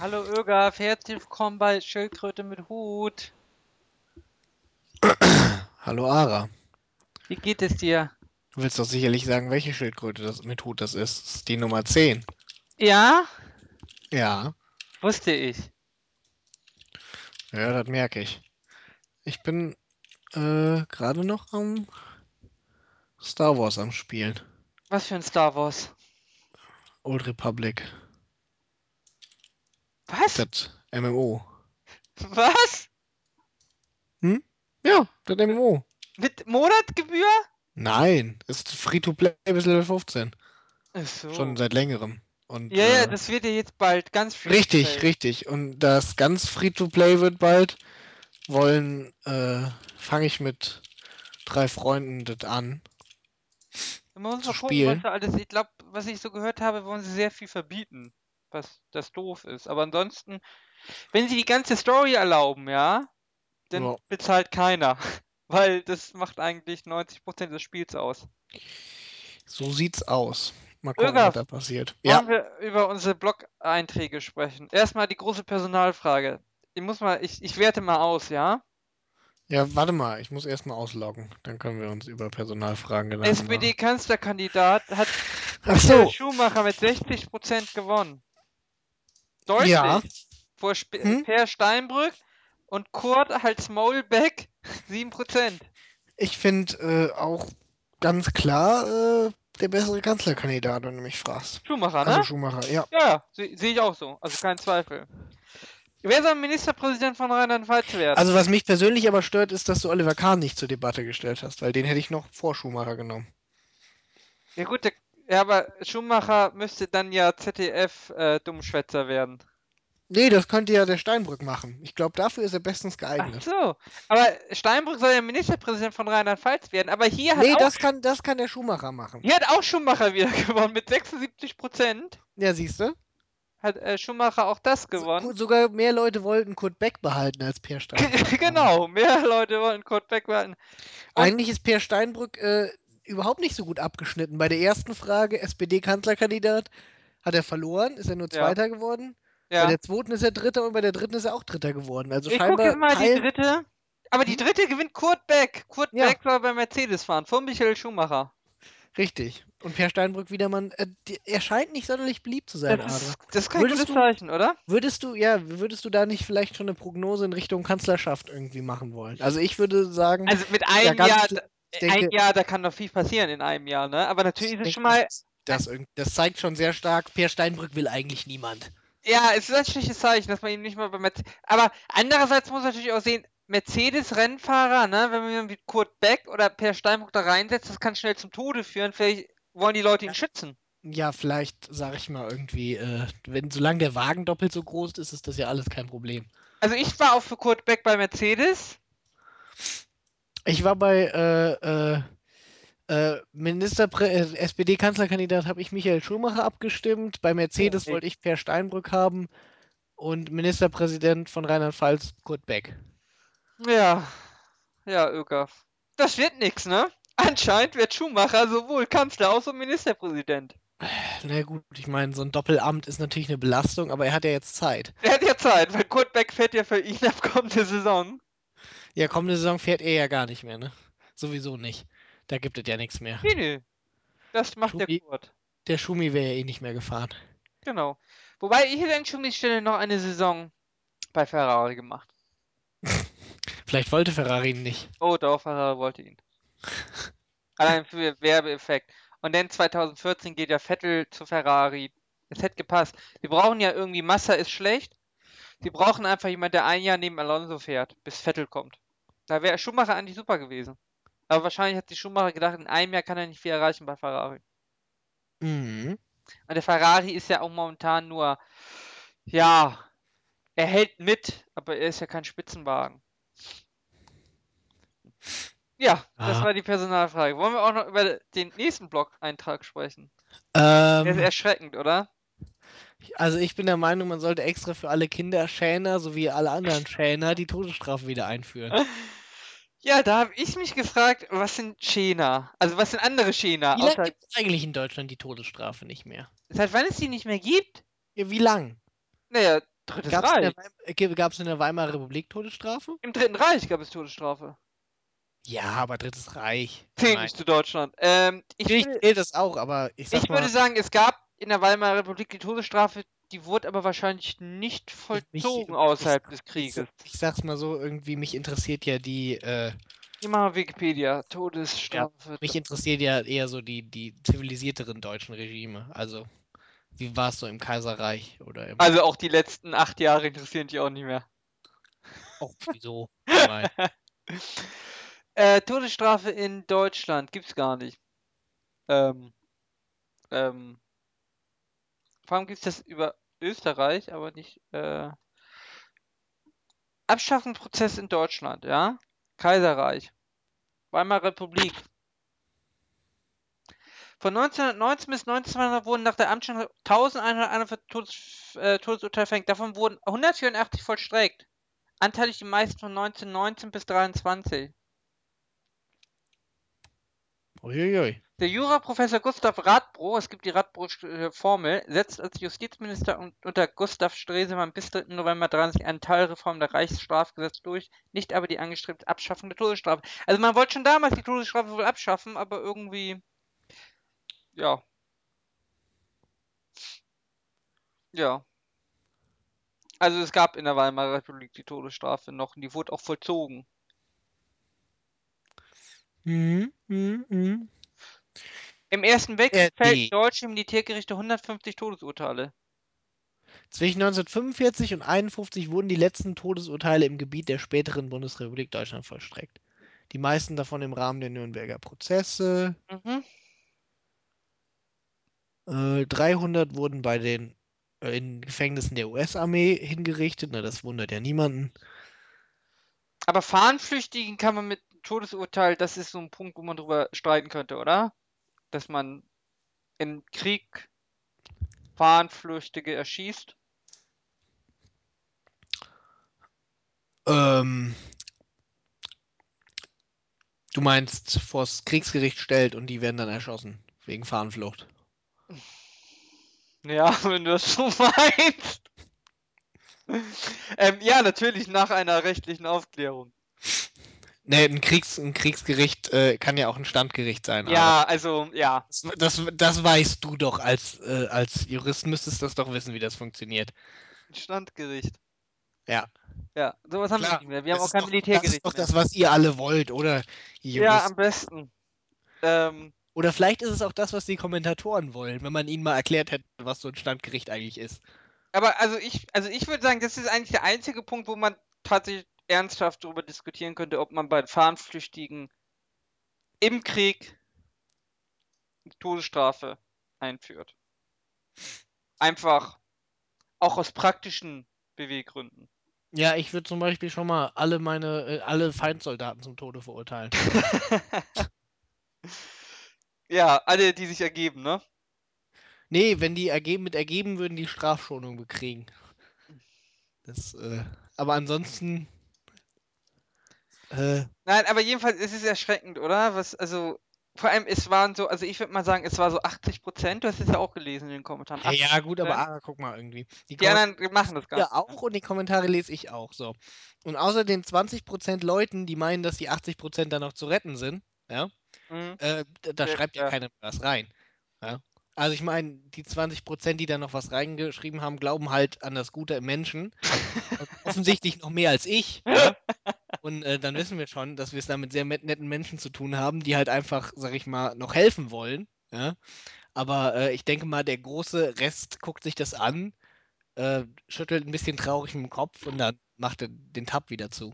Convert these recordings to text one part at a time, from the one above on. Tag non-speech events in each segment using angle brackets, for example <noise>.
Hallo Ögaf, herzlich willkommen bei Schildkröte mit Hut. <clears throat> Hallo Ara. Wie geht es dir? Du willst doch sicherlich sagen, welche Schildkröte das mit Hut das ist. Das ist die Nummer 10. Ja, Ja, wusste ich. ja, das merke ich. Ich bin äh, gerade noch am Star Wars am Spielen. Was für ein Star Wars? Old Republic. Was? Das MMO. Was? Hm? Ja, das MMO. Mit Monatgebühr? Nein, ist Free-to-Play bis Level 15. Ach so. Schon seit längerem. Und, Ja, ja, äh, das wird ja jetzt bald ganz free richtig, play. richtig. Und das ganz Free-to-Play wird bald, wollen, äh, fange ich mit drei Freunden das an. Man muss mal gucken, was da alles. Ich glaube, was ich so gehört habe, wollen sie sehr viel verbieten. Was das doof ist. Aber ansonsten, wenn sie die ganze Story erlauben, ja, dann Ja. bezahlt keiner. <laughs> Weil das macht eigentlich 90% des Spiels aus. So sieht's aus. Mal gucken, Ögaf, was da passiert. Ja, Wollen wir über unsere Blog-Einträge sprechen? Erstmal die große Personalfrage. Ich muss mal, ich, ich werte mal aus, ja? ja, warte mal, ich muss erstmal ausloggen. Dann können wir uns über Personalfragen machen. SPD-Kanzlerkandidat hat Ach so, Schumacher mit 60% gewonnen. Deutlich. ja. Vor Sp Hm? Per Steinbrück und Kurt Halsmaulbeck 7%. <laughs> Ich finde äh, auch ganz klar äh, der bessere Kanzlerkandidat, wenn du mich fragst. Schumacher, ne? Also Schumacher, ja. Ja, ja, sehe seh ich auch so. Also kein Zweifel. Wer soll Ministerpräsident von Rheinland-Pfalz werden? Also was mich persönlich aber stört, ist, dass du Oliver Kahn nicht zur Debatte gestellt hast, weil den hätte ich noch vor Schumacher genommen. Ja gut, der, ja, aber Schumacher müsste dann ja ZDF-Dummschwätzer werden. Nee, das könnte ja der Steinbrück machen. Ich glaube, dafür ist er bestens Ach geeignet. so. Aber Steinbrück soll ja Ministerpräsident von Rheinland-Pfalz werden. Aber hier hat Nee, auch, das kann, das kann der Schumacher machen. hier hat auch Schumacher wieder <laughs> gewonnen mit 76 Prozent. Ja, siehst du? Hat äh, Schumacher auch das gewonnen. So, sogar mehr Leute wollten Kurt Beck behalten als Per Steinbrück. <laughs> genau, mehr Leute wollten Kurt Beck werden. Und- Eigentlich ist Per Steinbrück äh, überhaupt nicht so gut abgeschnitten. Bei der ersten Frage, SPD-Kanzlerkandidat, hat er verloren, ist er nur Ja. Zweiter geworden. Bei Ja. der zweiten ist er Dritter und bei der dritten ist er auch Dritter geworden. Also Ich gucke scheinbar jetzt mal die dritte. Aber die Hm? dritte gewinnt Kurt Beck. Kurt Ja. Beck soll bei Mercedes fahren, vor Michael Schumacher. Richtig. Und Per Steinbrück wiedermann, äh, er scheint nicht sonderlich beliebt zu sein, Das ist, das ist kein Würdest gutes du- Zeichen, oder? Würdest du, ja, würdest du da nicht vielleicht schon eine Prognose in Richtung Kanzlerschaft irgendwie machen wollen? Also ich würde sagen, Also mit ja, einem Jahr, ich ein denke, Jahr, da kann noch viel passieren in einem Jahr, ne? Aber natürlich ist es schon denke, mal das, das, zeigt schon sehr stark, Per Steinbrück will eigentlich niemand. Ja, es ist ein schlechtes Zeichen, dass man ihn nicht mal bei Mercedes. Aber andererseits muss man natürlich auch sehen, Mercedes-Rennfahrer, ne, wenn man wie Kurt Beck oder Per Steinbrück da reinsetzt, das kann schnell zum Tode führen. Vielleicht wollen die Leute ihn schützen. Ja, vielleicht sage ich mal irgendwie, äh, wenn solange der Wagen doppelt so groß ist, ist das ja alles kein Problem. Also ich war auch für Kurt Beck bei Mercedes. Ich war bei äh, äh, äh, Ministerprä äh, SPD-Kanzlerkandidat habe ich Michael Schumacher abgestimmt. Bei Mercedes Okay. wollte ich Per Steinbrück haben und Ministerpräsident von Rheinland-Pfalz Kurt Beck. Ja, ja, Ögaf. Das wird nix, ne? Anscheinend wird Schumacher sowohl Kanzler als auch Ministerpräsident. Na gut, ich meine, so ein Doppelamt ist natürlich eine Belastung, aber er hat ja jetzt Zeit. Er hat ja Zeit, weil Kurt Beck fährt ja für ihn ab kommende Saison. Ja, kommende Saison fährt er ja gar nicht mehr, ne? Sowieso nicht. Da gibt es ja nichts mehr. Nee, nee. Das macht der Schubi. Kurt. Der Schumi wäre ja eh nicht mehr gefahren. Genau. Wobei ich hätte schon die Stelle noch eine Saison bei Ferrari gemacht. <laughs> Vielleicht wollte Ferrari ihn nicht. Oh, doch, Ferrari wollte ihn. Allein für Werbeeffekt. Und dann 2014 geht ja Vettel zu Ferrari. Es hätte gepasst. Sie brauchen ja irgendwie, Massa ist schlecht. Sie brauchen einfach jemanden, der ein Jahr neben Alonso fährt, bis Vettel kommt. Da wäre Schumacher eigentlich super gewesen. Aber wahrscheinlich hat sich Schumacher gedacht, in einem Jahr kann er nicht viel erreichen bei Ferrari. Mhm. Und der Ferrari ist ja auch momentan nur, ja, er hält mit, aber er ist ja kein Spitzenwagen. Ja, das Ah. war die Personalfrage. Wollen wir auch noch über den nächsten Blog-Eintrag sprechen? Der ist Ähm, erschreckend, oder? also ich bin der Meinung, man sollte extra für alle Kinderschäner sowie alle anderen <laughs> Schäner die Todesstrafe wieder einführen. <laughs> Ja, da habe ich mich gefragt, was sind Schäner? Also was sind andere Schäner? Wie lange gibt es eigentlich in Deutschland die Todesstrafe nicht mehr? seit wann es die nicht mehr gibt? Ja, wie lang? Naja, Drittes Gab es in, Reich. äh, gab's in der Weimarer Republik Todesstrafe? Im Dritten Reich gab es Todesstrafe. Ja, aber Drittes Reich. Zählt nicht zu Deutschland. Ähm, ich Ich würde, zähle das auch, aber ich sag ich mal, würde sagen, es gab in der Weimarer Republik die Todesstrafe, die wurde aber wahrscheinlich nicht mich- vollzogen ich- außerhalb ich- des ich, Krieges. ich sag's mal so, irgendwie mich interessiert ja die, äh, wir Wikipedia. Todesstrafe. mich interessiert ja eher so die, die zivilisierteren deutschen Regime. Also, wie war es so im Kaiserreich oder im. Also auch die letzten acht Jahre interessieren dich auch nicht mehr. auch <laughs> wieso? Ich <laughs> Äh, Todesstrafe in Deutschland gibt's gar nicht. Ähm, ähm, vor allem gibt's das über Österreich, aber nicht, äh, Abschaffungsprozess in Deutschland, ja? Kaiserreich. Weimarer Republik. Von 1919 bis 1900 wurden nach der Amtsstunde 1141 Todes, äh, Todesurteile verhängt. Davon wurden 184 vollstreckt. Anteilig die meisten von 1919 bis 23. uiuiui. Der Juraprofessor Gustav Radbruch, es gibt die Radbruch-Formel, setzt als Justizminister un- unter Gustav Stresemann bis 3. November 93 eine Teilreform der Reichsstrafgesetz durch, nicht aber die angestrebte Abschaffung der Todesstrafe. Also man wollte schon damals die Todesstrafe wohl abschaffen, aber irgendwie, ja. Ja. Also es gab in der Weimarer Republik die Todesstrafe noch und die wurde auch vollzogen. Mhm, mhm, mhm. Im Ersten Weltkrieg Äh, fällten deutsche Militärgerichte 150 Todesurteile. Zwischen 1945 und 1951 wurden die letzten Todesurteile im Gebiet der späteren Bundesrepublik Deutschland vollstreckt. Die meisten davon im Rahmen der Nürnberger Prozesse. Mhm. Äh, 300 wurden bei den äh, in Gefängnissen der US-Armee hingerichtet. Na, das wundert ja niemanden. Aber Fahnenflüchtigen kann man mit Todesurteil, das ist so ein Punkt, wo man drüber streiten könnte, oder? Dass man im Krieg Fahnenflüchtige erschießt. Ähm, du meinst, vors Kriegsgericht stellt und die werden dann erschossen. Wegen Fahnenflucht. Ja, <laughs> wenn du das so meinst. ähm, ja, natürlich nach einer rechtlichen Aufklärung. Nee, ein, Kriegs-, ein Kriegsgericht äh, kann ja auch ein Standgericht sein. Ja, also, ja. Das, das, das weißt du doch als, äh, als Jurist, müsstest das doch wissen, wie das funktioniert. Standgericht. Ja. Ja, sowas haben wir Klar, nicht mehr. Wir haben das auch kein doch, Das Militärgericht ist doch das, was ihr alle wollt, oder? ihr Ja, Juristen? am besten. Ähm, Oder vielleicht ist es auch das, was die Kommentatoren wollen, wenn man ihnen mal erklärt hätte, was so ein Standgericht eigentlich ist. aber also ich, also ich würde sagen, das ist eigentlich der einzige Punkt, wo man tatsächlich ernsthaft darüber diskutieren könnte, ob man bei Fahnenflüchtigen im Krieg die Todesstrafe einführt. Einfach auch aus praktischen Beweggründen. Ja, ich würde zum Beispiel schon mal alle meine, äh, alle Feindsoldaten zum Tode verurteilen. <laughs> ja, alle, die sich ergeben, ne? Nee, wenn die ergeben, mit ergeben würden die Strafschonung bekriegen. Das, äh, aber ansonsten. Äh, Nein, aber jedenfalls ist es erschreckend, oder? Was, also, vor allem, es waren so, also ich würde mal sagen, es war so 80 Prozent, du hast es ja auch gelesen in den Kommentaren. ja, ja, gut, aber 80%. ah, guck mal irgendwie. Die Kommen- anderen machen das gar Ja, nicht. auch und die Kommentare lese ich auch so. Und außer den 20% Leuten, die meinen, dass die 80% dann noch zu retten sind, ja, Mhm. äh, d- da Ja, schreibt ja ja. keiner was rein. Ja. Also ich meine, die 20%, die da noch was reingeschrieben haben, glauben halt an das Gute im Menschen. <laughs> Offensichtlich noch mehr als ich. Ja. Und äh, dann wissen wir schon, dass wir es da mit sehr netten Menschen zu tun haben, die halt einfach, sag ich mal, noch helfen wollen. Ja. Aber äh, ich denke mal, der große Rest guckt sich das an, äh, schüttelt ein bisschen traurig dem Kopf und dann macht er den Tab wieder zu.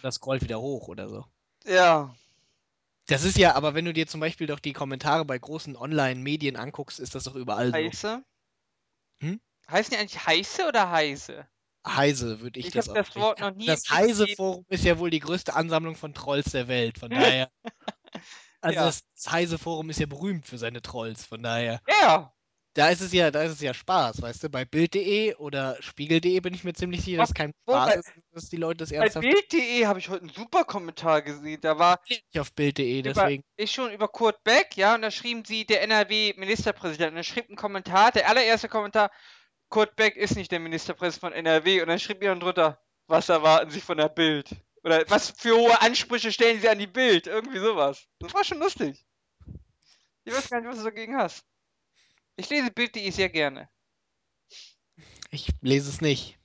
Oder scrollt wieder hoch oder so. Ja, Das ist ja, aber wenn du dir zum Beispiel doch die Kommentare bei großen Online-Medien anguckst, ist das doch überall so. heiße. Hm? Heißen die eigentlich heiße oder heiße? Heise würde ich, Ich das hab das. Wort noch nie Das gesehen. Heise-Forum ist ja wohl die größte Ansammlung von Trolls der Welt, von daher. <laughs> Also Ja. das Heise-Forum ist ja berühmt für seine Trolls, von daher. Ja, Da ist es ja, da ist es ja Spaß, weißt du? Bei Bild.de oder Spiegel.de bin ich mir ziemlich sicher, dass es kein Spaß bei- ist, dass die Leute das bei ernsthaft Bild.de habe ich heute einen super Kommentar gesehen. Da war nicht auf Bild.de, deswegen. ich schon über Kurt Beck, ja, und da schrieben sie, der NRW-Ministerpräsident. Und er schrieb einen Kommentar, der allererste Kommentar, Kurt Beck ist nicht der Ministerpräsident von NRW und dann schrieb jemand drunter, was erwarten Sie von der Bild? Oder was für hohe Ansprüche stellen Sie an die Bild? Irgendwie sowas. Das war schon lustig. Ich weiß gar nicht, was du dagegen hast. Ich lese Bild.de sehr gerne. Ich lese es nicht.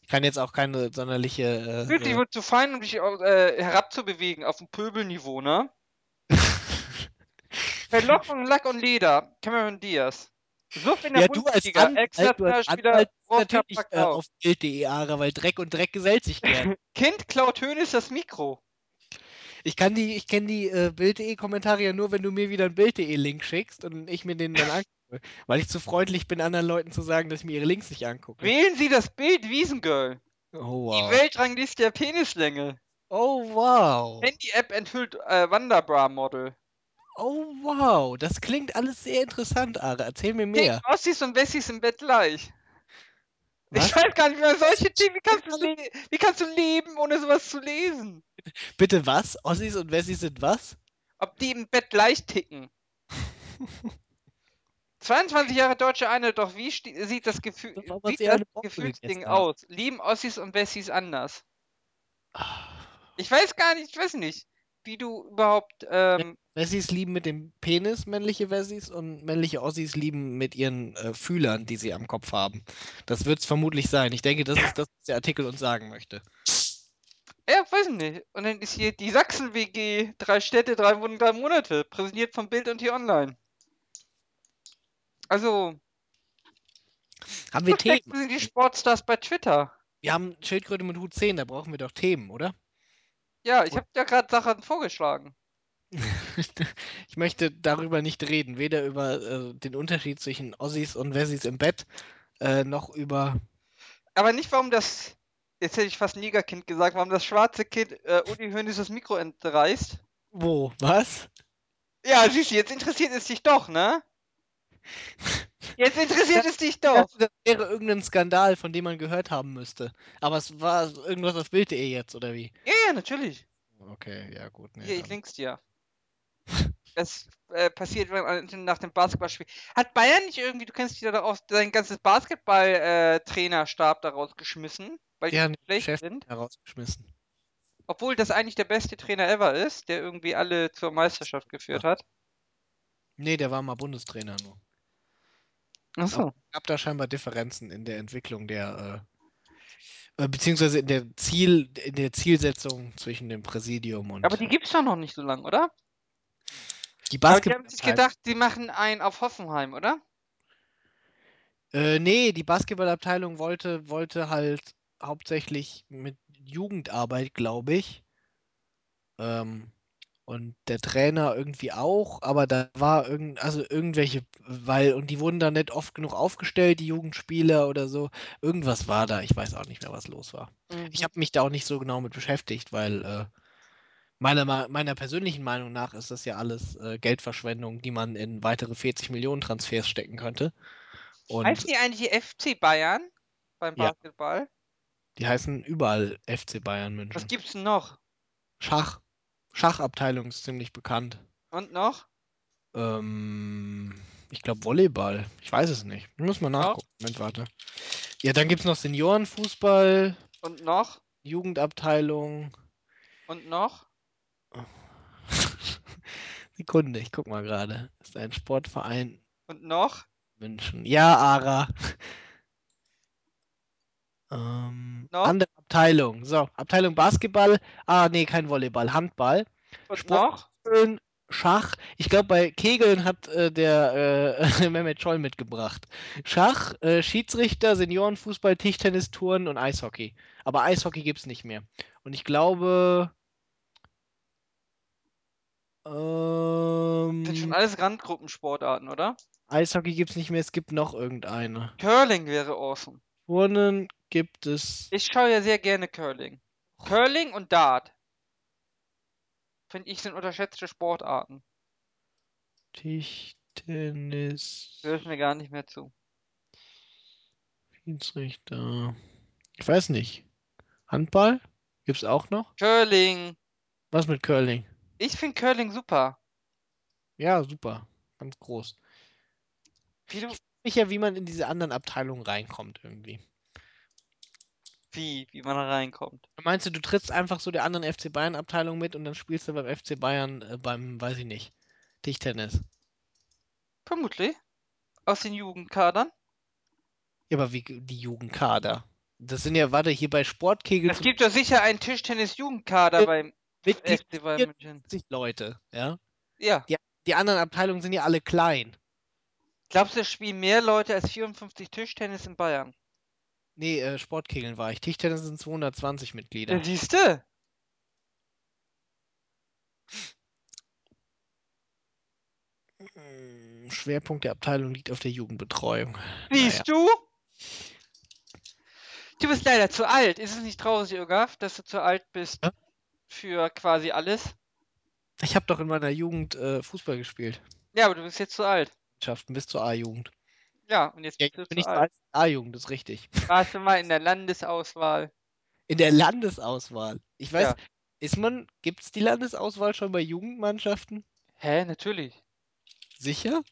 Ich kann jetzt auch keine sonderliche. Äh, Bild.de wird zu fein, um dich äh, herabzubewegen auf ein Pöbelniveau, ne? <laughs> Verlockung, Lack und Leder. Cameron Diaz. Suff in der ja, du als Bundesliga. Ex-Nationalspieler natürlich äh, auf Bild.de, Ara, weil Dreck und Dreck gesellt sich gern. <laughs> Kind klaut Hönes das Mikro. Ich kann die, ich kenne die äh, Bild.de-Kommentare ja nur, wenn du mir wieder einen Bild.de-Link schickst und ich mir den dann angucke. Weil ich zu freundlich bin, anderen Leuten zu sagen, dass ich mir ihre Links nicht angucke. Wählen Sie das Bild Wiesengirl. Oh Die wow. Weltrangliste der Penislänge. Oh wow. Handy-App enthüllt äh, Wanderbra-Model. Oh wow. Das klingt alles sehr interessant, Ara. Erzähl mir mehr. Ossis und Wessis im Bett gleich. Was? Ich weiß gar nicht mehr, solche Themen, wie kannst, du wie kannst du leben, ohne sowas zu lesen? Bitte was? Ossis und Wessis sind was? Ob die im Bett gleich ticken. <laughs> 22 Jahre deutsche Einheit, doch wie sieht das, Gefühl, eher das Gefühlsding aus? Lieben Ossis und Wessis anders? Ich weiß gar nicht, ich weiß nicht, wie du überhaupt, ähm, Wessis lieben mit dem Penis männliche Wessis und männliche Ossis lieben mit ihren äh, Fühlern, die sie am Kopf haben. Das wird es vermutlich sein. Ich denke, das ist das, was der Artikel uns sagen möchte. ja, weiß ich nicht. Und dann ist hier die Sachsen-WG, drei Städte, drei Wochen, drei Monate, präsentiert von Bild und hier online. Also, Haben wir Themen? sind die Sportstars bei Twitter? Wir haben Schildkröte mit Hut 10, da brauchen wir doch Themen, oder? Ja, ich habe ja gerade Sachen vorgeschlagen. <laughs> ich möchte darüber nicht reden, weder über äh, den Unterschied zwischen Ossis und Wessis im Bett, äh, noch über. Aber nicht, warum das, jetzt hätte ich fast Negerkind gesagt, warum das schwarze Kind äh, Uli Hoeneß das Mikro entreißt. Wo? Was? Ja, siehst du, jetzt interessiert es dich doch, ne? Jetzt interessiert es dich Ich doch. das wäre irgendein Skandal, von dem man gehört haben müsste. Aber es war irgendwas auf Bild.de jetzt, oder wie? Ja, ja, natürlich. Okay, ja gut. Nee, Hier, ich dann- link's dir. Es äh, passiert nach dem Basketballspiel. Hat Bayern nicht irgendwie, du kennst dich ja daraus, sein ganzes Basketball-Trainerstab daraus geschmissen, weil die Ja, so nee, schlecht Chef sind? herausgeschmissen. Obwohl das eigentlich der beste Trainer ever ist, der irgendwie alle zur Meisterschaft geführt hat. Nee, der war mal Bundestrainer nur. Achso. gab da scheinbar Differenzen in der Entwicklung der, äh, äh, beziehungsweise in der Ziel, in der Zielsetzung zwischen dem Präsidium und Aber die gibt's doch noch nicht so lange, oder? Die Aber die haben sich Basketballabteilung. gedacht, die machen einen auf Hoffenheim, oder? Äh, nee, die Basketballabteilung wollte, wollte halt hauptsächlich mit Jugendarbeit, glaube ich. Ähm, und der Trainer irgendwie auch, aber da war irgend, also irgendwelche, weil, und die wurden da nicht oft genug aufgestellt, die Jugendspieler oder so. Irgendwas war da, ich weiß auch nicht mehr, was los war. Ich Mhm. habe mich da auch nicht so genau mit beschäftigt, weil äh, meiner, meiner persönlichen Meinung nach ist das ja alles äh, Geldverschwendung, die man in weitere 40 Millionen Transfers stecken könnte. Und Heißen die eigentlich FC Bayern beim Ja. Basketball? die heißen überall FC Bayern Was München. gibt's denn noch? Schach. Schachabteilung ist ziemlich bekannt. Und noch? Ähm, ich glaube Volleyball. Ich weiß es nicht. Ich muss mal Noch? nachgucken. Moment, warte. Ja, dann gibt es noch Seniorenfußball, Und noch? Jugendabteilung. Und noch? <laughs> Sekunde, ich guck mal gerade. Ist ein Sportverein Und noch? München. Ja, Ara. <laughs> Ähm, Noch? andere Abteilung. So, Abteilung Basketball. Ah, nee, kein Volleyball. Handball. Und Sport- noch? Schach. Ich glaube, bei Kegeln hat äh, der äh, <laughs> Mehmet Scholl mitgebracht. Schach, äh, Schiedsrichter, Seniorenfußball, Tischtennis, Touren und Eishockey. Aber Eishockey gibt es nicht mehr. Und ich glaube. Das sind schon Ähm, alles Randgruppensportarten, oder? Eishockey gibt es nicht mehr, es gibt noch irgendeine. Curling wäre awesome. Turnen gibt es. Ich schaue ja sehr gerne Curling. Curling und Dart. Finde ich sind unterschätzte Sportarten. Tischtennis, Hör ich mir gar nicht mehr zu. Schiedsrichter. Ich weiß nicht. Handball? Gibt's auch noch? Curling. Was mit Curling? Ich finde Curling super. Ja, super. Ganz groß. Wie du, mich ja, wie man in diese anderen Abteilungen reinkommt irgendwie. Wie, wie man da reinkommt. Meinst du, du trittst einfach so der anderen FC Bayern-Abteilung mit und dann spielst du beim FC Bayern äh, beim, weiß ich nicht, Tischtennis? Vermutlich. Aus den Jugendkadern. Ja, aber wie die Jugendkader? Das sind ja, warte, hier bei Sportkegel Es gibt doch sicher einen Tischtennis-Jugendkader Äh, beim Mitglied FC Bayern München. 40 Leute, ja? Ja. Die anderen Abteilungen sind ja alle klein. Glaubst du, es spielen mehr Leute als 54 Tischtennis in Bayern? Nee, äh, Sportkegeln war ich. Tischtennis sind 220 Mitglieder. Ja, siehste. Hm, Schwerpunkt der Abteilung liegt auf der Jugendbetreuung. Siehst du? Du bist leider zu alt. Ist es nicht traurig, Irgaf, dass du zu alt bist Ja. Für quasi alles? Ich habe doch in meiner Jugend äh, Fußball gespielt. Ja, aber du bist jetzt zu alt. Mannschaften bis zur A-Jugend. Ja, und jetzt Ja, bist du bin ich zu zu alt. A-Jugend, das ist richtig. <laughs> Warst du mal in der Landesauswahl? In der Landesauswahl. Ich weiß, Ja. ist man, gibt es die Landesauswahl schon bei Jugendmannschaften? Hä, natürlich. Sicher?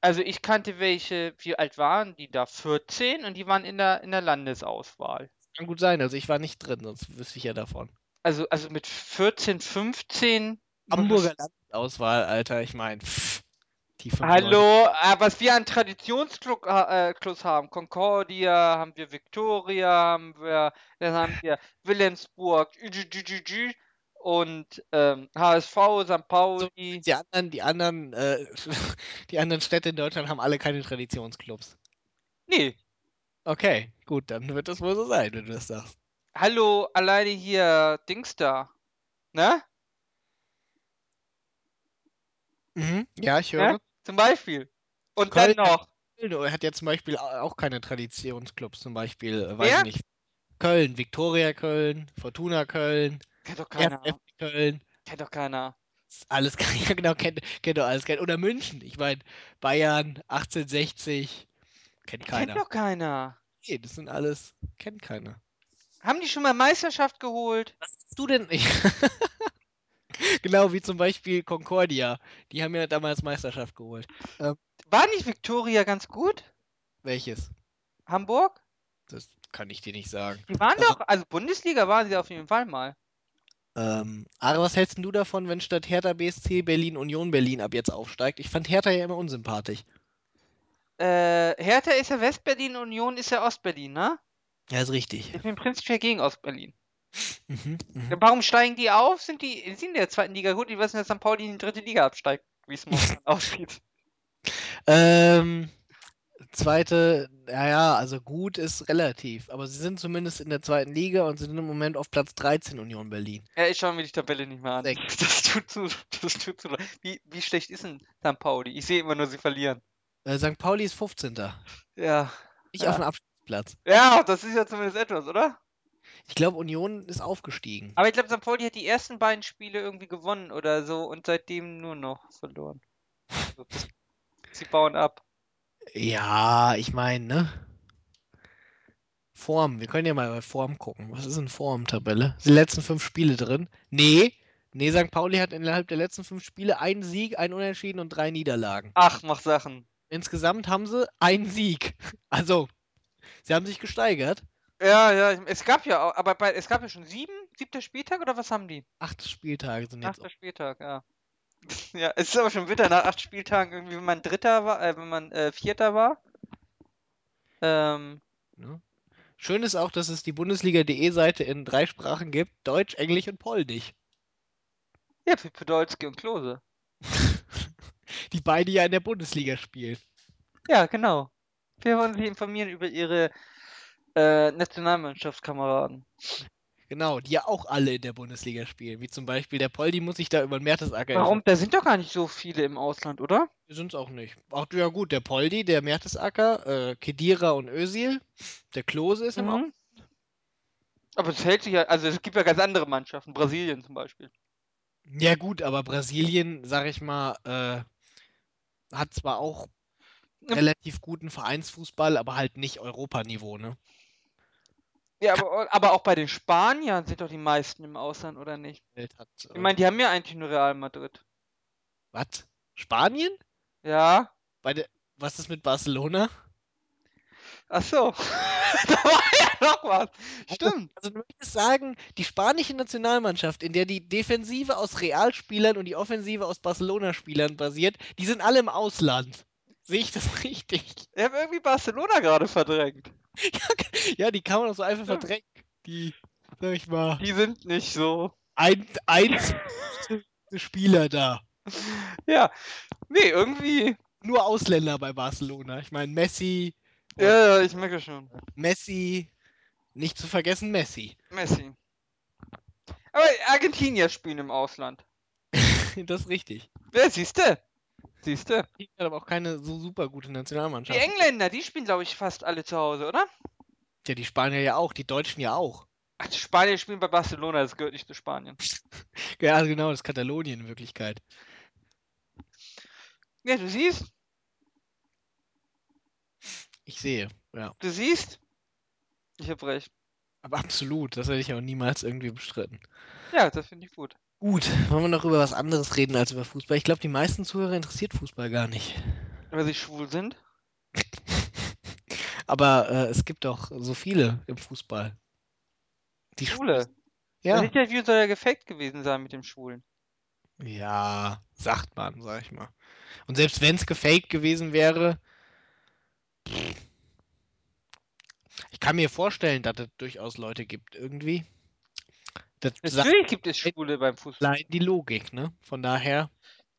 Also ich kannte welche, wie alt waren die da? 14 und die waren in der, in der Landesauswahl. Kann gut sein, also ich war nicht drin, sonst wüsste ich ja davon. Also, also mit 14, 15. Hamburger Landesauswahl, Alter, ich meine. Die 95. Hallo, äh, was wir an Traditionsclubs äh, haben. Concordia, haben wir Victoria, haben wir, dann haben wir Wilhelmsburg, und ähm, HSV, St. Pauli. die anderen, die anderen, äh, <laughs> die anderen Städte in Deutschland haben alle keine Traditionsclubs. Nee, Okay, gut, dann wird das wohl so sein, wenn du das sagst. hallo, alleine hier Dings da. Ne? Mhm. Ja, ich höre. Zum Beispiel. Und Köln dann noch. Er hat ja zum Beispiel au- auch keine Traditionsclubs, zum Beispiel, äh, weiß ich nicht. Köln, Viktoria Köln, Fortuna Köln, Kennt doch keiner. Köln. Kennt doch keiner. Alles <laughs> ja genau, kennt, kennt doch alles. Kennt. Oder München. Ich meine, Bayern, 1860. Kennt Kennt keiner. doch keiner. Nee, das sind alles, kennt keiner. Haben die schon mal Meisterschaft geholt? Was hast du denn? <laughs> genau wie zum Beispiel Concordia. Die haben ja damals Meisterschaft geholt. War nicht Victoria ganz gut? Welches? Hamburg? Das kann ich dir nicht sagen. Die waren Ja. doch, also Bundesliga waren sie auf jeden Fall mal. Ähm, Ara, was hältst du davon, wenn statt Hertha BSC Berlin Union Berlin ab jetzt aufsteigt? Ich fand Hertha ja immer unsympathisch. Äh, Hertha ist ja Westberlin, Union ist ja Ostberlin, ne? Ja, ist richtig. Ich bin prinzipiell gegen Ostberlin. Mhm. Ja, Warum steigen die auf? Sind die, sind in der zweiten Liga gut? Die wissen, dass St. Pauli in die dritte Liga absteigt, wie es momentan <laughs> aussieht. Ähm, zweite, naja, also gut ist relativ, aber sie sind zumindest in der zweiten Liga und sind im Moment auf Platz 13 Union Berlin. Ja, ich schaue mir die Tabelle nicht mehr an. Sechs. <laughs> Das tut zu, das tut zu. Wie, wie schlecht ist denn St. Pauli? Ich sehe immer nur, sie verlieren. Äh, St. Pauli ist 15. Ja. Nicht Ja. auf dem Abstiegsplatz. Ja, das ist ja zumindest etwas, oder? Ich glaube, Union ist aufgestiegen. Aber ich glaube, St. Pauli hat die ersten beiden Spiele irgendwie gewonnen oder so und seitdem nur noch verloren. Also, Sie bauen ab. Ja, ich meine, ne? Form. Wir können ja mal bei Form gucken. Was ist in Form-Tabelle? Sind die letzten fünf Spiele drin? Nee. Nee, St. Pauli hat innerhalb der letzten fünf Spiele einen Sieg, einen Unentschieden und drei Niederlagen. Ach, mach Sachen. Insgesamt haben sie einen Sieg. <laughs> Also, sie haben sich gesteigert. Ja, ja, es gab ja auch, aber bei, es gab ja schon sieben, siebter Spieltag oder was haben die? Acht Spieltage sind jetzt. Achter Spieltag, ja. <laughs> Ja, es ist aber schon bitter nach acht Spieltagen irgendwie, wenn man Dritter war, äh, wenn man äh, Vierter war. Ähm, Ne? Schön ist auch, dass es die Bundesliga.de Seite in drei Sprachen gibt: Deutsch, Englisch und Polnisch. ja, für Podolski und Klose. <laughs> die beide ja in der Bundesliga spielen. Ja, genau. Wir wollen Sie informieren über Ihre äh, Nationalmannschaftskameraden. Genau, die ja auch alle in der Bundesliga spielen. Wie zum Beispiel der Poldi muss sich da über den Mertesacker Warum? Da sind doch gar nicht so viele im Ausland, oder? Sind es auch nicht. Ach ja gut, der Poldi, der Mertesacker, äh, Kedira und Özil, der Klose ist im Au- Mhm. Aber es hält sich ja, also es gibt ja ganz andere Mannschaften, Brasilien zum Beispiel. Ja gut, aber Brasilien, sag ich mal, äh, hat zwar auch Ja. relativ guten Vereinsfußball, aber halt nicht Europaniveau, ne? Ja, aber, aber auch bei den Spaniern sind doch die meisten im Ausland, oder nicht? Hat, Ich äh, meine, die haben ja eigentlich nur Real Madrid. was? Spanien? Ja, Bei der, Was ist mit Barcelona? Ach so. <laughs> da war ja noch was. Stimmt. Also du möchtest sagen, die spanische Nationalmannschaft, in der die Defensive aus Realspielern und die Offensive aus Barcelona-Spielern basiert, die sind alle im Ausland. Sehe ich das <laughs> richtig? Ich habe irgendwie Barcelona gerade verdrängt. <laughs> Ja, die kann man doch so einfach Ja. verdrängen. Die, sag ich mal, Die sind nicht so. ein, eins Spieler da. Ja. Nee, irgendwie. Nur Ausländer bei Barcelona. Ich meine, Messi, Ja, ja, ich merke schon. Messi, nicht zu vergessen Messi. Messi. Aber Argentinier spielen im Ausland. <laughs> das ist richtig. Ja, siehste. Siehste. Die hat aber auch keine so super gute Die Nationalmannschaft. Engländer, die spielen, glaube ich, fast alle zu Hause, oder? Ja, die Spanier ja auch, die Deutschen ja auch. Ach, die Spanier spielen bei Barcelona, das gehört nicht zu Spanien. <laughs> Ja, also genau, das ist Katalonien in Wirklichkeit. Ja, du siehst, Ich sehe, ja. du siehst. Ich hab recht. Aber absolut, das hätte ich auch niemals irgendwie bestritten. Ja, das finde ich gut. Gut, wollen wir noch über was anderes reden als über Fußball? Ich glaube, die meisten Zuhörer interessiert Fußball gar nicht. Weil sie schwul sind. <laughs> Aber äh, es gibt doch so viele im Fußball. Die schwul Schwule. sind. Ja. Das Interview soll ja gefaked gewesen sein mit dem Schwulen. Ja, sagt man, sag ich mal. Und selbst wenn es gefaked gewesen wäre, ich kann mir vorstellen, dass es durchaus Leute gibt, irgendwie. Das Natürlich gibt es Schwule beim Fußball. allein die Logik, ne? Von daher,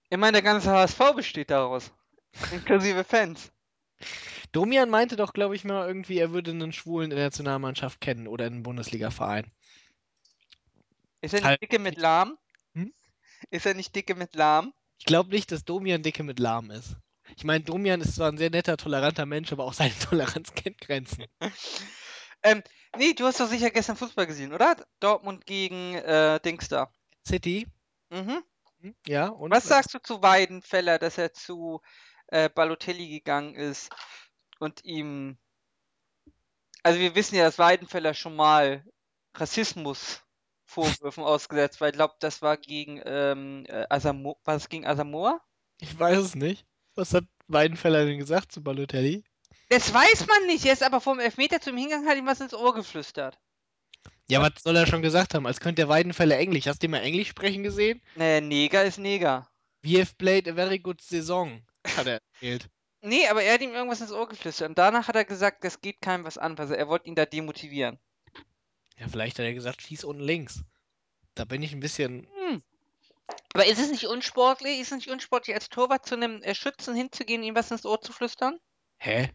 Ich meine, der ganze HSV besteht daraus. Inklusive Fans. Domian meinte doch, glaube ich mal, irgendwie, er würde einen Schwulen in der Nationalmannschaft kennen oder in einem Bundesliga-Verein. Ist er nicht Halt- dicke mit lahm? Hm? Ist er nicht dicke mit lahm? Ich glaube nicht, dass Domian dicke mit lahm ist. Ich meine, Domian ist zwar ein sehr netter, toleranter Mensch, aber auch seine <laughs> Toleranz kennt Grenzen. <laughs> Ähm, nee, du hast doch sicher gestern Fußball gesehen, oder? Dortmund gegen äh, Dings da. City, Mhm. hm, ja, und Was sagst du zu Weidenfeller, dass er zu äh, Balotelli gegangen ist und ihm. Also wir wissen ja, dass Weidenfeller schon mal Rassismusvorwürfen <laughs> ausgesetzt war. Ich glaube, das war gegen ähm, äh, Asamo war das gegen Asamoah? Ich weiß es nicht. Was hat Weidenfeller denn gesagt zu Balotelli? Das weiß man nicht. Er ist aber vom Elfmeter zum Hingang hat ihm was ins Ohr geflüstert. Ja, was soll er schon gesagt haben? Als könnte der Weidenfeller Englisch. Hast du ihn mal Englisch sprechen gesehen? Naja, Neger ist Neger. We have played a very good Saison, hat er erzählt. <laughs> Nee, aber er hat ihm irgendwas ins Ohr geflüstert. Und danach hat er gesagt, das geht keinem was an. Also er wollte ihn da demotivieren. Ja, vielleicht hat er gesagt, schieß unten links. Da bin ich ein bisschen. Hm. Aber ist es nicht unsportlich? Ist es nicht unsportlich, als Torwart zu einem äh, Schützen hinzugehen und ihm was ins Ohr zu flüstern? Hä?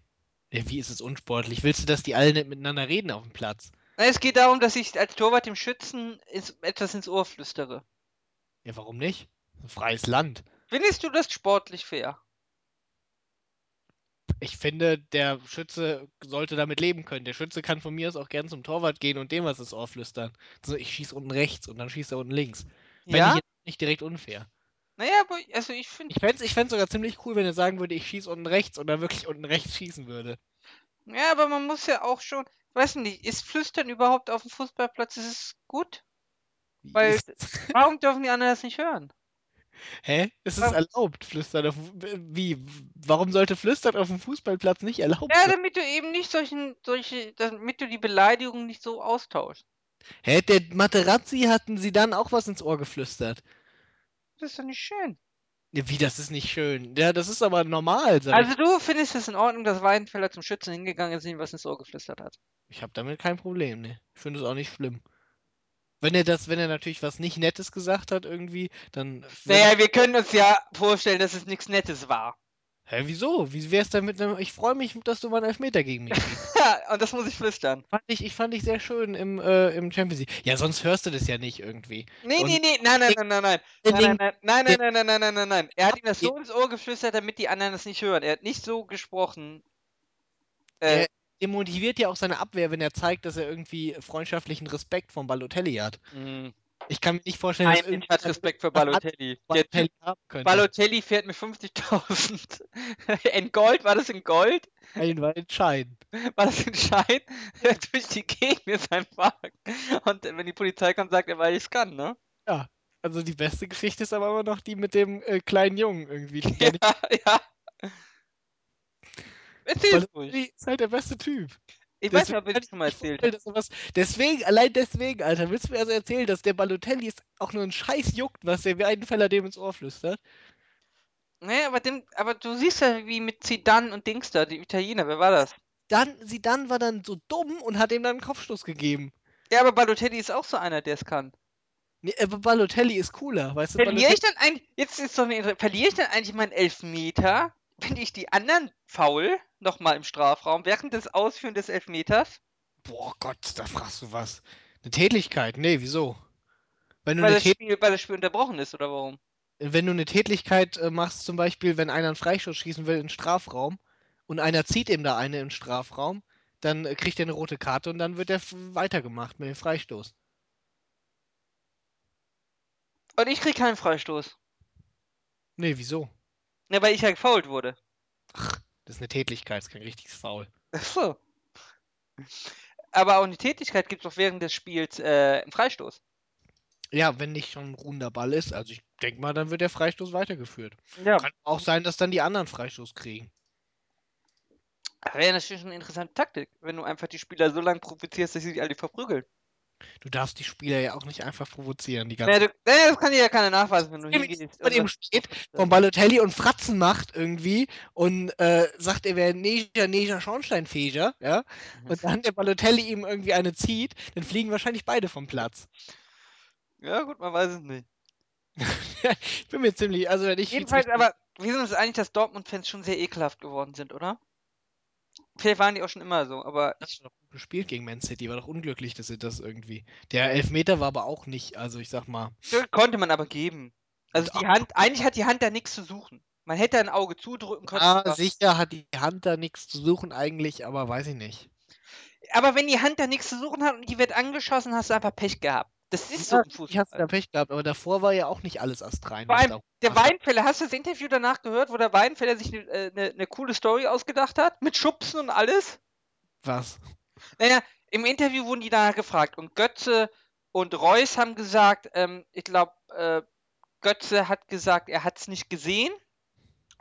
Ja, wie ist es unsportlich? Willst du, dass die alle nicht miteinander reden auf dem Platz? Na, es geht darum, dass ich als Torwart dem Schützen etwas ins Ohr flüstere. Ja, warum nicht? Ein freies Land. Findest du das sportlich fair? Ich finde, der Schütze sollte damit leben können. Der Schütze kann von mir aus auch gern zum Torwart gehen und dem was ins Ohr flüstern. So, ich schieß unten rechts und dann schießt er unten links. Fände Ja? ich nicht direkt unfair. Naja, aber also ich finde. Ich fände es ich fänd's sogar ziemlich cool, wenn er sagen würde, ich schieß unten rechts und dann wirklich unten rechts schießen würde. Ja, aber man muss ja auch schon. Weiß nicht, ist Flüstern überhaupt auf dem Fußballplatz? Ist es gut? Weil- <laughs> Warum dürfen die anderen das nicht hören? Hä? Es ist Warum- erlaubt, Flüstern auf Wie? Warum sollte Flüstern auf dem Fußballplatz nicht erlaubt Ja, sein? damit du eben nicht solchen, solche, damit du die Beleidigungen nicht so austauschst. Hä? Der Materazzi hatten sie dann auch was ins Ohr geflüstert. Das ist doch nicht schön. Ja, wie, das ist nicht schön. Ja, das ist aber normal, sag Also du findest es in Ordnung, dass Weidenfeller zum Schützen hingegangen ist und ihm was ins Ohr geflüstert hat. ich. Ich habe damit kein Problem, ne. Ich finde es auch nicht schlimm. Wenn er das, wenn er natürlich was nicht Nettes gesagt hat, irgendwie, dann. Naja, wir können uns ja vorstellen, dass es nichts Nettes war. Hä, wieso? Wie wär's denn mit einem. Ich freue mich, dass du mal einen Elfmeter gegen mich. <laughs> Ja, und das muss ich flüstern. fand ich, ich fand ich sehr schön im, äh, im Champions League. Ja, sonst hörst du das ja nicht irgendwie. Nee, Und- nee, nee, nein, nein, nein, nein, nein. Nein, nein, nein, nein, nein, nein, nein, nein, nein, nein. Er hat ihm das so ins Ohr geflüstert, damit die anderen es nicht hören. Er hat nicht so gesprochen. Äh, Er demotiviert ja auch seine Abwehr, wenn er zeigt, dass er irgendwie freundschaftlichen Respekt vom Balotelli hat. mh. Ich kann mir nicht vorstellen, Nein, dass ich irgendjemand Respekt für Balotelli. Balotelli. Balotelli fährt mit 50.000 <laughs> in Gold. War das in Gold? Ein war entscheidend. War das in Schein? <laughs> Durch die Gegend mit seinem Wagen. Und wenn die Polizei kommt, sagt er, weil ich es kann, ne? Also die beste Geschichte ist aber immer noch die mit dem äh, kleinen Jungen irgendwie. <laughs> Ja, ja. Erzähl's ruhig. Ist halt der beste Typ. Ich weiß nicht, Deswegen ob ich das schon mal erzählt habe. deswegen, allein deswegen, Alter, willst du mir also erzählen, dass der Balotelli ist auch nur ein Scheiß juckt, was der Weidenfeller dem ins Ohr flüstert? Nee, aber, den, aber du siehst ja, wie mit Zidane und Dings da, die Italiener, wer war das? Dann, Zidane war dann so dumm und hat ihm dann einen Kopfstoß gegeben. Ja, aber Balotelli ist auch so einer, der es kann. Nee, aber Balotelli ist cooler, weißt du? Verliere ich dann eigentlich, jetzt ist doch eine, verliere ich dann eigentlich meinen Elfmeter, wenn ich die anderen faul, nochmal im Strafraum, während des Ausführen des Elfmeters? boah Gott, da fragst du was. Eine Tätlichkeit? Nee, wieso? Wenn du Weil eine, das, Spiel, weil das Spiel unterbrochen ist, oder warum? wenn du eine Tätlichkeit äh, machst, zum Beispiel, wenn einer einen Freistoß schießen will in den Strafraum und einer zieht ihm da eine im Strafraum, dann äh, kriegt er eine rote Karte und dann wird er weitergemacht mit dem Freistoß. Und ich krieg keinen Freistoß. Nee, wieso? Ne, weil ich ja gefault wurde. Das ist eine Tätlichkeit, das ist kein richtiges Foul. Ach so. Aber auch eine Tätigkeit gibt es doch während des Spiels äh, einen Freistoß. Ja, wenn nicht schon ein ruhender Ball ist, also ich denke mal, dann wird der Freistoß weitergeführt. Ja. Kann auch sein, dass dann die anderen Freistoß kriegen. Wäre natürlich eine interessante Taktik, wenn du einfach die Spieler so lange provozierst, dass sie sich alle verprügeln. Du darfst die Spieler ja auch nicht einfach provozieren, die Naja, ganze du, naja, das kann dir ja keiner nachweisen, wenn du hingehst. Dem irgendwas steht von Balotelli und Fratzen macht irgendwie und äh, sagt, er wäre Neger, Neger Schornsteinfeger, ja, und dann der Balotelli ihm irgendwie eine zieht, dann fliegen wahrscheinlich beide vom Platz. Ja, gut, man weiß es nicht. <laughs> ich bin mir ziemlich, also wenn ich Jedenfalls, aber wir sind uns einig, dass Dortmund-Fans schon sehr ekelhaft geworden sind, oder? Vielleicht waren die auch schon immer so, aber Das ist doch gut gespielt gegen Man City, war doch unglücklich, dass sie das irgendwie. Der Elfmeter war aber auch nicht, also ich sag mal. das konnte man aber geben. Also die Hand, eigentlich hat die Hand da nichts zu suchen. Man hätte ein Auge zudrücken können. Ah, sicher hat die Hand da nichts zu suchen eigentlich, aber weiß ich nicht. aber wenn die Hand da nichts zu suchen hat und die wird angeschossen, hast du einfach Pech gehabt. Das ist so Ja, im Ich Fußball. hast da Pech gehabt, aber davor war ja auch nicht alles astrein. Allem, der. Weinfeller, hast du das Interview danach gehört, wo der Weinfeller sich eine äh, ne, ne coole Story ausgedacht hat? Mit Schubsen und alles? Was? Naja, im Interview wurden die danach gefragt und Götze und Reus haben gesagt, ähm, ich glaube, äh, Götze hat gesagt, er hat es nicht gesehen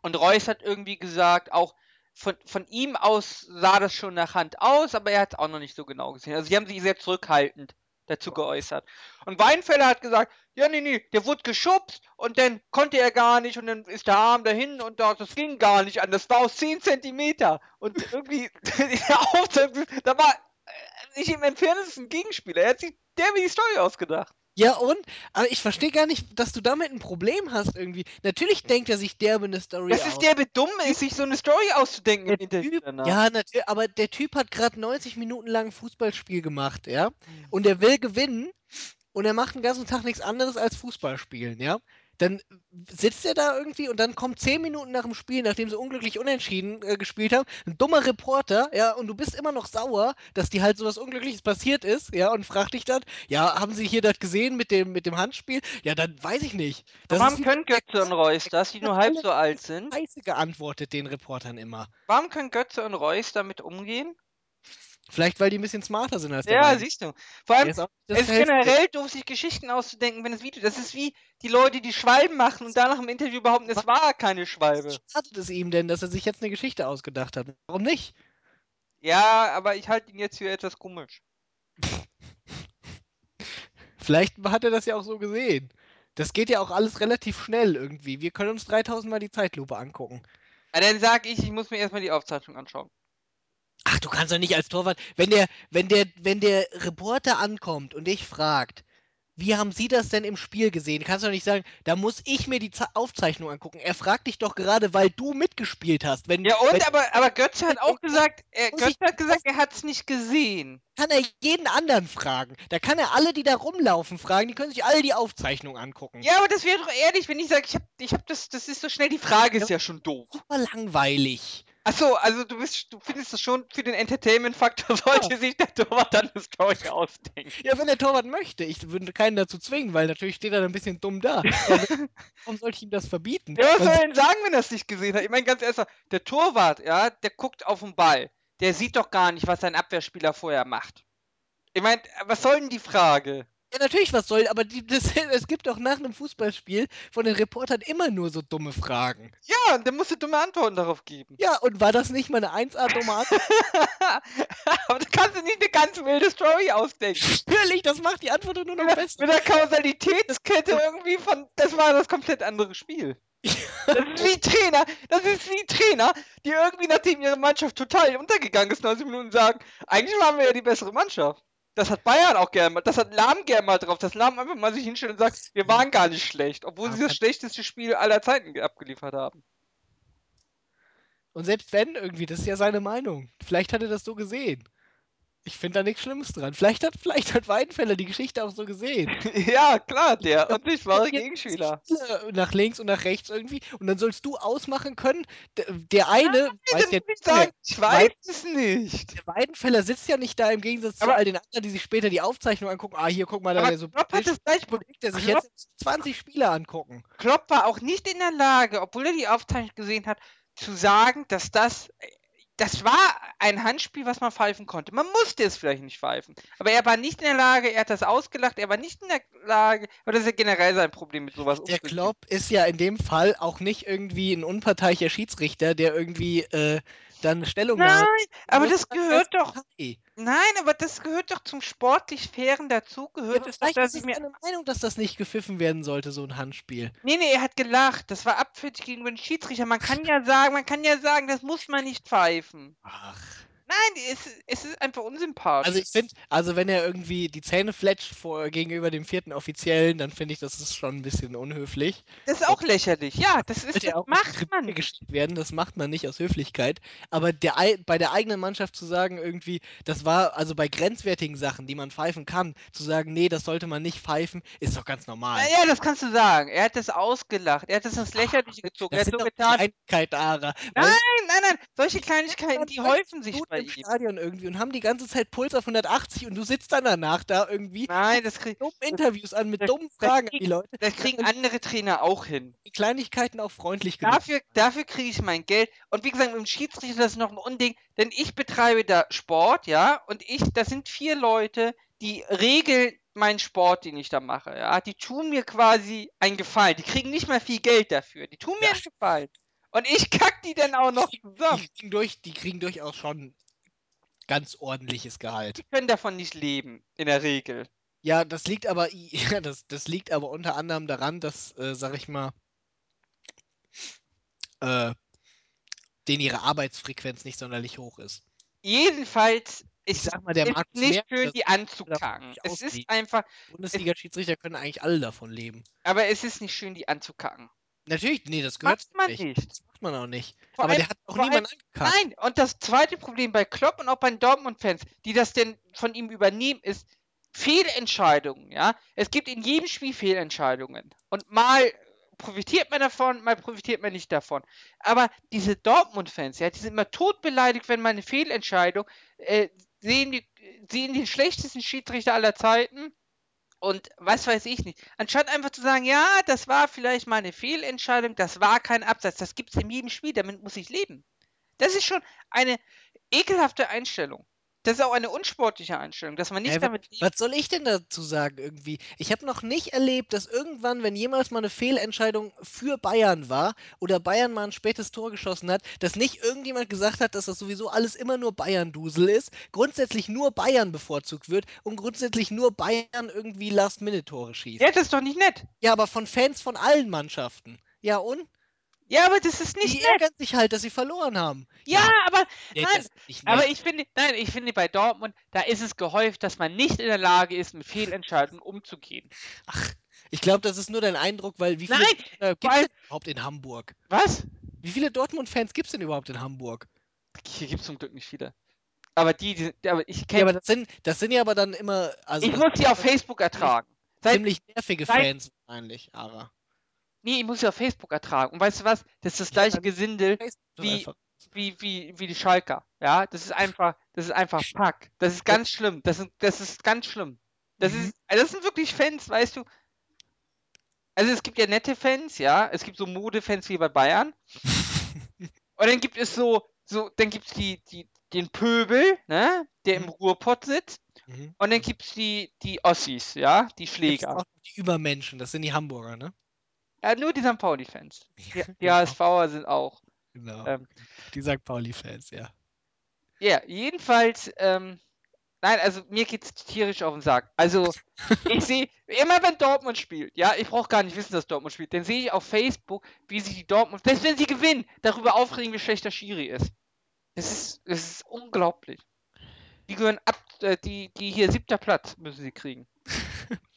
und Reus hat irgendwie gesagt, auch von, von ihm aus sah das schon nach Hand aus, aber er hat es auch noch nicht so genau gesehen. Also sie haben sich sehr zurückhaltend dazu geäußert. Und Weinfeller hat gesagt, ja, nee, nee, der wurde geschubst und dann konnte er gar nicht und dann ist der Arm dahin und da, das ging gar nicht an. Das war aus 10 Zentimeter. Und irgendwie, <laughs> da war äh, nicht im entferntesten Gegenspieler. Er hat sich der mir die Story ausgedacht. Ja und? Aber ich verstehe gar nicht, dass du damit ein Problem hast irgendwie. Natürlich denkt er sich derbe eine Story Das aus. ist der dumm ist, sich so eine Story auszudenken im Der Interview Typ, ja, natürlich, aber der Typ hat gerade 90 Minuten lang ein Fußballspiel gemacht, ja? Mhm. Und er will gewinnen und er macht den ganzen Tag nichts anderes als Fußball spielen, ja? Dann sitzt er da irgendwie und dann kommt 10 Minuten nach dem Spiel, nachdem sie unglücklich unentschieden äh, gespielt haben, ein dummer Reporter, ja, und du bist immer noch sauer, dass dir halt sowas Unglückliches passiert ist, ja, und fragt dich dann, ja, haben sie hier das gesehen mit dem, mit dem Handspiel? Ja, dann weiß ich nicht. Das Warum können Götze und Reus das, die nur halb so alt sind? Scheiße geantwortet den Reportern immer. Warum können Götze und Reus damit umgehen? Vielleicht, weil die ein bisschen smarter sind als der Ja, Wein. siehst du. Vor allem, das es ist generell doof, sich Geschichten auszudenken, wenn es Video. Das ist wie die Leute, die Schwalben machen und danach im Interview behaupten, es war keine Schwalbe. Was schadet es ihm denn, dass er sich jetzt eine Geschichte ausgedacht hat? Warum nicht? Ja, aber ich halte ihn jetzt für etwas komisch. <laughs> Vielleicht hat er das ja auch so gesehen. Das geht ja auch alles relativ schnell irgendwie. Wir können uns 3000 Mal die Zeitlupe angucken. Aber dann sag ich, ich muss mir erstmal die Aufzeichnung anschauen. Ach, du kannst doch nicht als Torwart, wenn der, wenn der, wenn der Reporter ankommt und dich fragt, wie haben Sie das denn im Spiel gesehen? Kannst du doch nicht sagen, da muss ich mir die Ze- Aufzeichnung angucken. Er fragt dich doch gerade, weil du mitgespielt hast. Wenn, Ja, und wenn, aber, aber Götze hat auch gesagt, er, Götze hat gesagt, er hat es nicht gesehen. kann er jeden anderen fragen. Da kann er alle, die da rumlaufen, fragen. Die können sich alle die Aufzeichnung angucken. Ja, aber das wäre doch ehrlich, wenn ich sage, ich hab, ich hab das, das ist so schnell, die Frage ist ja schon doof. Super langweilig. Achso, also du bist, du findest es schon für den Entertainment-Faktor <laughs> sollte sich der Torwart dann eine Story ausdenken. Ja, wenn der Torwart möchte. Ich würde keinen dazu zwingen, weil natürlich steht er dann ein bisschen dumm da. <laughs> Warum sollte ich ihm das verbieten? Ja, was soll er denn sagen, wenn er es nicht gesehen hat? Ich meine, ganz ehrlich, der Torwart, ja, der guckt auf den Ball. Der sieht doch gar nicht, was sein Abwehrspieler vorher macht. Ich meine, was soll denn die Frage? Ja, natürlich, was soll, aber die, das, <laughs> es gibt doch nach einem Fußballspiel von den Reportern immer nur so dumme Fragen. Ja, und dann musst du dumme Antworten darauf geben. Ja, und war das nicht mal eine 1A-dumme Antwort? <laughs> Aber da kannst du nicht eine ganz wilde Story ausdenken. <laughs> Natürlich, das macht die Antwort nur noch Mit der, besser. mit der Kausalitätskette irgendwie von, das war das komplett andere Spiel. Das ist wie Trainer, das ist wie Trainer, die irgendwie, nachdem ihre Mannschaft total untergegangen ist, 90 Minuten sagen, eigentlich waren wir ja die bessere Mannschaft. Das hat Bayern auch gerne mal, das hat Lahm gerne mal drauf, dass Lahm einfach mal sich hinstellt und sagt, wir waren gar nicht schlecht, obwohl sie das schlechteste Spiel aller Zeiten abgeliefert haben. Und selbst wenn irgendwie, das ist ja seine Meinung. Vielleicht hat er das so gesehen. Ich finde da nichts Schlimmes dran. Vielleicht hat, vielleicht hat Weidenfeller die Geschichte auch so gesehen. <laughs> ja, klar, der und ich war Jetzt Gegenspieler. Spieler Nach links und nach rechts irgendwie. Und dann sollst du ausmachen können, der, der eine, weiß Das ja, ich sagen, ich weiß es nicht. der Weidenfeller sitzt ja nicht da im Gegensatz Aber- zu all den anderen, die sich später die Aufzeichnung angucken. Ah, hier, guck mal, da der so Klopp hat das gleiche Problem. der sich Klopp- jetzt 20 Spieler angucken. Klopp war auch nicht in der Lage, obwohl er die Aufzeichnung gesehen hat, zu sagen, dass das. Das war ein Handspiel, was man pfeifen konnte. Man musste es vielleicht nicht pfeifen. Aber er war nicht in der Lage, er hat das ausgelacht, er war nicht in der Lage, aber das ist ja generell sein Problem mit sowas Der. Klopp ist ja in dem Fall auch nicht irgendwie ein unparteiischer Schiedsrichter, der irgendwie äh, dann Stellungnahme. Nein, aber das gehört doch. Partei. Nein, aber das gehört doch zum sportlich Fairen dazu. Ja, Gehört aber es doch, dass ist ich mir. eine Meinung, dass das nicht gepfiffen werden sollte, so ein Handspiel. Nee, nee, er hat gelacht. Das war abfällig gegenüber den Schiedsrichter. Man kann <laughs> ja sagen, man kann ja sagen, das muss man nicht pfeifen. Ach. Nein, es, es ist einfach unsympathisch. Also ich finde, also wenn er irgendwie die Zähne fletscht vor, gegenüber dem vierten Offiziellen, dann finde ich, das ist schon ein bisschen unhöflich. das ist auch lächerlich. Ja, das ist, ja das die macht man. geschickt werden, das macht man nicht aus Höflichkeit. Aber der, ei- bei der eigenen Mannschaft zu sagen, irgendwie, das war, also bei grenzwertigen Sachen, die man pfeifen kann, zu sagen, nee, das sollte man nicht pfeifen, ist doch ganz normal. Ja, das kannst du sagen. Er hat das ausgelacht. Er hat das ins Lächerliche gezogen. Er Das hat sind so getan. Kleinigkeiten, Ara. Nein, nein, nein. Solche Kleinigkeiten, die 20 häufen sich bei im. Stadion irgendwie und haben die ganze Zeit Puls auf 180 und du sitzt dann danach da irgendwie Nein, das, krieg, dummen Interviews an mit das- dummen Fragen an krieg- die Leute. das kriegen andere Trainer auch hin. Die Kleinigkeiten auch freundlich. Dafür, dafür kriege ich mein Geld. Und wie gesagt, mit dem Schiedsrichter das ist noch ein Unding, denn ich betreibe da Sport, ja, und ich, das sind vier Leute, die regeln meinen Sport, den ich da mache, ja. Die tun mir quasi einen Gefallen. Die kriegen nicht mal viel Geld dafür. Die tun mir Ja. einen Gefallen. Und ich kack die dann auch noch zusammen. Die kriegen, durch, die kriegen durchaus schon ganz ordentliches Gehalt. Die können davon nicht leben, in der Regel. Ja, das liegt aber, <laughs> ja, das, das liegt aber unter anderem daran, dass, äh, sag ich mal, äh, denen ihre Arbeitsfrequenz nicht sonderlich hoch ist. Jedenfalls Ich ist sag mal, der es Markt nicht schön, die anzukacken. Es ist einfach, Bundesliga-Schiedsrichter können eigentlich alle davon leben. aber es ist nicht schön, die anzukacken. Natürlich, nee, das gehört Macht man nicht. nicht. Das macht man auch nicht. Vor aber allem- der hat auch niemand angekackt. Nein, und das zweite Problem bei Klopp und auch bei den Dortmund-Fans, die das denn von ihm übernehmen, ist Fehlentscheidungen, ja. Es gibt in jedem Spiel Fehlentscheidungen. Und mal profitiert man davon, mal profitiert man nicht davon. Aber diese Dortmund-Fans, ja, die sind immer totbeleidigt, wenn mal eine Fehlentscheidung, äh, sehen, die, sehen den schlechtesten Schiedsrichter aller Zeiten und was weiß ich nicht. Anstatt einfach zu sagen, ja, das war vielleicht mal eine Fehlentscheidung, das war kein Absatz, das gibt es in jedem Spiel, damit muss ich leben. Das ist schon eine ekelhafte Einstellung. Das ist auch eine unsportliche Einstellung, dass man nicht Hä, damit Was soll ich denn dazu sagen irgendwie? Ich habe noch nicht erlebt, dass irgendwann, wenn jemals mal eine Fehlentscheidung für Bayern war oder Bayern mal ein spätes Tor geschossen hat, dass nicht irgendjemand gesagt hat, dass das sowieso alles immer nur Bayern-Dusel ist, grundsätzlich nur Bayern bevorzugt wird und grundsätzlich nur Bayern irgendwie Last-Minute-Tore schießt. Ja, das ist doch nicht nett. Ja, aber von Fans von allen Mannschaften. Ja, und? Ja, aber das ist nicht Die nett. ärgern sich halt, dass sie verloren haben. Ja, aber, Nee, nein, aber ich finde, nein, ich finde bei Dortmund, da ist es gehäuft, dass man nicht in der Lage ist, mit Fehlentscheidungen umzugehen. Ach, ich glaube, das ist nur dein Eindruck, weil wie viele Nein, äh, gibt es überhaupt in Hamburg? Was? Wie viele Dortmund-Fans gibt es denn überhaupt in Hamburg? Hier gibt es zum Glück nicht viele. Aber die, die sind- aber ich Ja, kenne, aber das sind, das sind ja aber dann immer, also ich muss sie auf Facebook ertragen. Ziemlich nervige seit- Fans wahrscheinlich, Ara. Nee, ich muss sie auf Facebook ertragen. Und weißt du was? Das ist das gleiche Gesindel Wie- wie, wie, wie die Schalker. Ja, das ist einfach, das ist einfach Pack. Das ist ganz schlimm. Das ist, das ist ganz schlimm. Das Mhm. ist, also das sind wirklich Fans, weißt du. Also es gibt ja nette Fans, ja. Es gibt so Modefans wie bei Bayern. <laughs> Und dann gibt es so, so, dann gibt es die, die, den Pöbel, ne, der im Mhm. Ruhrpott sitzt. Mhm. Und dann gibt's die, die Ossis, ja, die Gibt's Schläger. auch noch die Übermenschen, das sind die Hamburger, ne? Ja, nur die St. Pauli-Fans. Die, die Genau. HSVer sind auch. Genau. Ähm, Die St. Pauli-Fans, ja. Ja, jedenfalls, ähm, nein, also mir geht's tierisch auf den Sack. Also, <laughs> ich sehe, immer wenn Dortmund spielt, ja, ich brauche gar nicht wissen, dass Dortmund spielt, dann sehe ich auf Facebook, wie sich die Dortmund, selbst wenn sie gewinnen, darüber aufregen, wie schlecht der Schiri ist. Das ist, das ist unglaublich. Die gehören ab, äh, die, die hier siebter Platz müssen sie kriegen. <laughs>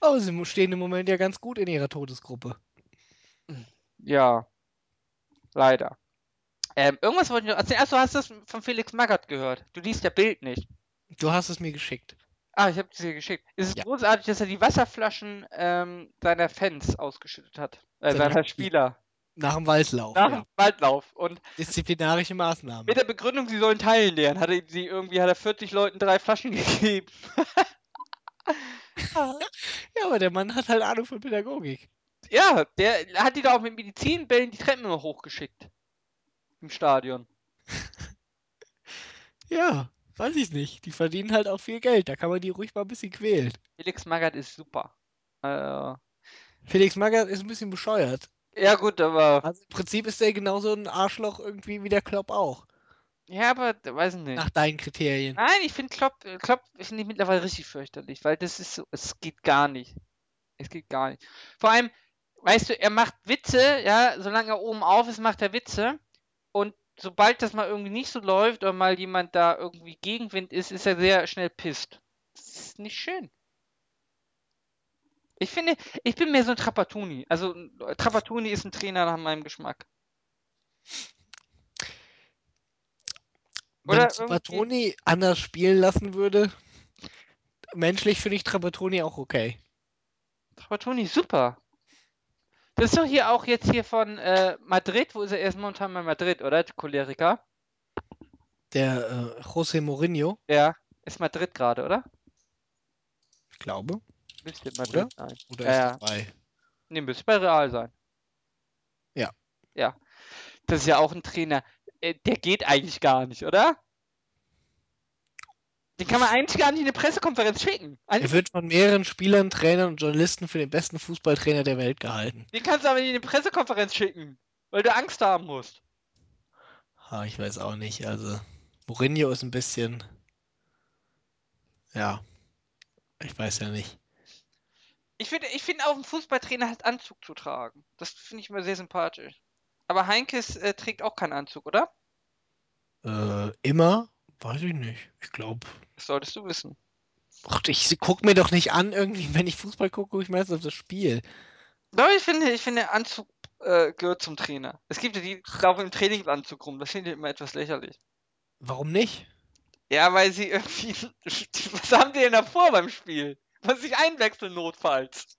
Aber sie stehen im Moment ja ganz gut in ihrer Todesgruppe. Ja, leider. Ähm, irgendwas wollte ich noch erzählen. Achso, hast du das von Felix Magath gehört? Du liest ja Bild nicht. Du hast es mir geschickt. Ah, ich habe es dir geschickt. Es ist Ja. großartig, dass er die Wasserflaschen ähm, seiner Fans ausgeschüttet hat. Äh, Seiner Spieler. Nach dem Waldlauf, Nach ja. dem Waldlauf. Und Disziplinarische Maßnahme. mit der Begründung, sie sollen teilen lernen, hat er sie irgendwie, hat er 40 Leuten drei Flaschen <laughs> gegeben. Ja, aber der Mann hat halt Ahnung von Pädagogik. ja, der hat die da auch mit Medizinbällen die Treppen immer hochgeschickt. Im Stadion. <laughs> Ja, weiß ich nicht. Die verdienen halt auch viel Geld. Da kann man die ruhig mal ein bisschen quälen. Felix Magath ist super. Äh, Felix Magath ist ein bisschen bescheuert. ja, gut, aber. Also im Prinzip ist der genauso ein Arschloch irgendwie wie der Klopp auch. Ja, aber, weiß ich nicht. Nach deinen Kriterien. Nein, ich finde Klopp, äh, Klopp finde ich mittlerweile richtig fürchterlich, weil das ist so, es geht gar nicht. Es geht gar nicht. Vor allem, weißt du, er macht Witze, ja, solange er oben auf ist, macht er Witze. Und sobald das mal irgendwie nicht so läuft oder mal jemand da irgendwie Gegenwind ist, ist er sehr schnell pisst. Das ist nicht schön. Ich finde, ich bin mehr so ein Trapattoni. Also, Trapattoni ist ein Trainer nach meinem Geschmack. Wenn Oder Trapattoni anders spielen lassen würde, menschlich finde ich Trapattoni auch okay. Trapattoni ist super. Das ist doch hier auch jetzt hier von äh, Madrid. Wo ist er erst momentan bei Madrid, oder? Der Choleriker. Der äh, José Mourinho, Ja, ist Madrid gerade, oder? ich glaube. Müsste Madrid sein. Oder Ja, ist ja. bei? Nee, müsste bei Real sein. Ja. Ja. Das ist ja auch ein Trainer. Äh, der geht eigentlich gar nicht, oder? Den kann man eigentlich gar nicht in eine Pressekonferenz schicken. Er Eigentlich, wird von mehreren Spielern, Trainern und Journalisten für den besten Fußballtrainer der Welt gehalten. den kannst du aber nicht in eine Pressekonferenz schicken, weil du Angst haben musst. Ha, ich weiß auch nicht. Also, Mourinho ist ein bisschen. Ja. Ich weiß ja nicht. Ich finde, ich finde auch ein Fußballtrainer hat Anzug zu tragen. Das finde ich immer sehr sympathisch. Aber Heinkes äh, trägt auch keinen Anzug, oder? Äh, immer? Weiß ich nicht. Ich glaube. Das solltest du wissen. Ich guck mir doch nicht an, irgendwie, wenn ich Fußball gucke, gucke ich meistens auf das Spiel. Aber ich finde, ich finde, Anzug äh, gehört zum Trainer. Es gibt ja die, die laufen im Trainingsanzug rum. Das finde ich immer etwas lächerlich. Warum nicht? Ja, weil sie irgendwie. <laughs> Was haben die denn da vor beim Spiel? Was sich einwechseln notfalls.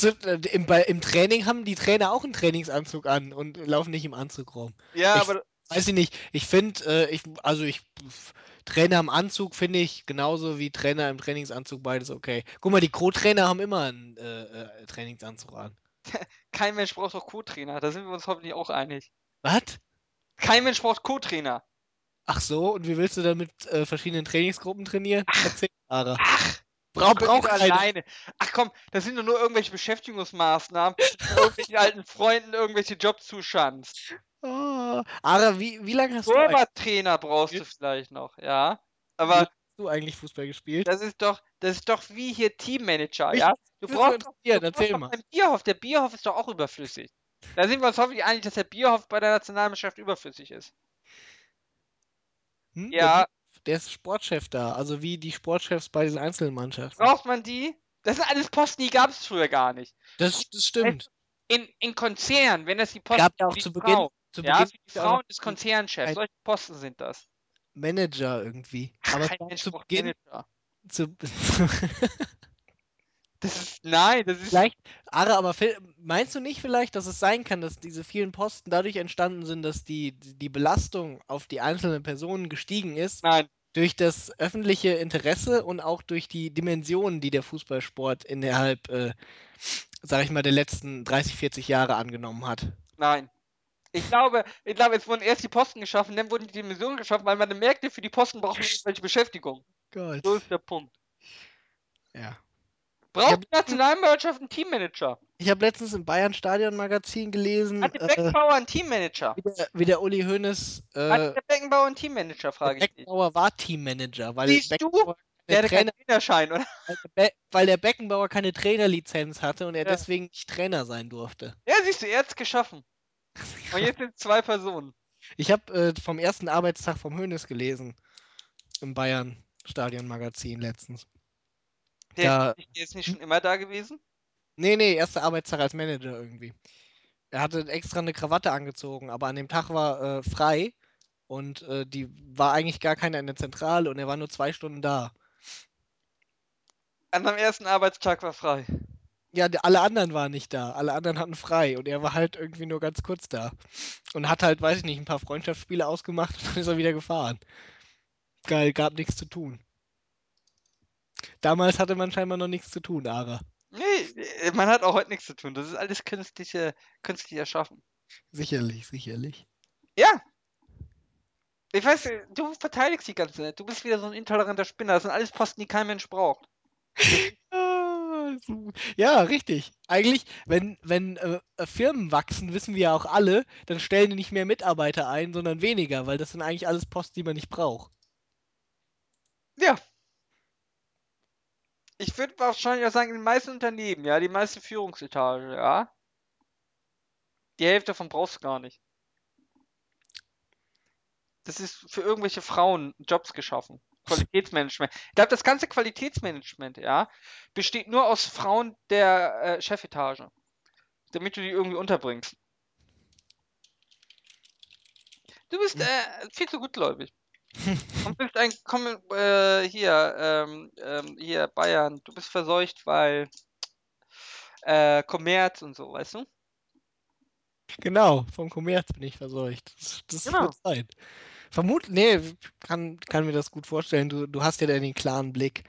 Du, äh, im, im Training haben die Trainer auch einen Trainingsanzug an und laufen nicht im Anzug rum. Ja, Ich- aber Weiß ich nicht. Ich finde, äh, ich, also ich, Trainer im Anzug finde ich genauso wie Trainer im Trainingsanzug beides okay. Guck mal, die Co-Trainer haben immer einen äh, äh, Trainingsanzug an. <laughs> kein Mensch braucht doch Co-Trainer. Da sind wir uns hoffentlich auch einig. Was? Kein Mensch braucht Co-Trainer. Ach so, und wie willst du dann mit äh, verschiedenen Trainingsgruppen trainieren? Lara. Ach, Brauch, braucht alleine. Ach komm, das sind doch nur irgendwelche Beschäftigungsmaßnahmen, du <laughs> irgendwelchen alten Freunden irgendwelche Jobs zuschanzt. Oh, Ara, wie, wie lange hast, du eigentlich- Torwarttrainer brauchst du vielleicht noch, ja. Aber hast du eigentlich Fußball gespielt? das ist doch, das ist doch wie hier Teammanager, Mich ja. Du brauchst doch, du brauchst erzähl doch mal. Bierhoff. Der Bierhoff ist doch auch überflüssig. Da sind wir uns hoffentlich einig, dass der Bierhoff bei der Nationalmannschaft überflüssig ist. Hm? Ja. Der, ist Sportchef da, also wie die Sportchefs bei den einzelnen Mannschaften. Braucht man die? Das sind alles Posten, die gab es früher gar nicht. Das, das stimmt. In, in Konzernen, wenn das die Posten Gab ja für auch die zu Beginn, Frauen, zu ja, Beginn für die Frauen des Konzernchefs. Solche Posten sind das. Manager irgendwie. Aber Kein zu Beginn, Manager. zu, <laughs> Das ist, nein, das ist, vielleicht, Ara, aber meinst du nicht vielleicht, dass es sein kann, dass diese vielen Posten dadurch entstanden sind, dass die, die Belastung auf die einzelnen Personen gestiegen ist, nein, durch das öffentliche Interesse und auch durch die Dimensionen, die der Fußballsport innerhalb, äh, sag ich mal, der letzten 30, 40 Jahre angenommen hat? nein. Ich glaube, ich glaube, es wurden erst die Posten geschaffen, dann wurden die Dimensionen geschaffen, weil man merkte, für die Posten braucht man irgendwelche Beschäftigung. Gott. So ist der Punkt. Ja. Braucht die Nationalmannschaft einen Teammanager? Ich habe letztens im Bayern-Stadion-Magazin gelesen, Hat der äh, Beckenbauer einen Teammanager? wie, der, wie der Uli Hoeneß, äh, Hat der Beckenbauer einen Teammanager, frage ich. Beckenbauer war Teammanager, weil Siehst du? Der hatte keinen Trainer, Trainerschein, oder? weil, der Beckenbauer keine Trainerlizenz hatte und er Ja. deswegen nicht Trainer sein durfte. Ja, siehst du, er hat's geschaffen. Und jetzt sind es zwei Personen. Ich habe äh, vom ersten Arbeitstag vom Hoeneß gelesen im Bayern-Stadion-Magazin letztens. Der, Da- ist, nicht- nicht schon immer da gewesen? Nee, nee, erster Arbeitstag als Manager irgendwie. Er hatte extra eine Krawatte angezogen, aber an dem Tag war äh, frei und äh, die war eigentlich gar keiner in der Zentrale und er war nur zwei Stunden da. An seinem ersten Arbeitstag war frei. Ja, alle anderen waren nicht da. Alle anderen hatten frei und er war halt irgendwie nur ganz kurz da. Und hat halt, weiß ich nicht, ein paar Freundschaftsspiele ausgemacht und dann ist er wieder gefahren. Geil, gab nichts zu tun. Damals hatte man scheinbar noch nichts zu tun, Ara. Nee, äh, man hat auch heute nichts zu tun. Das ist alles künstliche, künstlich erschaffen. Sicherlich, sicherlich. Ja. Ich weiß, du verteidigst die ganze Zeit. Du bist wieder so ein intoleranter Spinner. Das sind alles Posten, die kein Mensch braucht. <laughs> Ja, richtig. Eigentlich, wenn, wenn äh, Firmen wachsen, wissen wir ja auch alle, dann stellen die nicht mehr Mitarbeiter ein, sondern weniger, weil das sind eigentlich alles Posten, die man nicht braucht. Ja. Ich würde wahrscheinlich auch sagen, in den meisten Unternehmen, ja, die meiste Führungsetage, ja. Die Hälfte davon brauchst du gar nicht. Das ist für irgendwelche Frauen Jobs geschaffen. Qualitätsmanagement. Ich glaube, das ganze Qualitätsmanagement, ja, besteht nur aus Frauen der äh, Chefetage. Damit du die irgendwie unterbringst. Du bist äh, viel zu gutgläubig. Und bist ein komm, äh, hier, ähm, ähm, hier, Bayern, du bist verseucht, weil äh, Kommerz und so, weißt du? Genau, vom Kommerz bin ich verseucht. Das, das Genau. wird sein. Vermutlich, nee, kann, kann mir das gut vorstellen. Du, du hast ja den klaren Blick.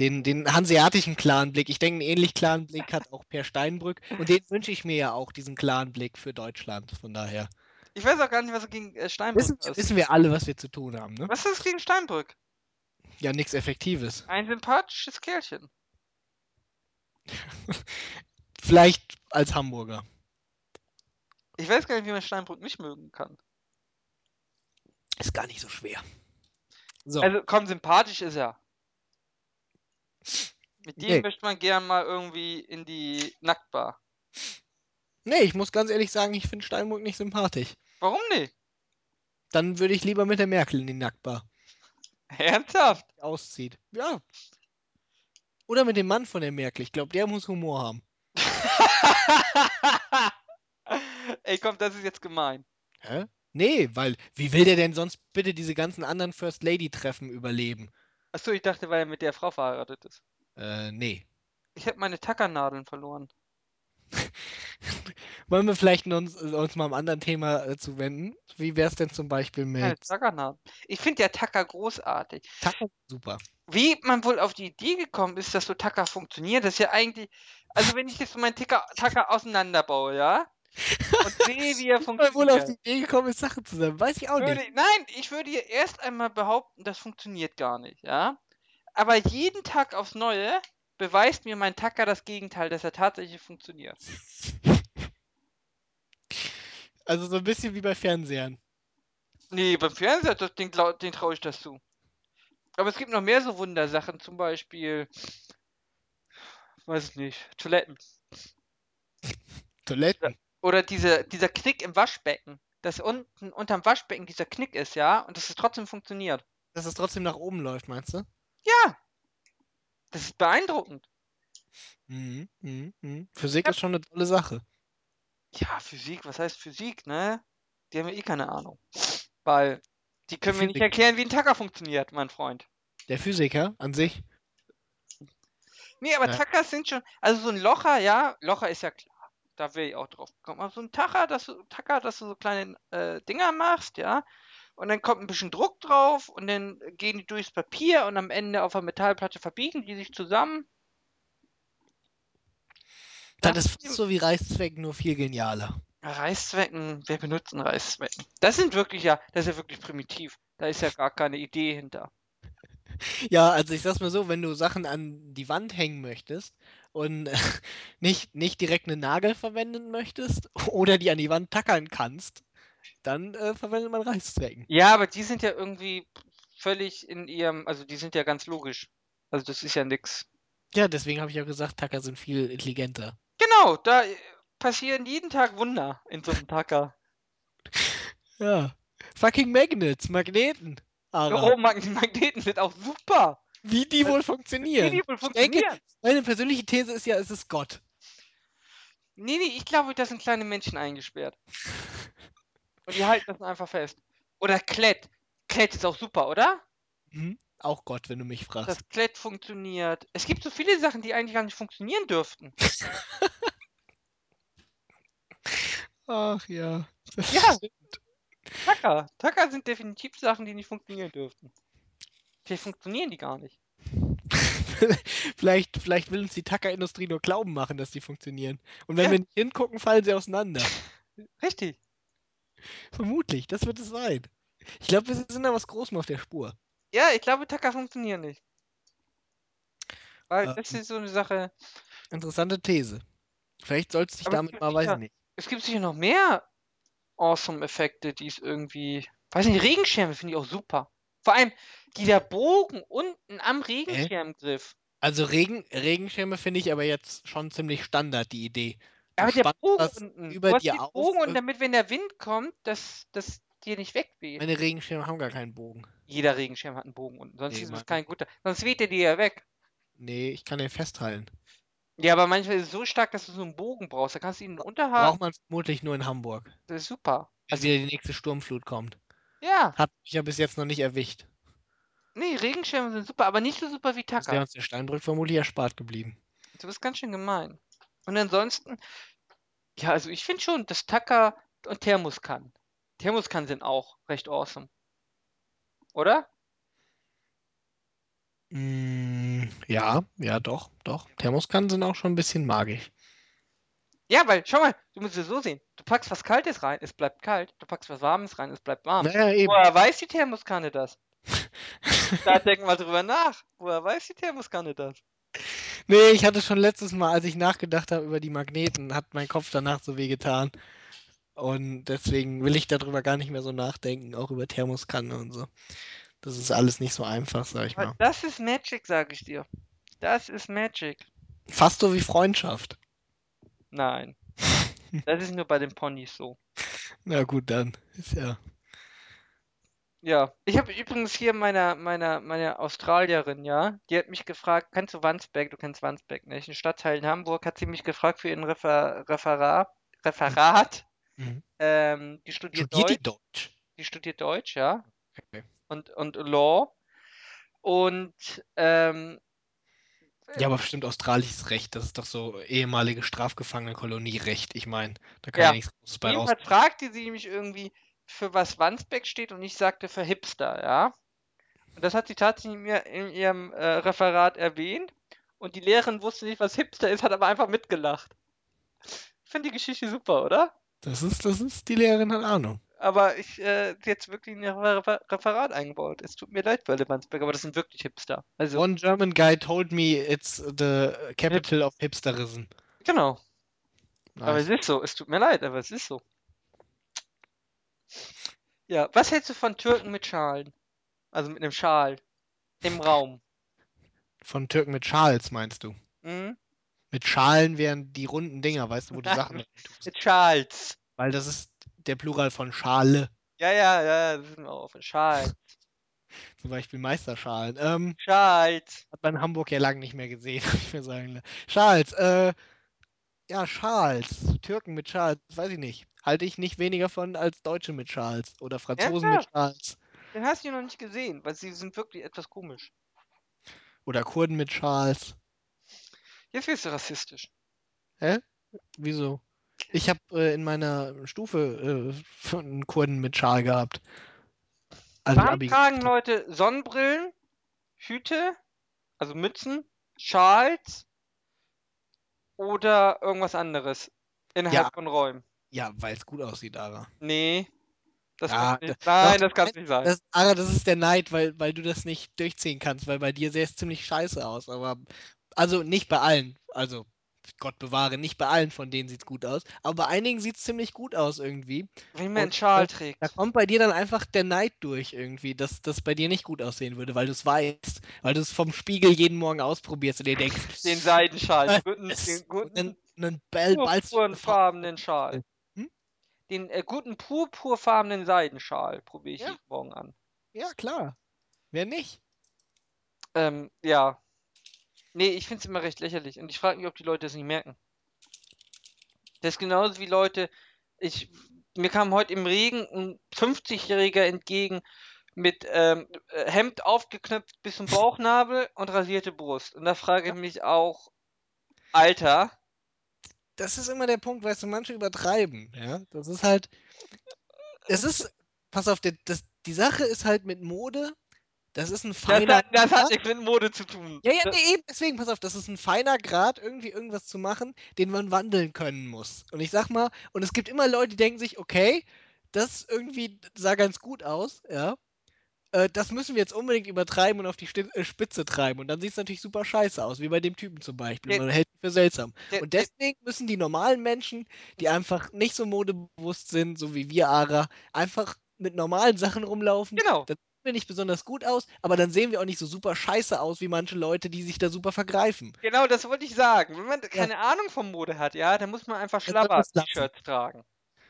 Den, den hanseatischen klaren Blick. Ich denke, einen ähnlich klaren Blick hat auch Per Steinbrück. Und den wünsche ich mir ja auch, diesen klaren Blick für Deutschland. Von daher. Ich weiß auch gar nicht, was gegen äh, Steinbrück Wissen, hast. wissen wir alle, was wir zu tun haben, ne? Was ist gegen Steinbrück? Ja, nichts Effektives. Ein sympathisches Kerlchen. <laughs> Vielleicht als Hamburger. Ich weiß gar nicht, wie man Steinbrück nicht mögen kann. Ist gar nicht so schwer. So. Also, komm, sympathisch ist er. Mit dem Nee. möchte man gern mal irgendwie in die Nacktbar. nee, ich muss ganz ehrlich sagen, ich finde Steinbrück nicht sympathisch. Warum nicht? Dann würde ich lieber mit der Merkel in die Nacktbar. Ernsthaft? auszieht. Ja. Oder mit dem Mann von der Merkel. Ich glaube, der muss Humor haben. <laughs> Ey, komm, das ist jetzt gemein. Hä? Nee, weil wie will der denn sonst bitte diese ganzen anderen First Lady Treffen überleben? Achso, ich dachte, weil er mit der Frau verheiratet ist. Äh, nee. Ich habe meine Tackernadeln verloren. <laughs> Wollen wir vielleicht uns, uns mal einem anderen Thema äh, zuwenden? Wie wär's denn zum Beispiel mit Tackernadeln. Ich finde ja Tacker großartig. Taco? Super. Wie man wohl auf die Idee gekommen ist, dass so Tacker funktioniert, das ist ja eigentlich. Also, wenn ich jetzt so meinen Ticker, Tacker auseinanderbaue, ja? Und <laughs> sehe, wie er man wohl auf funktioniert. die Idee gekommen ist, Sachen zusammen. Weiß ich auch Würde, nicht. nein, ich würde hier erst einmal behaupten, das funktioniert gar nicht, ja? Aber jeden Tag aufs Neue beweist mir mein Tacker das Gegenteil, dass er tatsächlich funktioniert. <laughs> Also so ein bisschen wie bei Fernsehern. Nee, beim Fernseher, das, den, den traue ich das zu. Aber es gibt noch mehr so Wundersachen, zum Beispiel, weiß ich nicht, Toiletten. <laughs> Toiletten. Oder diese, dieser Knick im Waschbecken. Dass unten unterm Waschbecken dieser Knick ist, ja, und dass es trotzdem funktioniert. Dass es trotzdem nach oben läuft, meinst du? Ja! Das ist beeindruckend. Mhm, mhm, mhm. Physik Ja. ist schon eine tolle Sache. Ja, Physik, was heißt Physik, ne? Die haben ja eh keine Ahnung. Weil die können mir nicht erklären, wie ein Tacker funktioniert, mein Freund. Der Physiker an sich. Nee, aber Ja. Tackers sind schon. Also so ein Locher, ja, Locher ist ja klar. Da wäre ich auch drauf gekommen. Aber so ein Tacker, dass du, Tacker, dass du so kleine äh, Dinger machst, ja. Und dann kommt ein bisschen Druck drauf und dann gehen die durchs Papier und am Ende auf der Metallplatte verbiegen die sich zusammen. Das Das ist so wie Reißzwecken, nur viel genialer. Reißzwecken, wer benutzt einen Reißzwecken? Das sind wirklich ja, das ist ja wirklich primitiv. Da ist ja gar keine Idee hinter. <laughs> Ja, also ich sag's mal so, wenn du Sachen an die Wand hängen möchtest und <laughs> nicht, nicht direkt einen Nagel verwenden möchtest oder die an die Wand tackern kannst, dann äh, verwendet man Reißzwecken. Ja, aber die sind ja irgendwie völlig in ihrem, also die sind ja ganz logisch. Also das ist ja nix. Ja, deswegen habe ich ja gesagt, Tacker sind viel intelligenter. Genau, da passieren jeden Tag Wunder in so einem Tacker. <laughs> Ja. Fucking Magnets, Magneten. Ara. Oh, Mag Magneten sind auch super. Wie die wohl funktionieren. Wie die wohl Ich denke, funktionieren. meine persönliche These ist ja, es ist Gott. Nee, nee, ich glaube, da sind kleine Menschen eingesperrt. <laughs> Und die halten das einfach fest. Oder Klett. Klett ist auch super, oder? Mhm. Auch Gott, wenn du mich fragst. Das Klett funktioniert. Es gibt so viele Sachen, die eigentlich gar nicht funktionieren dürften. <laughs> Ach ja. Ja. Tacker. Tacker sind definitiv Sachen, die nicht funktionieren dürften. Vielleicht funktionieren die gar nicht. <laughs> vielleicht, vielleicht will uns die Tackerindustrie nur glauben machen, dass die funktionieren. Und wenn Ja. wir nicht hingucken, fallen sie auseinander. Richtig. Vermutlich, das wird es sein. Ich glaube, wir sind da was Großem auf der Spur. Ja, ich glaube, Tacker funktionieren nicht. Weil Ähm. das ist so eine Sache. Interessante These. Vielleicht sollst du dich Aber damit mal, weiß ich nicht. Es gibt sicher noch mehr Awesome-Effekte, die es irgendwie. Weiß nicht, Regenschirme finde ich auch super. Vor allem dieser Bogen unten am Regenschirmgriff. Also Regen, Regenschirme finde ich aber jetzt schon ziemlich Standard, die Idee. Du Aber der Bogen unten. über dir den Bogen und und- damit, wenn der Wind kommt, dass das dir nicht wegweht. Meine Regenschirme haben gar keinen Bogen. Jeder Regenschirm hat einen Bogen unten. Sonst Nee, ist es kein guter. Sonst weht er dir ja weg. Nee, ich kann den festhalten. Ja, aber manchmal ist es so stark, dass du so einen Bogen brauchst. Da kannst du ihn unterhalten. Braucht man vermutlich nur in Hamburg. Das ist super. Wenn Also, wieder die nächste Sturmflut kommt. ja. Hat mich ja bis jetzt noch nicht erwischt. Nee, Regenschirme sind super, aber nicht so super wie Ist der Tacker. uns der Steinbrück vermutlich erspart geblieben. Du bist ganz schön gemein. Und ansonsten, ja, also ich finde schon, dass Tacker und Thermoskan. Thermoskan sind auch recht awesome. Oder? Mm, ja, ja, doch, doch. Thermoskannen sind auch schon ein bisschen magisch. Ja, weil, schau mal, du musst es so sehen. Du packst was Kaltes rein, es bleibt kalt. Du packst was Warmes rein, es bleibt warm. Naja, eben. Woher weiß die Thermoskanne das? <laughs> Da denken wir drüber nach. Woher weiß die Thermoskanne das? Nee, ich hatte schon letztes Mal, als ich nachgedacht habe über die Magneten, hat mein Kopf danach so weh getan. Und deswegen will ich darüber gar nicht mehr so nachdenken, auch über Thermoskannen und so. Das ist alles nicht so einfach, sag ich mal. Das ist Magic, sag ich dir. Das ist Magic. Fast so wie Freundschaft. Nein. <laughs> Das ist nur bei den Ponys so. Na gut, dann. Ist ja. Ja, ich habe übrigens hier meiner meiner meine Australierin, ja, die hat mich gefragt, kennst du Wandsbek? Du kennst Wandsbek, nicht? Ein Stadtteil in Hamburg, hat sie mich gefragt für ihren Refer Referat, Referat. Mhm. Ähm, die studiert Studiert die Deutsch, Deutsch? die studiert Deutsch, ja, Okay. und und Law. Und ähm, Ja, aber bestimmt australisches Recht. Das ist doch so ehemalige Strafgefangenenkolonierecht. Ich meine, da kann Ja. ja nichts Großes bei raus. jedenfalls fragte sie mich irgendwie, für was Wandsbek steht und ich sagte für Hipster, ja. Und das hat sie tatsächlich mir in ihrem äh, Referat erwähnt. Und die Lehrerin wusste nicht, was Hipster ist, hat aber einfach mitgelacht. Ich finde die Geschichte super, oder? Das ist, das ist, die Lehrerin hat Ahnung. Aber ich äh, jetzt wirklich in ihr Refer Referat eingebaut. Es tut mir leid, Welle Wandsbek, aber das sind wirklich Hipster. Also, One German guy told me it's the capital of hipsterism. genau. Aber es Nice. ist so. Es tut mir leid, aber es ist so. Ja, was hältst du von Türken mit Schalen? Also mit einem Schal. Im Raum. Von Türken mit Schals, meinst du? Mhm. Mit Schalen wären die runden Dinger, weißt du, wo du Sachen <laughs> tust. Mit Schals. Weil das ist der Plural von Schale. Ja, ja, ja, das sind wir auf. Schals. <laughs> Zum Beispiel Meisterschalen. Ähm, Schals. hat man in Hamburg ja lange nicht mehr gesehen, <laughs> ich mir sagen. lassen. Schals, äh, ja, Schals. Türken mit Schals, weiß ich nicht. Halte ich nicht weniger von als Deutsche mit Schals. Oder Franzosen mit Schals. Den hast du noch nicht gesehen, weil sie sind wirklich etwas komisch. Oder Kurden mit Schals. Jetzt wirst du rassistisch. Wieso? Ich habe äh, in meiner Stufe äh, einen Kurden mit Schal gehabt. Also Warum Abi tragen Leute Sonnenbrillen, Hüte, also Mützen, Schals oder irgendwas anderes innerhalb Ja. von Räumen? Ja, weil es gut aussieht, aber. Nee. Das Ja. Nein, doch, das kann's nicht sein. Das, aber das ist der Neid, weil, weil du das nicht durchziehen kannst, weil bei dir sähe es ziemlich scheiße aus. Aber also nicht bei allen. Also Gott bewahre, nicht bei allen von denen sieht es gut aus. Aber bei einigen sieht es ziemlich gut aus irgendwie. Wie man einen Schal trägt. Da kommt bei dir dann einfach der Neid durch irgendwie, dass das bei dir nicht gut aussehen würde, weil du es weißt, weil du es vom Spiegel jeden Morgen ausprobierst und dir denkst, Den Seidenschal, <laughs> den guten, den dann ball, ballst purpurfarbenen Schal. Den äh, guten purpurfarbenen Seidenschal probiere ich Ja. Morgen an. Ja, klar. Wer nicht? Ähm, ja. Nee, ich finde es immer recht lächerlich. Und ich frage mich, ob die Leute das nicht merken. Das ist genauso wie Leute. Ich, mir kam heute im Regen ein 50-Jähriger entgegen mit ähm, äh, Hemd aufgeknöpft bis zum Bauchnabel und rasierte Brust. Und da frage ich mich auch, Alter, das ist immer der Punkt, weißt du, manche übertreiben, ja. Das ist halt. Es ist. Pass auf, der, das, die Sache ist halt mit Mode, das ist ein das feiner hat, das hat Grad. nichts mit Mode zu tun. Ja, ja, Das- nee, eben, deswegen, pass auf, das ist ein feiner Grad, irgendwie irgendwas zu machen, den man wandeln können muss. Und ich sag mal, und es gibt immer Leute, die denken sich, okay, das irgendwie sah ganz gut aus, ja. Äh, das müssen wir jetzt unbedingt übertreiben und auf die Sti- äh, Spitze treiben. Und dann sieht es natürlich super scheiße aus, wie bei dem Typen zum Beispiel. Der- Man hält ihn für seltsam. der- Und deswegen müssen die normalen Menschen, die einfach nicht so modebewusst sind, so wie wir Ara, einfach mit normalen Sachen rumlaufen. Genau. Dann sehen wir nicht besonders gut aus, aber dann sehen wir auch nicht so super scheiße aus wie manche Leute, die sich da super vergreifen. Genau, das wollte ich sagen. Wenn man keine Ahnung von Mode hat, ja, dann muss man einfach lassen. Schlabber-T-Shirts tragen.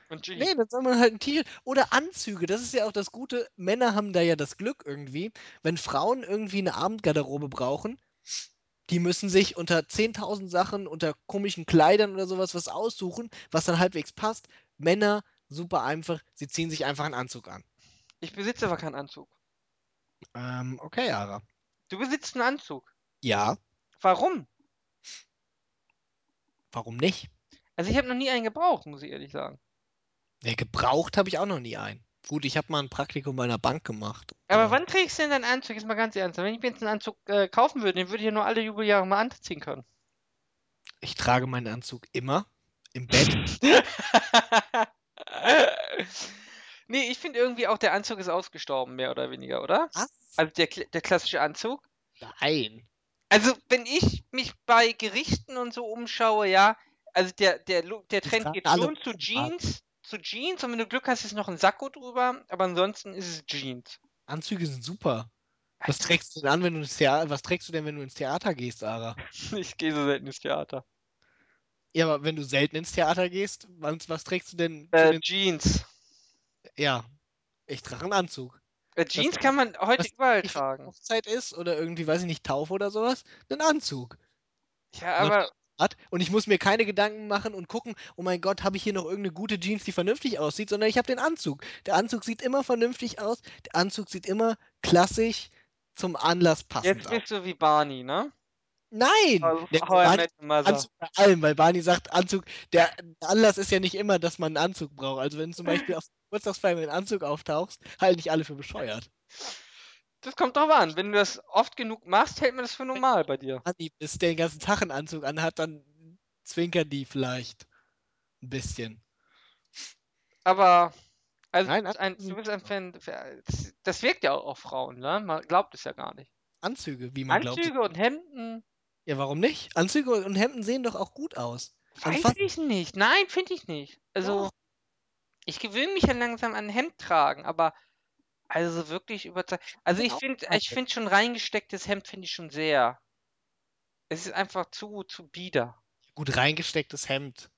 Und Jeans. Nee, dann soll man halt ein T-Shirt oder Anzüge. Das ist ja auch das Gute. Männer haben da ja das Glück irgendwie. Wenn Frauen irgendwie eine Abendgarderobe brauchen, die müssen sich unter 10.000 Sachen, unter komischen Kleidern oder sowas was aussuchen, was dann halbwegs passt. Männer, super einfach. Sie ziehen sich einfach einen Anzug an. Ich besitze aber keinen Anzug. Ähm, okay, Ara. Du besitzt einen Anzug. Ja, Warum? warum nicht? Also ich habe noch nie einen gebraucht, muss ich ehrlich sagen. Nee, gebraucht habe ich auch noch nie einen. Gut, ich habe mal ein Praktikum bei einer Bank gemacht. Aber wann trägst du denn deinen Anzug? Jetzt mal ganz ernst. Wenn ich mir jetzt einen Anzug äh, kaufen würde, den würde ich ja nur alle Jubeljahre mal anziehen können. Ich trage meinen Anzug immer im Bett. <laughs> nee, ich finde irgendwie auch, der Anzug ist ausgestorben, mehr oder weniger, oder? Was? Also der, der klassische Anzug. Nein. Also, wenn ich mich bei Gerichten und so umschaue, ja, also der, der, der Trend geht schon zu. Jeans, zu Jeans und wenn du Glück hast, ist noch ein Sakko drüber, aber ansonsten ist es Jeans. Anzüge sind super. Was trägst du denn an, wenn du ins Theater, was trägst du denn, wenn du ins Theater gehst, Ara? <laughs> Ich gehe so selten ins Theater. Ja, aber wenn du selten ins Theater gehst, was, was trägst du denn Äh, den. Jeans. Ja, ich trage einen Anzug. Äh, Jeans kann man heute was überall Wenn tragen. Hochzeit ist oder irgendwie, weiß ich nicht, Taufe oder sowas, einen Anzug. Ja, aber Hat. Und ich muss mir keine Gedanken machen und gucken, oh mein Gott, habe ich hier noch irgendeine gute Jeans, die vernünftig aussieht, sondern ich habe den Anzug. Der Anzug sieht immer vernünftig aus, der Anzug sieht immer klassisch zum Anlass passend jetzt aus. bist du wie Barney, ne? Nein! Also, Der Barney. Anzug bei allem, weil Barney sagt, Anzug, der Anlass ist ja nicht immer, dass man einen Anzug braucht. Also wenn du zum Beispiel <laughs> auf Geburtstagsfeier mit einem Anzug auftauchst, halten nicht alle für bescheuert. Das kommt drauf an. Wenn du das oft genug machst, hält man das für normal bei dir. Barney ist, der den ganzen Tag einen Anzug anhat, dann zwinkern die vielleicht ein bisschen. Aber, also Nein, du, bist ein, Anzüge du bist ein Fan. das- wirkt ja auch auf Frauen, ne? Man glaubt es ja gar nicht. Anzüge, wie man glaubt. Anzüge und Hemden, Ja, warum nicht? Anzüge und Hemden sehen doch auch gut aus. Weiß ich nicht. Nein, finde ich nicht. Also, Doch. ich gewöhne mich ja langsam an Hemd tragen, aber also wirklich überzeugt. Also ich Genau. finde, ich finde schon reingestecktes Hemd finde ich schon sehr. Es ist einfach zu, zu bieder. Gut reingestecktes Hemd,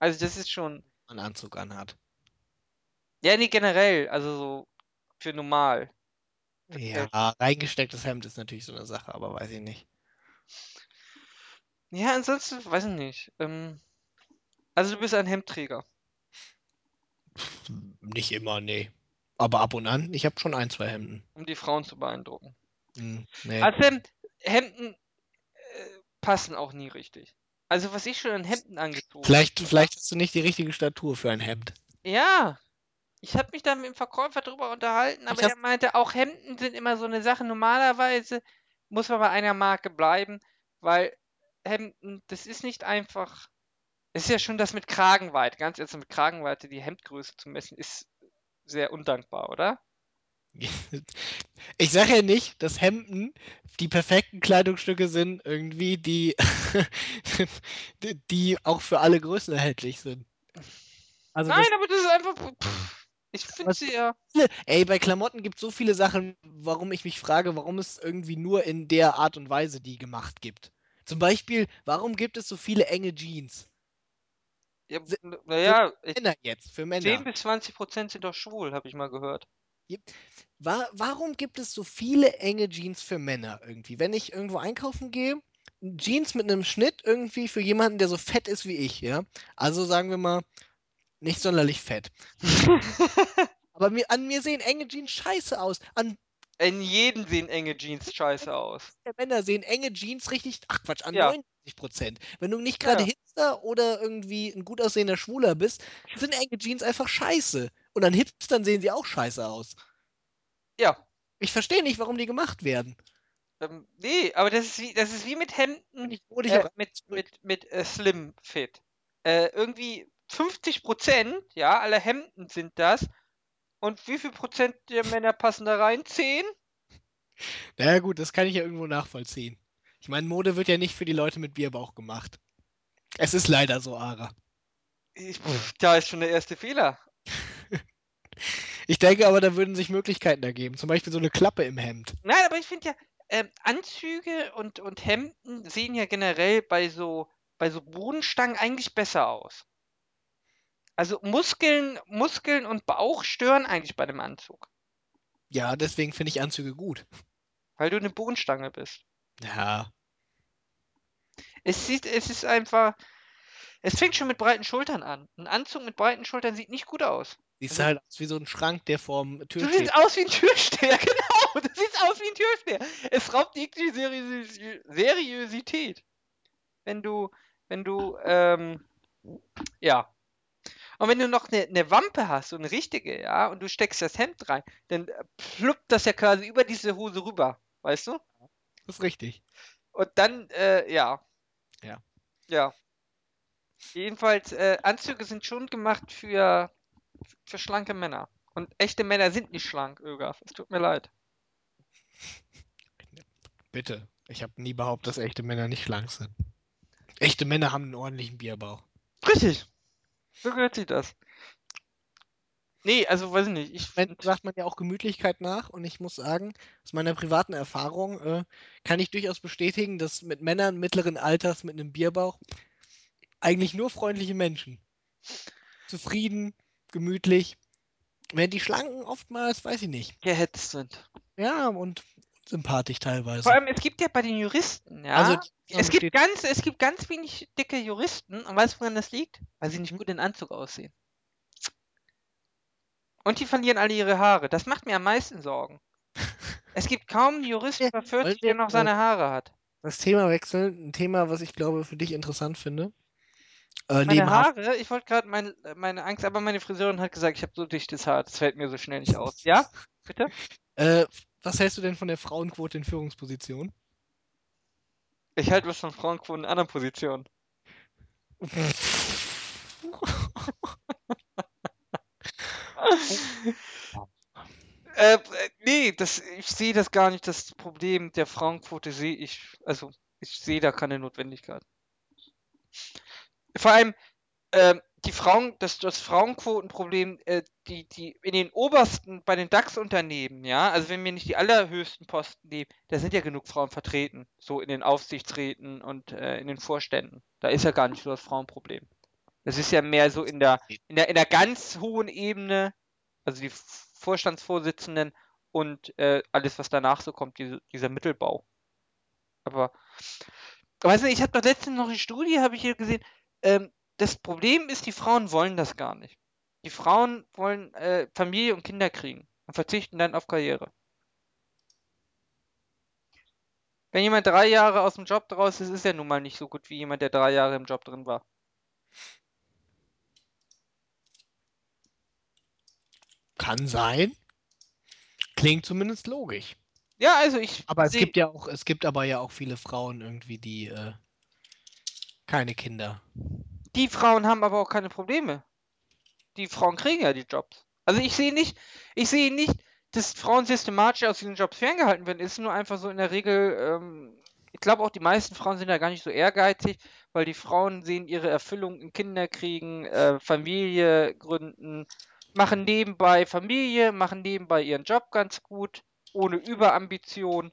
Also das ist schon. einen Anzug anhat. Ja, nee, generell, also so für normal. Ja, reingestecktes Hemd ist natürlich so eine Sache, aber weiß ich nicht. Ja, ansonsten, weiß ich nicht. Ähm, also du bist ein Hemdträger. Nicht immer, nee. Aber ab und an, ich habe schon ein, zwei Hemden. um die Frauen zu beeindrucken. Hm, nee. Außerdem, Hemden äh, passen auch nie richtig. Also was ich schon an Hemden angezogen Vielleicht, vielleicht hast du nicht die richtige Statur für ein Hemd. Ja, ich habe mich da mit dem Verkäufer drüber unterhalten, aber er meinte, auch Hemden sind immer so eine Sache. Normalerweise muss man bei einer Marke bleiben, weil Hemden, das ist nicht einfach. Es ist ja schon das mit Kragenweite, ganz ehrlich, mit Kragenweite die Hemdgröße zu messen, ist sehr undankbar, oder? <laughs> Ich sage ja nicht, dass Hemden die perfekten Kleidungsstücke sind, irgendwie, die, <laughs> die- auch für alle Größen erhältlich sind. Also Nein, das, aber das ist einfach. Pff, ich finde Was- sie ja. ey, bei Klamotten gibt es so viele Sachen, warum ich mich frage, warum es irgendwie nur in der Art und Weise die gemacht gibt. Zum Beispiel, warum gibt es so viele enge Jeans? Ja naja, Männer jetzt, für 10 Männer. bis 20 Prozent sind doch schwul, habe ich mal gehört. Wa warum gibt es so viele enge Jeans für Männer irgendwie? Wenn ich irgendwo einkaufen gehe, Jeans mit einem Schnitt irgendwie für jemanden, der so fett ist wie ich, ja? Also sagen wir mal, nicht sonderlich fett. <laughs> Aber mir, an mir sehen enge Jeans scheiße aus. An In jedem sehen enge Jeans scheiße aus. der Männer sehen enge Jeans richtig, ach Quatsch, an Ja. 90 Prozent. Wenn du nicht gerade Ja. Hipster oder irgendwie ein gut aussehender Schwuler bist, sind enge Jeans einfach scheiße. Und an Hipstern sehen sie auch scheiße aus. Ja. Ich verstehe nicht, warum die gemacht werden. Ähm, nee, aber das ist wie, das ist wie mit Hemden ich froh, dich äh, mit, mit, mit äh, Slim Fit. Äh, irgendwie 50 Prozent, ja, aller Hemden sind das. Und wie viel Prozent der Männer passen da rein? 10? Naja, gut, das kann ich ja irgendwo nachvollziehen. Ich meine, Mode wird ja nicht für die Leute mit Bierbauch gemacht. Es ist leider so, Ara. Ich, da ist schon der erste Fehler. <laughs> Ich denke aber, da würden sich Möglichkeiten ergeben. Zum Beispiel so eine Klappe im Hemd. Nein, aber ich finde ja, ähm, Anzüge und, und Hemden sehen ja generell bei so, bei so Bodenstangen eigentlich besser aus. Also Muskeln, Muskeln und Bauch stören eigentlich bei dem Anzug, Ja, deswegen finde ich Anzüge gut. weil du eine Bodenstange bist. Ja. Es sieht, es ist einfach, es fängt schon mit breiten Schultern an. Ein Anzug mit breiten Schultern sieht nicht gut aus. Siehst Also- halt aus wie so ein Schrank, der vorm Tür Du siehst aus wie ein Türsteher, <laughs> genau. Du siehst aus wie ein Türsteher. Es raubt jegliche Seriösi Seriosität. Wenn du, wenn du, ähm, ja. Und wenn du noch eine, eine Wampe hast, so eine richtige, ja, und du steckst das Hemd rein, dann pluppt das ja quasi über diese Hose rüber, weißt du? Das ist richtig. Und dann, äh, ja. Ja. Ja. Jedenfalls, äh, Anzüge sind schon gemacht für, für schlanke Männer. Und echte Männer sind nicht schlank, Ögaf. Es tut mir leid. Bitte. Ich habe nie behauptet, dass echte Männer nicht schlank sind. Echte Männer haben einen ordentlichen Bierbauch. Richtig. So gehört sich das. Nee, also weiß ich nicht. Ich sagt man ja auch Gemütlichkeit nach und ich muss sagen, aus meiner privaten Erfahrung äh, kann ich durchaus bestätigen, dass mit Männern mittleren Alters mit einem Bierbauch eigentlich nur freundliche Menschen. Zufrieden, gemütlich. Wenn die Schlanken oftmals, weiß ich nicht. gehetzt sind. Ja, und sympathisch teilweise. Vor allem, es gibt ja bei den Juristen, ja. Also es, gibt ganz, es gibt ganz wenig dicke Juristen. Und weißt du, woran das liegt? Weil sie nicht Hm? gut in Anzug aussehen. Und die verlieren alle ihre Haare. Das macht mir am meisten Sorgen. <laughs> Es gibt kaum einen Jurist Ja, über 40, wollen der noch seine Haare hat. das Thema wechseln. Ein Thema, was ich glaube für dich interessant finde. Äh, Meine Haare, ich wollte gerade meine, meine Angst, aber meine Friseurin hat gesagt, ich habe so dichtes Haar, das fällt mir so schnell nicht aus. Ja? Bitte? Äh, was hältst du denn von der Frauenquote in Führungspositionen? Ich halte was von Frauenquoten in anderen Positionen. <laughs> Äh, äh, nee, das, ich sehe das gar nicht. Das Problem der Frauenquote sehe ich, also ich sehe da keine Notwendigkeit. Vor allem, ähm, die Frauen, das, das Frauenquotenproblem, äh, die, die in den obersten, bei den DAX-Unternehmen, ja, also wenn wir nicht die allerhöchsten Posten nehmen, da sind ja genug Frauen vertreten, so in den Aufsichtsräten und äh, in den Vorständen. Da ist ja gar nicht so das Frauenproblem. Das ist ja mehr so in der, in der, in der ganz hohen Ebene, also die Vorstandsvorsitzenden und äh, alles, was danach so kommt, diese, dieser Mittelbau. Aber, weiß nicht, ich habe doch letztens noch eine Studie, habe ich hier gesehen, ähm, das Problem ist, die Frauen wollen das gar nicht. Die Frauen wollen äh, Familie und Kinder kriegen und verzichten dann auf Karriere. Wenn jemand drei Jahre aus dem Job draus ist, ist er nun mal nicht so gut wie jemand, der drei Jahre im Job drin war. Kann sein. Klingt zumindest logisch. Ja, also ich. Aber es gibt ja auch, es gibt aber ja auch viele Frauen irgendwie, die äh, keine Kinder. Die Frauen haben aber auch keine Probleme. Die Frauen kriegen ja die Jobs. Also ich sehe nicht, ich sehe nicht, dass Frauen systematisch aus diesen Jobs ferngehalten werden. Es ist nur einfach so in der Regel, ähm, ich glaube auch die meisten Frauen sind da gar nicht so ehrgeizig, weil die Frauen sehen ihre Erfüllung in Kinderkriegen, äh, Familie gründen, machen nebenbei Familie, machen nebenbei ihren Job ganz gut, ohne Überambition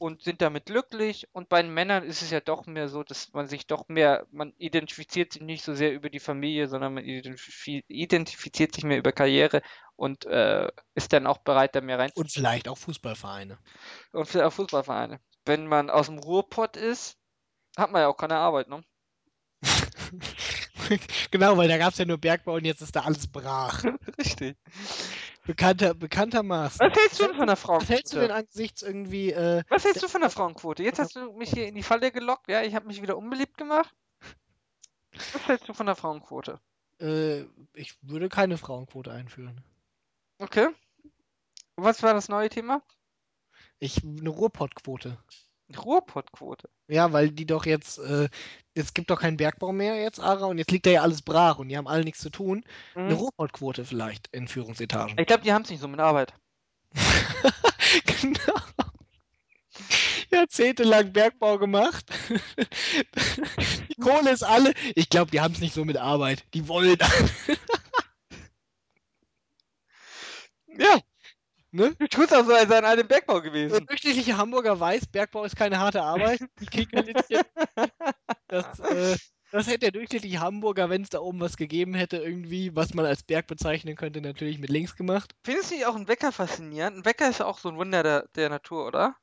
und sind damit glücklich. Und bei den Männern ist es ja doch mehr so, dass man sich doch mehr, man identifiziert sich nicht so sehr über die Familie, sondern man identifi identifiziert sich mehr über Karriere und äh, ist dann auch bereit, da mehr rein. Und vielleicht auch Fußballvereine. Und vielleicht auch Fußballvereine. Wenn man aus dem Ruhrpott ist, hat man ja auch keine Arbeit, ne? <laughs> <laughs> genau, weil da gab es ja nur Bergbau und jetzt ist da alles brach. <laughs> Richtig. Bekannter, bekanntermaßen. Was hältst du denn von der Was Frauenquote? hältst du denn angesichts irgendwie, äh, Was hältst du von der Frauenquote? Jetzt hast du mich hier in die Falle gelockt, ja, ich habe mich wieder unbeliebt gemacht. Was hältst du von der Frauenquote? äh, ich würde keine Frauenquote einführen. Okay. Was war das neue Thema? Ich, eine Ruhrpottquote. Ruhrpottquote. Ja, weil die doch jetzt, äh, es gibt doch keinen Bergbau mehr jetzt, Ara, und jetzt liegt da ja alles brach und die haben alle nichts zu tun. Eine Mhm. Ruhrpottquote vielleicht in Führungsetagen. Ich glaube, die haben es nicht so mit Arbeit. <laughs> genau. Jahrzehntelang Bergbau gemacht. <laughs> Die Kohle ist alle. Ich glaube, die haben es nicht so mit Arbeit. Die wollen. <laughs> Ja, ne? du tust auch so, als seien alle im Bergbau Der gewesen. durchschnittliche Hamburger weiß, Bergbau ist keine harte Arbeit. Die Kickerlitzchen, das, äh, das hätte der durchschnittliche Hamburger, wenn es da oben was gegeben hätte, irgendwie, was man als Berg bezeichnen könnte, natürlich mit links gemacht. Findest du nicht auch einen Wecker faszinierend? Ein Wecker ist ja auch so ein Wunder der, der Natur, oder?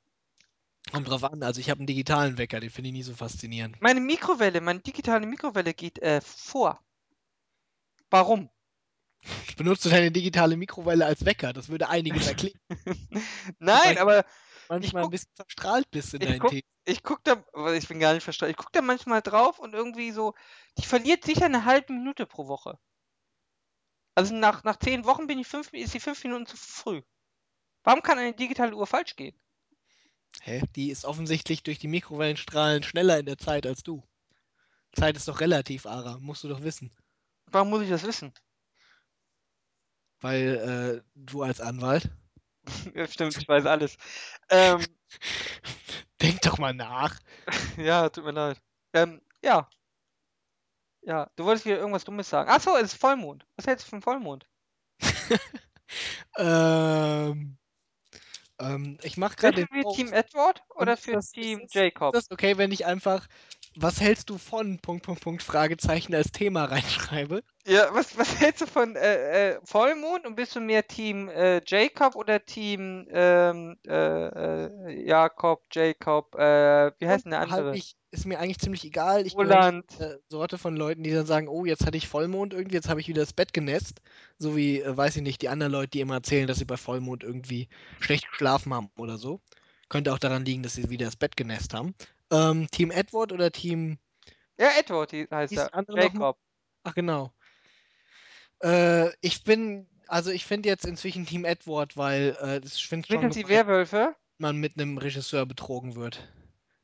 Kommt drauf an, also ich habe einen digitalen Wecker, den finde ich nie so faszinierend. Meine Mikrowelle, meine digitale Mikrowelle geht äh, vor. Warum? Benutzt du deine digitale Mikrowelle als Wecker? Das würde einiges erklären. <laughs> Nein, Wobei- aber Manchmal guck- ein bisschen verstrahlt bist in deinen guck- Themen. ich guck da, ich bin gar nicht verstanden. Ich guck da manchmal drauf und irgendwie so, die verliert sicher eine halbe Minute pro Woche. Also nach, nach zehn Wochen bin ich fünf, ist die fünf Minuten zu früh. Warum kann eine digitale Uhr falsch gehen? Hä? Die ist offensichtlich durch die Mikrowellenstrahlen schneller in der Zeit als du. Zeit ist doch relativ, Ara. Musst du doch wissen. Warum muss ich das wissen? Weil äh, du als Anwalt. <laughs> Ja, stimmt, ich weiß alles. Ähm, <laughs> Denk doch mal nach. <laughs> ja, tut mir leid. Ähm, ja. Ja, du wolltest wieder irgendwas Dummes sagen. Ach so, es ist Vollmond. Was hältst du vom Vollmond? ähm, ähm, ich mache gerade für Team. Edward oder für Team Jacob? Ist das okay, wenn ich einfach was hältst du von Punkt Punkt Punkt Fragezeichen als Thema reinschreibe? Ja, was, was hältst du von äh, äh, Vollmond und bist du mehr Team äh, Jacob oder Team ähm, äh, äh, Jakob, Jacob, äh, wie heißt denn der Halb andere? ich, ist mir eigentlich ziemlich egal. Ich Roland. äh, Sorte von Leuten, die dann sagen, oh, jetzt hatte ich Vollmond irgendwie, jetzt habe ich wieder das Bett genässt. So wie, weiß ich nicht, die anderen Leute, die immer erzählen, dass sie bei Vollmond irgendwie schlecht geschlafen haben oder so. Könnte auch daran liegen, dass sie wieder das Bett genässt haben. Ähm, Team Edward oder Team, Ja, Edward heißt er. Jacob. ach genau. Äh, ich bin, also ich finde jetzt inzwischen Team Edward, weil äh, das- finde schon die Werwölfe? man mit einem Regisseur betrogen wird.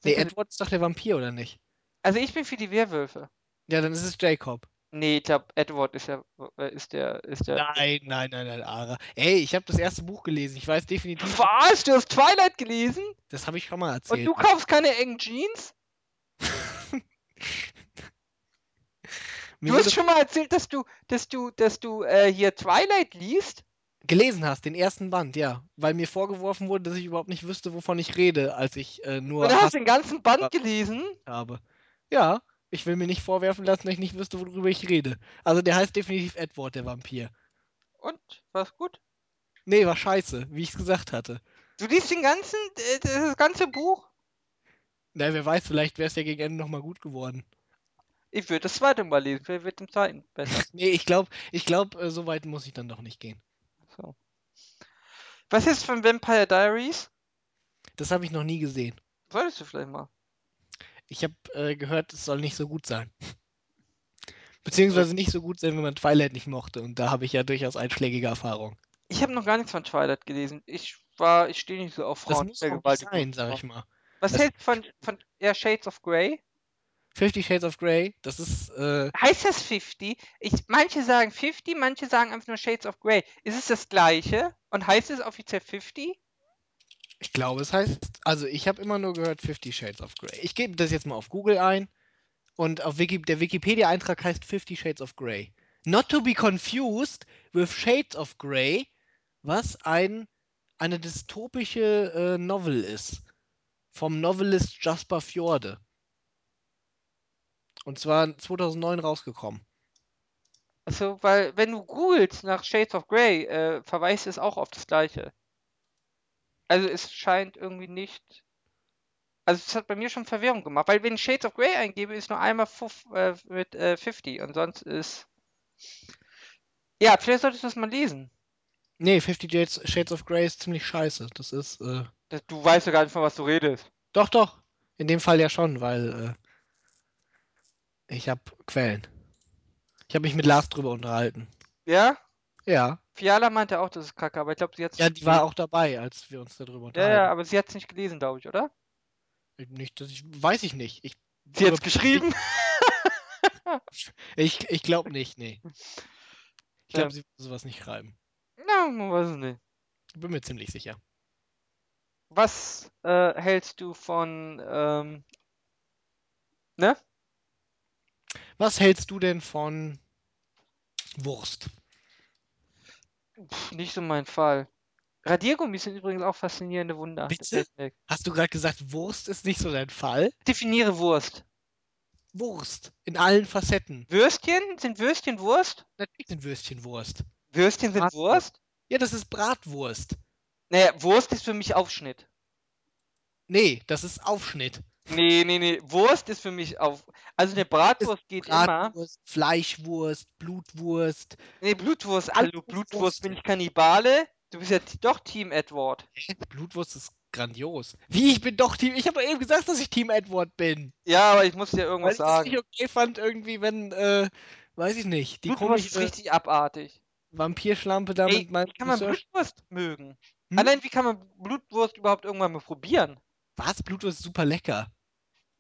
Nee, Edward ist doch der Vampir, oder nicht? Also ich bin für die Werwölfe. Ja, dann ist es Jacob. Nee, ich glaube, Edward ist ja, äh, ist der, ist der. Nein, nein, nein, nein, Ara. Ey, ich habe das erste Buch gelesen. Ich weiß definitiv, Was? Du hast Twilight gelesen? das habe ich schon mal Und erzählt. du kaufst keine engen Jeans? <laughs> Du hast schon mal erzählt, dass du, dass du, dass du äh, hier Twilight liest? gelesen hast, den ersten Band, ja. Weil mir vorgeworfen wurde, dass ich überhaupt nicht wüsste, wovon ich rede, als ich äh, nur Und du hast den ganzen Band <laughs> gelesen? habe. Ja, ich will mir nicht vorwerfen lassen, dass ich nicht wüsste, worüber ich rede. Also der heißt definitiv Edward, der Vampir. Und? War's gut? Nee, war scheiße, wie ich es gesagt hatte. Du liest den ganzen, äh, das ganze Buch? Na, wer weiß, vielleicht wäre es ja gegen Ende nochmal gut geworden. Ich würde das zweite Mal lesen, vielleicht wird im zweiten besser. <laughs> Nee, ich glaube, ich glaub, äh, so weit muss ich dann doch nicht gehen. So. Was ist von Vampire Diaries? Das habe ich noch nie gesehen. Solltest du vielleicht mal. Ich habe äh, gehört, es soll nicht so gut sein. Beziehungsweise nicht so gut sein, wenn man Twilight nicht mochte. Und da habe ich ja durchaus einschlägige Erfahrung. Ich habe noch gar nichts von Twilight gelesen. Ich war, ich stehe nicht so auf Das Frauen. muss auch sein, sag ich mal. Was Das- hältst du von, von ja, Shades of Grey? Fifty Shades of Grey, das ist, äh, Heißt das 50? Ich, manche sagen 50, manche sagen einfach nur Shades of Grey. Ist es das gleiche? Und heißt es offiziell 50? Ich glaube, es heißt, also ich habe immer nur gehört Fifty Shades of Grey. Ich gebe das jetzt mal auf Google ein und auf Wiki, der Wikipedia-Eintrag heißt Fifty Shades of Grey. Not to be confused with Shades of Grey, was ein, eine dystopische äh, Novel ist. Vom Novelist Jasper Fjorde. Und zwar 2009 rausgekommen. Also, weil, wenn du googelst nach Shades of Grey, äh, verweist es auch auf das gleiche. Also, es scheint irgendwie nicht. Also, es hat bei mir schon Verwirrung gemacht, weil wenn ich Shades of Grey eingebe, ist nur einmal fuf, äh, mit äh, 50 und sonst ist. Ja, vielleicht solltest du das mal lesen. Nee, Fifty Shades, Shades of Grey ist ziemlich scheiße. Das ist, äh, Das, du weißt ja gar nicht, von was du redest. doch, doch. In dem Fall ja schon, weil äh, ich habe Quellen. Ich habe mich mit Lars drüber unterhalten. Ja? Ja. Fiala meinte auch, das ist kacke, aber ich glaube, sie hat Ja, die war auch dabei, als wir uns darüber Ja, unterhalten. ja, aber sie hat es nicht gelesen, glaube ich, oder? Nicht, dass ich, weiß ich nicht. Ich, Sie hat es geschrieben. ich, <laughs> ich glaube nicht, nee. Ich glaube, Ja. sie wird sowas nicht schreiben. Na, man weiß es nicht. Bin mir ziemlich sicher. Was äh, hältst du von, ähm, ne? Was hältst du denn von Wurst? Pff, nicht so mein Fall. Radiergummis sind übrigens auch faszinierende Wunder. der Bitte? Hast du gerade gesagt, Wurst ist nicht so dein Fall? Definiere Wurst. Wurst. In allen Facetten. Würstchen? Sind Würstchen Wurst? Natürlich sind Würstchen Wurst. Würstchen sind Bratwurst. Wurst? Ja, das ist Bratwurst. Naja, Wurst ist für mich Aufschnitt. Nee, das ist Aufschnitt. Nee, nee, nee. Wurst ist für mich auf. Also eine Bratwurst geht immer. Bratwurst, Fleischwurst, Blutwurst. Nee, Blutwurst. Hallo, Blutwurst. Wurst. Bin ich Kannibale? Du bist ja doch Team Edward. Blutwurst ist grandios. Wie, ich bin doch Team. Ich habe doch eben gesagt, dass ich Team Edward bin. Ja, aber ich muss dir Weil irgendwas ich es sagen. okay fand, irgendwie, wenn, äh, weiß ich nicht, die Blutwurst ist richtig abartig. Vampirschlampe da Ey, wie kann man Blutwurst mögen? Hm? Allein wie kann man Blutwurst überhaupt irgendwann mal probieren? Was? Blutwurst ist super lecker.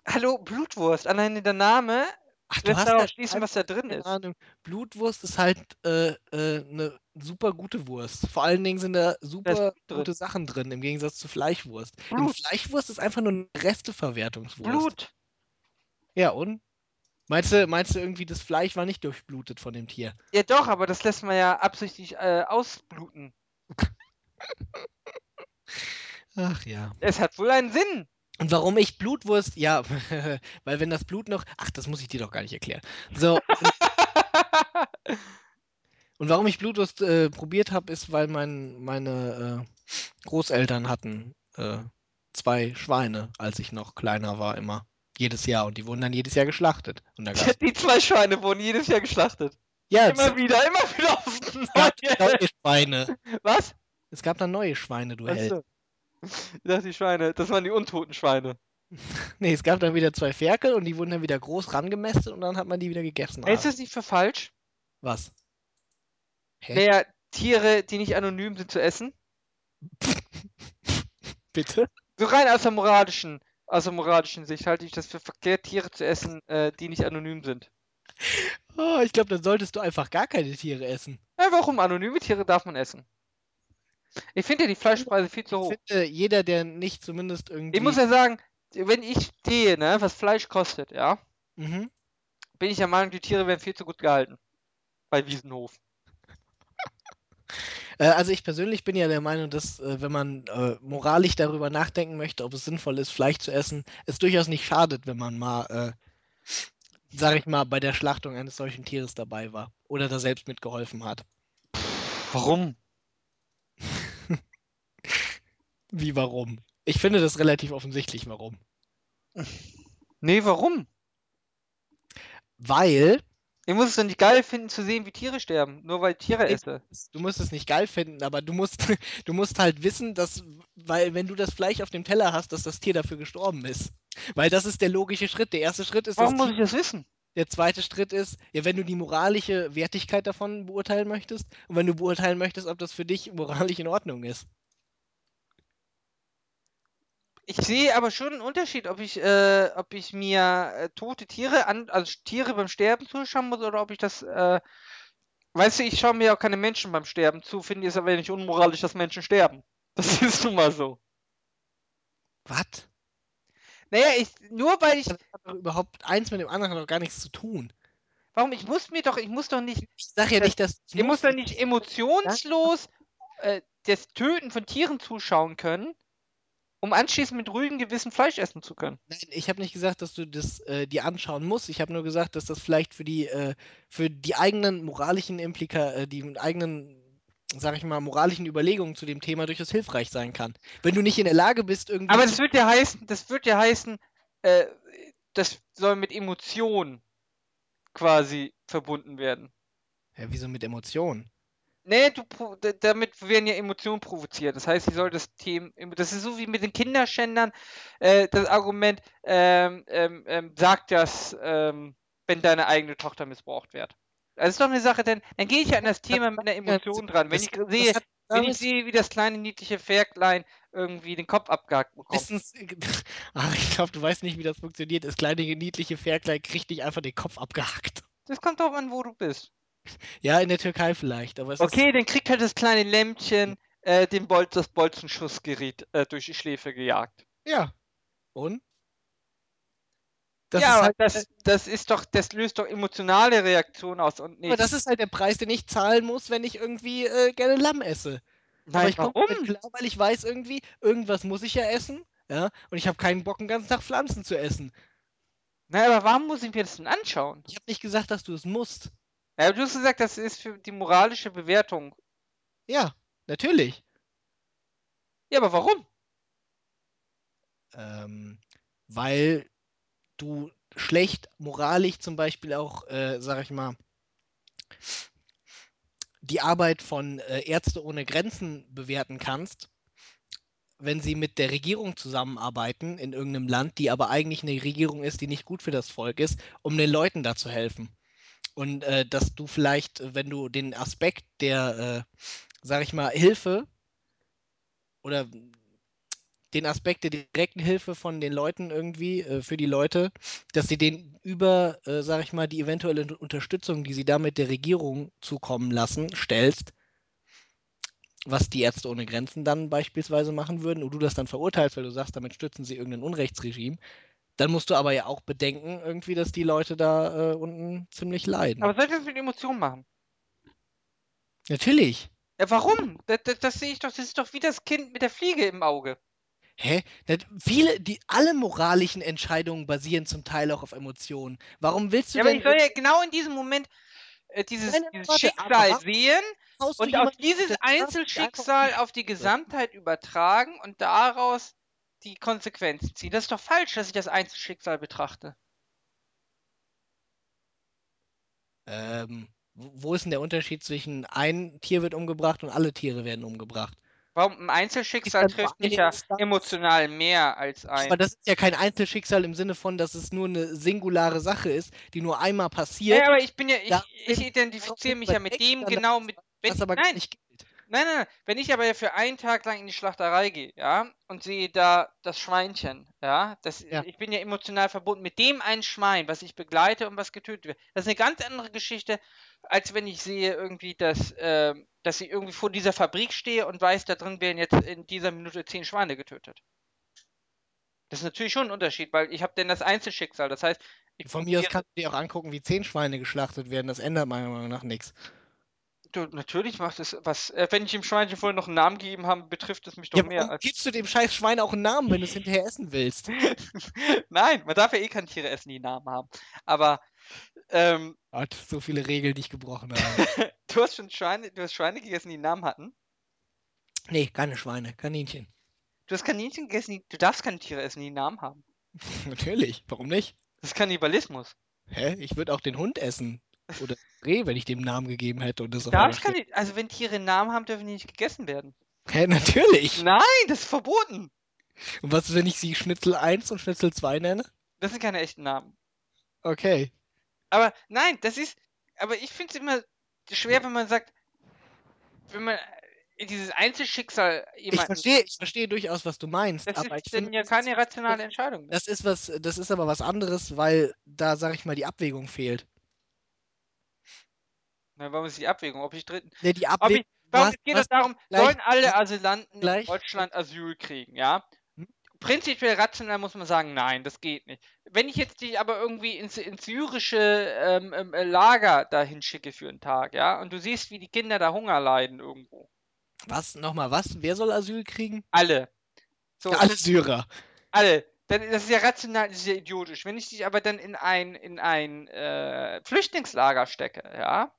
Hallo, Blutwurst. Allein der Name Ach, lässt darauf schließen, was da drin ist. Ahnung. Blutwurst ist halt äh, äh, eine super gute Wurst. Vor allen Dingen sind da super gute Sachen drin, im Gegensatz zu Fleischwurst. Blut. Fleischwurst ist einfach nur eine Resteverwertungswurst. Blut. Ja, und? Meinst du, meinst du irgendwie, das Fleisch war nicht durchblutet von dem Tier? Ja doch, aber das lässt man ja absichtlich äh, ausbluten. <laughs> Ach ja. Es hat wohl einen Sinn. Und warum ich Blutwurst, ja, <laughs> weil wenn das Blut noch, ach, das muss ich dir doch gar nicht erklären. So, <laughs> und warum ich Blutwurst äh, probiert habe, ist, weil mein, meine äh, Großeltern hatten äh, zwei Schweine, als ich noch kleiner war, immer. Jedes Jahr. Und die wurden dann jedes Jahr geschlachtet. <laughs> Die zwei Schweine wurden jedes Jahr geschlachtet. ja, Immer wieder, immer wieder Neue. neue Schweine. Was? Es gab dann neue Schweine, du Held. <laughs> Ich dachte, die Schweine, das waren die untoten Schweine. <laughs> Nee, es gab dann wieder zwei Ferkel und die wurden dann wieder groß rangemästet und dann hat man die wieder gegessen. Hältst du es nicht für falsch? Was? Hä? Naja, Tiere, die nicht anonym sind, zu essen? <laughs> Bitte? So rein aus der moralischen, aus der moralischen Sicht halte ich das für verkehrt, Tiere zu essen, äh, die nicht anonym sind. Oh, ich glaube, dann solltest du einfach gar keine Tiere essen. Ja, warum? Anonyme Tiere darf man essen. Ich finde ja die Fleischpreise viel zu Ich hoch. finde, jeder, der nicht zumindest irgendwie. Ich muss ja sagen, wenn ich sehe, ne, was Fleisch kostet, ja, Mhm. bin ich der Meinung, die Tiere werden viel zu gut gehalten. Bei Wiesenhof. <laughs> Äh, also ich persönlich bin ja der Meinung, dass äh, wenn man äh, moralisch darüber nachdenken möchte, ob es sinnvoll ist, Fleisch zu essen, es durchaus nicht schadet, wenn man mal, äh, sag ich mal, bei der Schlachtung eines solchen Tieres dabei war oder da selbst mitgeholfen hat. Warum? Wie warum? Ich finde das relativ offensichtlich, warum. Nee, warum? Weil Ich muss es doch nicht geil finden zu sehen, wie Tiere sterben, nur weil ich Tiere Nee. esse. du musst es nicht geil finden, aber du musst, <laughs> du musst halt wissen, dass, weil wenn du das Fleisch auf dem Teller hast, dass das Tier dafür gestorben ist. Weil das ist der logische Schritt. Der erste Schritt ist, Warum muss ich das wissen? Der zweite Schritt ist, ja, wenn du die moralische Wertigkeit davon beurteilen möchtest und wenn du beurteilen möchtest, ob das für dich moralisch in Ordnung ist. Ich sehe aber schon einen Unterschied, ob ich, äh, ob ich mir äh, tote Tiere an, also Tiere beim Sterben zuschauen muss oder ob ich das, äh, weißt du, ich schaue mir auch keine Menschen beim Sterben zu, finde es aber nicht unmoralisch, dass Menschen sterben. <laughs> Das ist nun mal so. Was? Naja, ich, nur weil ich, Das hat doch überhaupt eins mit dem anderen noch gar nichts zu tun. warum, ich muss mir doch, ich muss doch nicht, Ich sage ja Das- nicht, dass ich muss doch nicht emotionslos äh, das Töten von Tieren zuschauen können, um anschließend mit ruhigem Gewissen Fleisch essen zu können. Nein, ich habe nicht gesagt, dass du das äh, dir anschauen musst. Ich habe nur gesagt, dass das vielleicht für die, äh, für die eigenen moralischen Implika, äh, die eigenen, sag ich mal, moralischen Überlegungen zu dem Thema durchaus hilfreich sein kann. Wenn du nicht in der Lage bist, irgendwie. Aber das wird ja heißen, das wird ja heißen, äh, das soll mit Emotionen quasi verbunden werden. ja, wieso mit Emotionen? Nee, du, damit werden ja Emotionen provoziert. Das heißt, sie soll das Thema, das ist so wie mit den Kinderschändern, äh, das Argument, ähm, ähm, ähm, sagt das, ähm, wenn deine eigene Tochter missbraucht wird. Das ist doch eine Sache, denn dann gehe ich ja an das Thema mit einer Emotion dran. Wenn ich sehe, wenn ich sehe, wie das kleine niedliche Ferklein irgendwie den Kopf abgehackt bekommt. <laughs> Ach, ich glaube, du weißt nicht, wie das funktioniert. Das kleine niedliche Ferklein kriegt nicht einfach den Kopf abgehackt. Das kommt drauf an, wo du bist. <laughs> Ja, in der Türkei vielleicht, aber Okay, dann kriegt halt das kleine Lämmchen äh, den Bol das Bolzenschussgerät äh, durch die Schläfe gejagt. Ja. Und? Das ja, ist aber halt, das, das ist doch, das löst doch emotionale Reaktionen aus und nicht. aber das ist halt der Preis, den ich zahlen muss, wenn ich irgendwie äh, gerne Lamm esse. aber Nein, ich komme warum? damit klar, weil ich weiß irgendwie, irgendwas muss ich ja essen. Ja, und ich habe keinen Bock, den ganzen Tag Pflanzen zu essen. Na, aber warum muss ich mir das denn anschauen? Ich habe nicht gesagt, dass du es musst. Ja, du hast gesagt, das ist für die moralische Bewertung. Ja, natürlich. Ja, aber warum? Ähm, weil du schlecht moralisch zum Beispiel auch, äh, sag ich mal, die Arbeit von äh, Ärzte ohne Grenzen bewerten kannst, wenn sie mit der Regierung zusammenarbeiten in irgendeinem Land, die aber eigentlich eine Regierung ist, die nicht gut für das Volk ist, um den Leuten da zu helfen. Und äh, dass du vielleicht, äh, wenn du den Aspekt der, äh, sag ich mal, Hilfe oder den Aspekt der direkten Hilfe von den Leuten irgendwie äh, für die Leute, dass sie den über, äh, sag ich mal, die eventuelle Unterstützung, die sie damit der Regierung zukommen lassen, stellst, was die Ärzte ohne Grenzen dann beispielsweise machen würden, und du das dann verurteilst, weil du sagst, damit stützen sie irgendein Unrechtsregime, dann musst du aber ja auch bedenken, irgendwie, dass die Leute da äh, unten ziemlich leiden. Aber soll ich das mit Emotionen machen? Natürlich. Ja, warum? Das, das, das sehe ich doch, das ist doch wie das Kind mit der Fliege im Auge. Hä? Das, viele, die, alle moralischen Entscheidungen basieren zum Teil auch auf Emotionen. Warum willst du Ja, aber denn ich soll ja genau in diesem Moment äh, dieses, Nein, dieses warte, aber Schicksal sehen und auf dieses Einzelschicksal auf die Gesamtheit übertragen und daraus die Konsequenzen ziehen? Das ist doch falsch, dass ich das Einzelschicksal betrachte. Ähm, wo ist denn der Unterschied zwischen ein Tier wird umgebracht und alle Tiere werden umgebracht? Warum ein Einzelschicksal trifft mich ja emotional mehr als Aber ein. das ist ja kein Einzelschicksal im Sinne von, dass es nur eine singulare Sache ist, die nur einmal Ja, passiert, aber ich bin ja, ich, ich identifiziere mich ja mit dem genau das, mit. was Wenn, aber gar nein, nicht gilt. Nein, nein, nein. Wenn ich aber ja für einen Tag lang in die Schlachterei gehe, ja, und sehe da das Schweinchen, ja, das, Ja. ich bin ja emotional verbunden mit dem einen Schwein, was ich begleite und was getötet wird. Das ist eine ganz andere Geschichte, als wenn ich sehe irgendwie, dass, ähm, dass ich irgendwie vor dieser Fabrik stehe und weiß, da drin werden jetzt in dieser Minute zehn Schweine getötet. Das ist natürlich schon ein Unterschied, weil ich habe denn das Einzelschicksal. Das heißt, ich Von mir aus kannst du dir auch angucken, wie zehn Schweine geschlachtet werden. Das ändert meiner Meinung nach nichts. Du, natürlich macht es was. Äh, wenn ich dem Schweinchen vorher noch einen Namen gegeben habe, betrifft es mich doch Ja, mehr. Als gibst du dem scheiß Schwein auch einen Namen, wenn du es hinterher essen willst? <laughs> Nein, man darf ja eh keine Tiere essen, die einen Namen haben. Aber ähm, Gott, so viele Regeln, die ich gebrochen habe. <laughs> du hast schon Schweine, du hast Schweine gegessen, die einen Namen hatten. nee, keine Schweine, Kaninchen. Du hast Kaninchen gegessen, die, du darfst keine Tiere essen, die einen Namen haben. <laughs> Natürlich, warum nicht? Das ist Kannibalismus. Hä? Ich würde auch den Hund essen. Oder Reh, wenn ich dem Namen gegeben hätte und das darfst steht. keine, also wenn Tiere einen Namen haben, dürfen die nicht gegessen werden. Hä, natürlich. Nein, das ist verboten. Und was ist, wenn ich sie Schnitzel 1 und Schnitzel 2 nenne? Das sind keine echten Namen. Okay. Aber nein, das ist, aber ich finde es immer schwer, wenn man sagt, wenn man, dieses Einzelschicksal Ich jemanden. verstehe, ich verstehe durchaus, was du meinst, Das aber ist ich dann finde, ja keine rationale. Entscheidung. mehr. Das ist was, das ist aber was anderes, weil da, sag ich mal, die Abwägung fehlt. Na, warum ist die Abwägung? Ob ich dritten. Ne, die Abwägung, ich, warum, es geht hast darum, gleich, sollen alle gleich, Asylanten in gleich, Deutschland Asyl kriegen, ja? Hm? Prinzipiell rational muss man sagen, nein, das geht nicht. Wenn ich jetzt dich aber irgendwie ins, ins syrische ähm, ähm, äh, Lager dahin schicke für einen Tag, ja, und du siehst, wie die Kinder da Hunger leiden irgendwo. was, nochmal was? Wer soll Asyl kriegen? Alle. So, Alle Syrer. alle. Das ist ja rational, das ist ja idiotisch. Wenn ich dich aber dann in ein, in ein äh, Flüchtlingslager stecke, ja,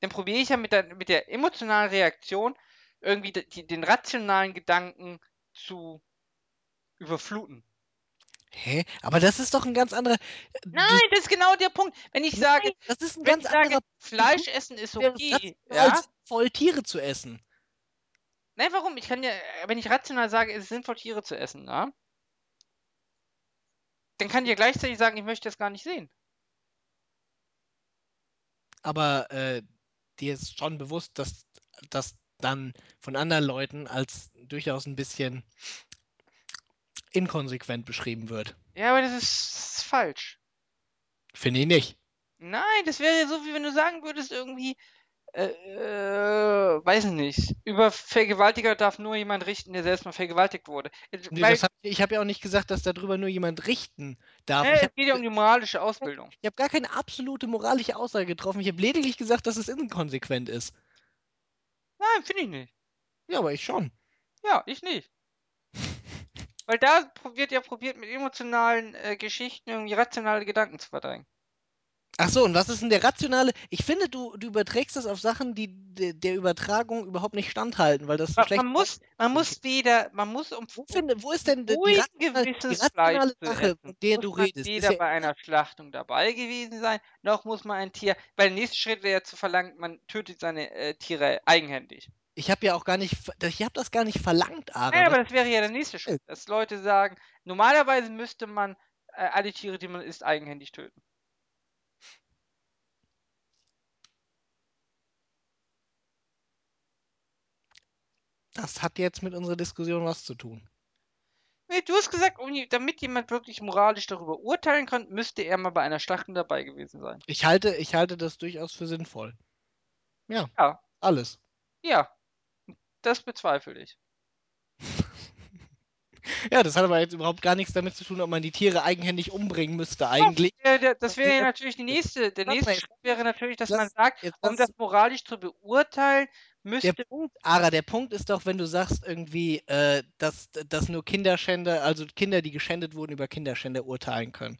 dann probiere ich ja mit der, mit der emotionalen Reaktion irgendwie die, den rationalen Gedanken zu überfluten. Hä? Aber das ist doch ein ganz anderer. Du, Nein, das ist genau der Punkt. Wenn ich sage, nein, das ist ein ganz sage, anderer. Fleisch essen ist okay, ja? sinnvoll, Tiere zu essen. Nein, warum? Ich kann ja, wenn ich rational sage, es ist sinnvoll, Tiere zu essen, ja? Dann kann ich ja gleichzeitig sagen, ich möchte das gar nicht sehen. Aber äh, dir ist schon bewusst, dass das dann von anderen Leuten als durchaus ein bisschen inkonsequent beschrieben wird. Ja, aber das ist, das ist falsch. Finde ich nicht. Nein, das wäre ja so, wie wenn du sagen würdest, irgendwie, äh, äh, weiß ich nicht, über Vergewaltiger darf nur jemand richten, der selbst mal vergewaltigt wurde. Äh, Nee, Weil, hab, ich habe ja auch nicht gesagt, dass darüber nur jemand richten darf. ne, Ich es habe geht ja um die moralische Ausbildung. hab gar keine absolute moralische Aussage getroffen. Ich habe lediglich gesagt, dass es inkonsequent ist. Nein, finde ich nicht. Ja, aber ich schon. Ja, ich nicht. <laughs> Weil da wird ja probiert, mit emotionalen äh, Geschichten irgendwie rationale Gedanken zu verdrängen. Ach so, und was ist denn der rationale? Ich finde, du, du überträgst das auf Sachen, die de, der Übertragung überhaupt nicht standhalten, weil das Man, schlecht. man muss, man muss weder, man muss um, Wo, finde, wo ist denn die, die, rationale, die Sache, von der muss du man redest? Weder ja bei einer Schlachtung dabei gewesen sein, noch muss man ein Tier, weil der nächste Schritt wäre ja zu verlangen, man tötet seine äh, Tiere eigenhändig. Ich habe ja auch gar nicht, ich habe das gar nicht verlangt, Ara. Ja, aber das wäre ja der nächste Schritt, dass Leute sagen, normalerweise müsste man äh, alle Tiere, die man isst, eigenhändig töten. Das hat jetzt mit unserer Diskussion was zu tun. Nee, du hast gesagt, um, damit jemand wirklich moralisch darüber urteilen kann, müsste er mal bei einer Schlachtung dabei gewesen sein. Ich halte, ich halte das durchaus für sinnvoll. Ja, Ja, alles. ja, das bezweifle ich. Ja, das hat aber jetzt überhaupt gar nichts damit zu tun, ob man die Tiere eigenhändig umbringen müsste, eigentlich. Ja, der, das wäre ja natürlich die nächste, der nächste Schritt wäre natürlich, dass lass- man sagt, um das moralisch zu beurteilen, Der müsste. Punkt, Ara, der Punkt ist doch, wenn du sagst irgendwie, äh, dass, dass nur Kinderschänder, also Kinder, die geschändet wurden, über Kinderschänder urteilen können.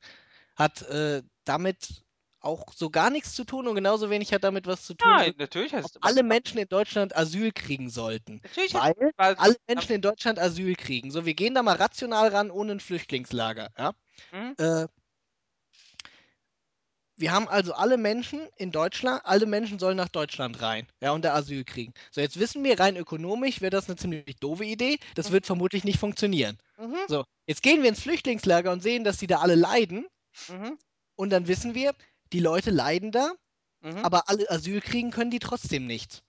Hat äh, damit auch so gar nichts zu tun und genauso wenig hat damit was zu tun, Nein, natürlich ob alle Menschen in Deutschland Asyl kriegen sollten. Natürlich weil, alle Menschen in Deutschland Asyl kriegen. So, wir gehen da mal rational ran, ohne ein Flüchtlingslager. Ja? Mhm. Äh, wir haben also alle Menschen in Deutschland, alle Menschen sollen nach Deutschland rein, ja, und da Asyl kriegen. So, jetzt wissen wir, rein ökonomisch wäre das eine ziemlich doofe Idee. Das Mhm. wird vermutlich nicht funktionieren. Mhm. So, jetzt gehen wir ins Flüchtlingslager und sehen, dass die da alle leiden. Mhm. Und dann wissen wir, die Leute leiden da, Mhm. aber alle Asyl kriegen können die trotzdem nicht.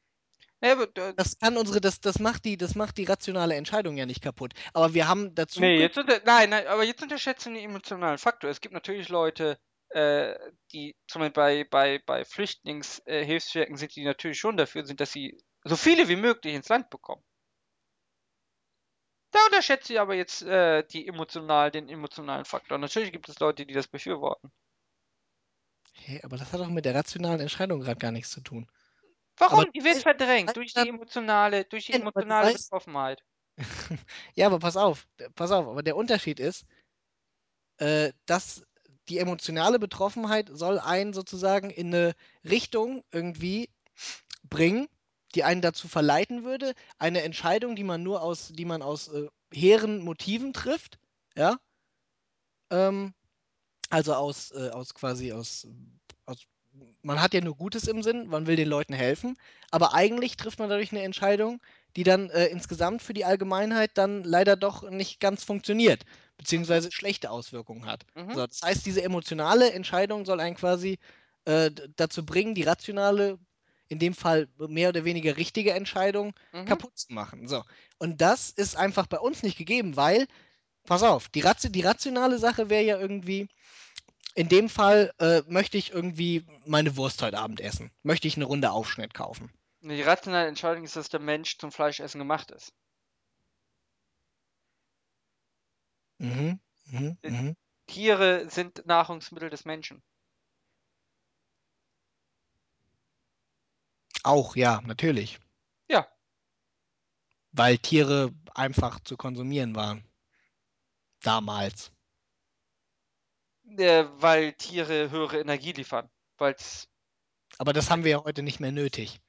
Ja, aber, äh, Das kann unsere, das, das macht die, das macht die rationale Entscheidung ja nicht kaputt. Aber wir haben dazu. nee, jetzt unter, nein, nein, aber jetzt unterschätzen den emotionalen Faktor. Es gibt natürlich Leute, äh, die zum Beispiel bei, bei, bei Flüchtlingshilfswerken sind, die natürlich schon dafür sind, dass sie so viele wie möglich ins Land bekommen. Da unterschätze ich aber jetzt äh, die emotional, den emotionalen Faktor. Natürlich gibt es Leute, die das befürworten. Hä, aber das hat doch mit der rationalen Entscheidung gerade gar nichts zu tun. Warum? Aber die wird verdrängt durch du, die emotionale, durch die du emotionale Betroffenheit. <laughs> Ja, aber pass auf, pass auf, aber der Unterschied ist, äh, dass die emotionale Betroffenheit soll einen sozusagen in eine Richtung irgendwie bringen, die einen dazu verleiten würde, eine Entscheidung, die man nur aus, die man aus äh, hehren Motiven trifft, ja, ähm, also aus, äh, aus quasi aus, aus, man hat ja nur Gutes im Sinn, man will den Leuten helfen, aber eigentlich trifft man dadurch eine Entscheidung, die dann äh, insgesamt für die Allgemeinheit dann leider doch nicht ganz funktioniert, beziehungsweise schlechte Auswirkungen hat. Mhm. So, das heißt, diese emotionale Entscheidung soll einen quasi äh, dazu bringen, die rationale in dem Fall mehr oder weniger richtige Entscheidung Mhm. kaputt zu machen. So. Und das ist einfach bei uns nicht gegeben, weil, pass auf, die, die rationale Sache wäre ja irgendwie, in dem Fall äh, möchte ich irgendwie meine Wurst heute Abend essen. Möchte ich eine Runde Aufschnitt kaufen. Die rationale Entscheidung ist, dass der Mensch zum Fleischessen gemacht ist. Mhm. Mhm. Äh, Mhm. Tiere sind Nahrungsmittel des Menschen. Auch, ja, natürlich. Ja. Weil Tiere einfach zu konsumieren waren. Damals. Äh, weil Tiere höhere Energie liefern. Weil's, Aber das haben wir ja heute nicht mehr nötig.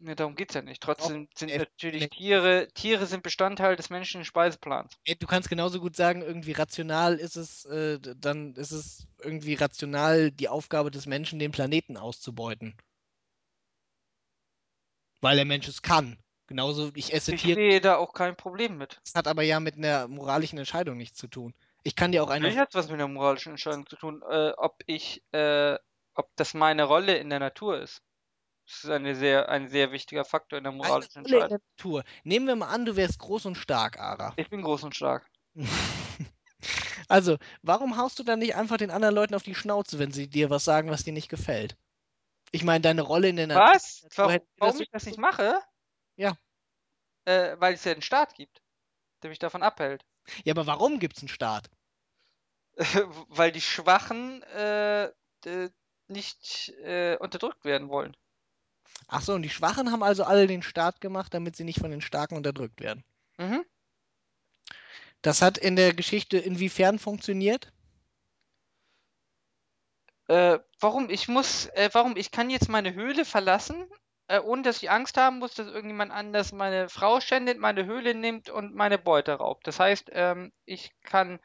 ne, darum geht's ja nicht. Trotzdem sind Eff- natürlich Ener- Tiere, Tiere sind Bestandteil des menschlichen Speiseplans. Du kannst genauso gut sagen, irgendwie rational ist es, äh, dann ist es irgendwie rational die Aufgabe des Menschen, den Planeten auszubeuten. Weil der Mensch es kann. Genauso, ich esse Ich Tiere, sehe da auch kein Problem mit. das hat aber ja mit einer moralischen Entscheidung nichts zu tun. Ich kann dir auch eine. Natürlich hat was mit der moralischen Entscheidung zu tun, äh, ob ich, äh, ob das meine Rolle in der Natur ist. Das ist eine sehr, ein sehr wichtiger Faktor in der Eine moralischen Rolle in Entscheidung. der Natur. Nehmen wir mal an, du wärst groß und stark, Ara. Ich bin groß und stark. <laughs> Also, warum haust du dann nicht einfach den anderen Leuten auf die Schnauze, wenn sie dir was sagen, was dir nicht gefällt? Ich meine, deine Rolle in der Natur. Was? Warum, warum ich das nicht mache? Ja. Äh, weil es ja einen Staat gibt, der mich davon abhält. Ja, aber warum gibt es einen Staat? <laughs> weil die Schwachen äh, nicht äh, unterdrückt werden wollen. Ach so, und die Schwachen haben also alle den Staat gemacht, damit sie nicht von den Starken unterdrückt werden. Mhm. Das hat in der Geschichte inwiefern funktioniert? Äh, warum? Ich muss, äh, warum? Ich kann jetzt meine Höhle verlassen, äh, ohne dass ich Angst haben muss, dass irgendjemand anders meine Frau schändet, meine Höhle nimmt und meine Beute raubt. Das heißt, ähm, ich kann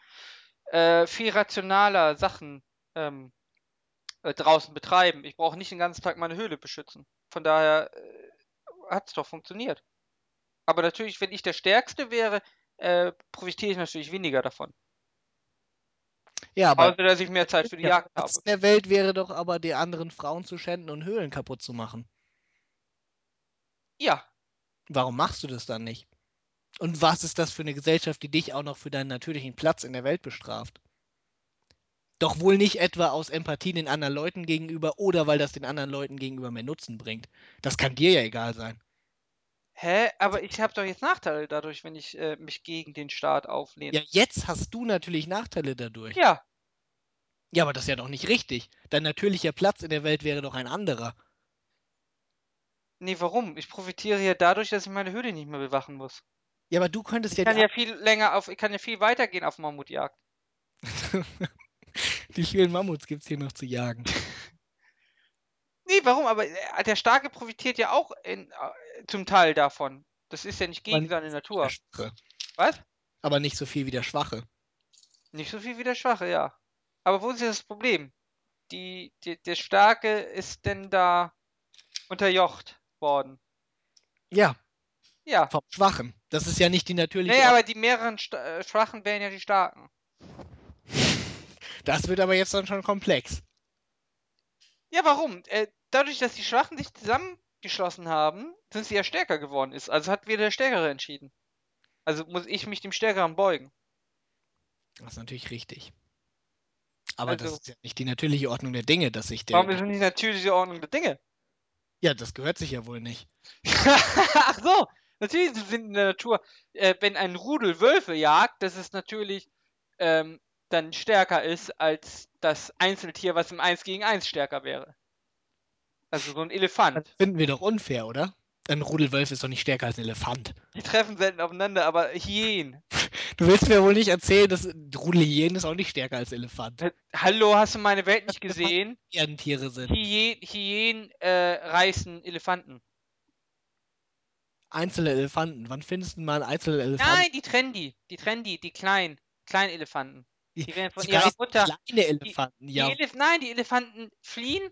äh, viel rationaler Sachen ähm, äh, draußen betreiben. Ich brauche nicht den ganzen Tag meine Höhle beschützen. Von daher äh, hat es doch funktioniert. Aber natürlich, wenn ich der Stärkste wäre, äh, profitiere ich natürlich weniger davon. Ja, aber Außer, dass ich mehr Zeit für die Jagd habe. in der Welt wäre doch aber, die anderen Frauen zu schänden und Höhlen kaputt zu machen. Ja, Warum machst du das dann nicht? Und was ist das für eine Gesellschaft, die dich auch noch für deinen natürlichen Platz in der Welt bestraft? Doch wohl nicht etwa aus Empathie den anderen Leuten gegenüber oder weil das den anderen Leuten gegenüber mehr Nutzen bringt. Das kann dir ja egal sein. hä? Aber ich habe doch jetzt Nachteile dadurch, wenn ich äh, mich gegen den Staat auflehne. Ja, jetzt hast du natürlich Nachteile dadurch. Ja, Ja, aber das ist ja doch nicht richtig. Dein natürlicher Platz in der Welt wäre doch ein anderer. Nee, warum? Ich profitiere ja dadurch, dass ich meine Höhle nicht mehr bewachen muss. Ja, aber du könntest Ich ja kann die, ja viel länger auf, ich kann ja viel weitergehen auf Mammutjagd. <laughs> die vielen Mammuts gibt es hier noch zu jagen. <laughs> Nee, warum? Aber äh, der Starke profitiert ja auch in, äh, zum Teil davon. Das ist ja nicht gegen seine Der Natur. Was? Aber nicht so viel wie der Schwache. Nicht so viel wie der Schwache, ja. Aber wo ist jetzt das Problem? Die, die, der Starke ist denn da unterjocht worden. Ja, Ja. vom Schwachen. Das ist ja nicht die natürliche Nee, Ordnung. aber die mehreren Sta äh, Schwachen wären ja die Starken. <laughs> Das wird aber jetzt dann schon komplex. Ja, warum? Äh, dadurch, dass die Schwachen sich zusammengeschlossen haben, sind sie ja stärker geworden. Ist. Also hat wieder der Stärkere entschieden. Also muss ich mich dem Stärkeren beugen. Das ist natürlich richtig. Aber Also- das ist ja nicht die natürliche Ordnung der Dinge, dass sich der. Warum ist denn die natürliche Ordnung der Dinge? Ja, das gehört sich ja wohl nicht. <laughs> Ach so, natürlich sind in der Natur, äh, wenn ein Rudel Wölfe jagt, dass es natürlich ähm, dann stärker ist als das Einzeltier, was im 1 gegen 1 stärker wäre. Also so ein Das Elefant. finden wir doch unfair, oder? Ein Rudelwolf ist doch nicht stärker als ein Elefant. Die treffen selten aufeinander, aber Hyänen. <laughs> Du willst mir wohl nicht erzählen, dass Rudelhyänen ist auch nicht stärker als Elefant. Äh, Hallo, hast du meine Welt nicht gesehen? <laughs> Erdentiere sind. Hyä Hyänen äh, reißen Elefanten. Einzelne Elefanten. Wann findest du mal einen einzelnen Elefanten? Nein, die trennen die. Die trennen die, die kleinen. Kleinen Elefanten. Die werden von Sie ihrer Mutter. Kleine Elefanten, Die ja. Elef Nein, die Elefanten fliehen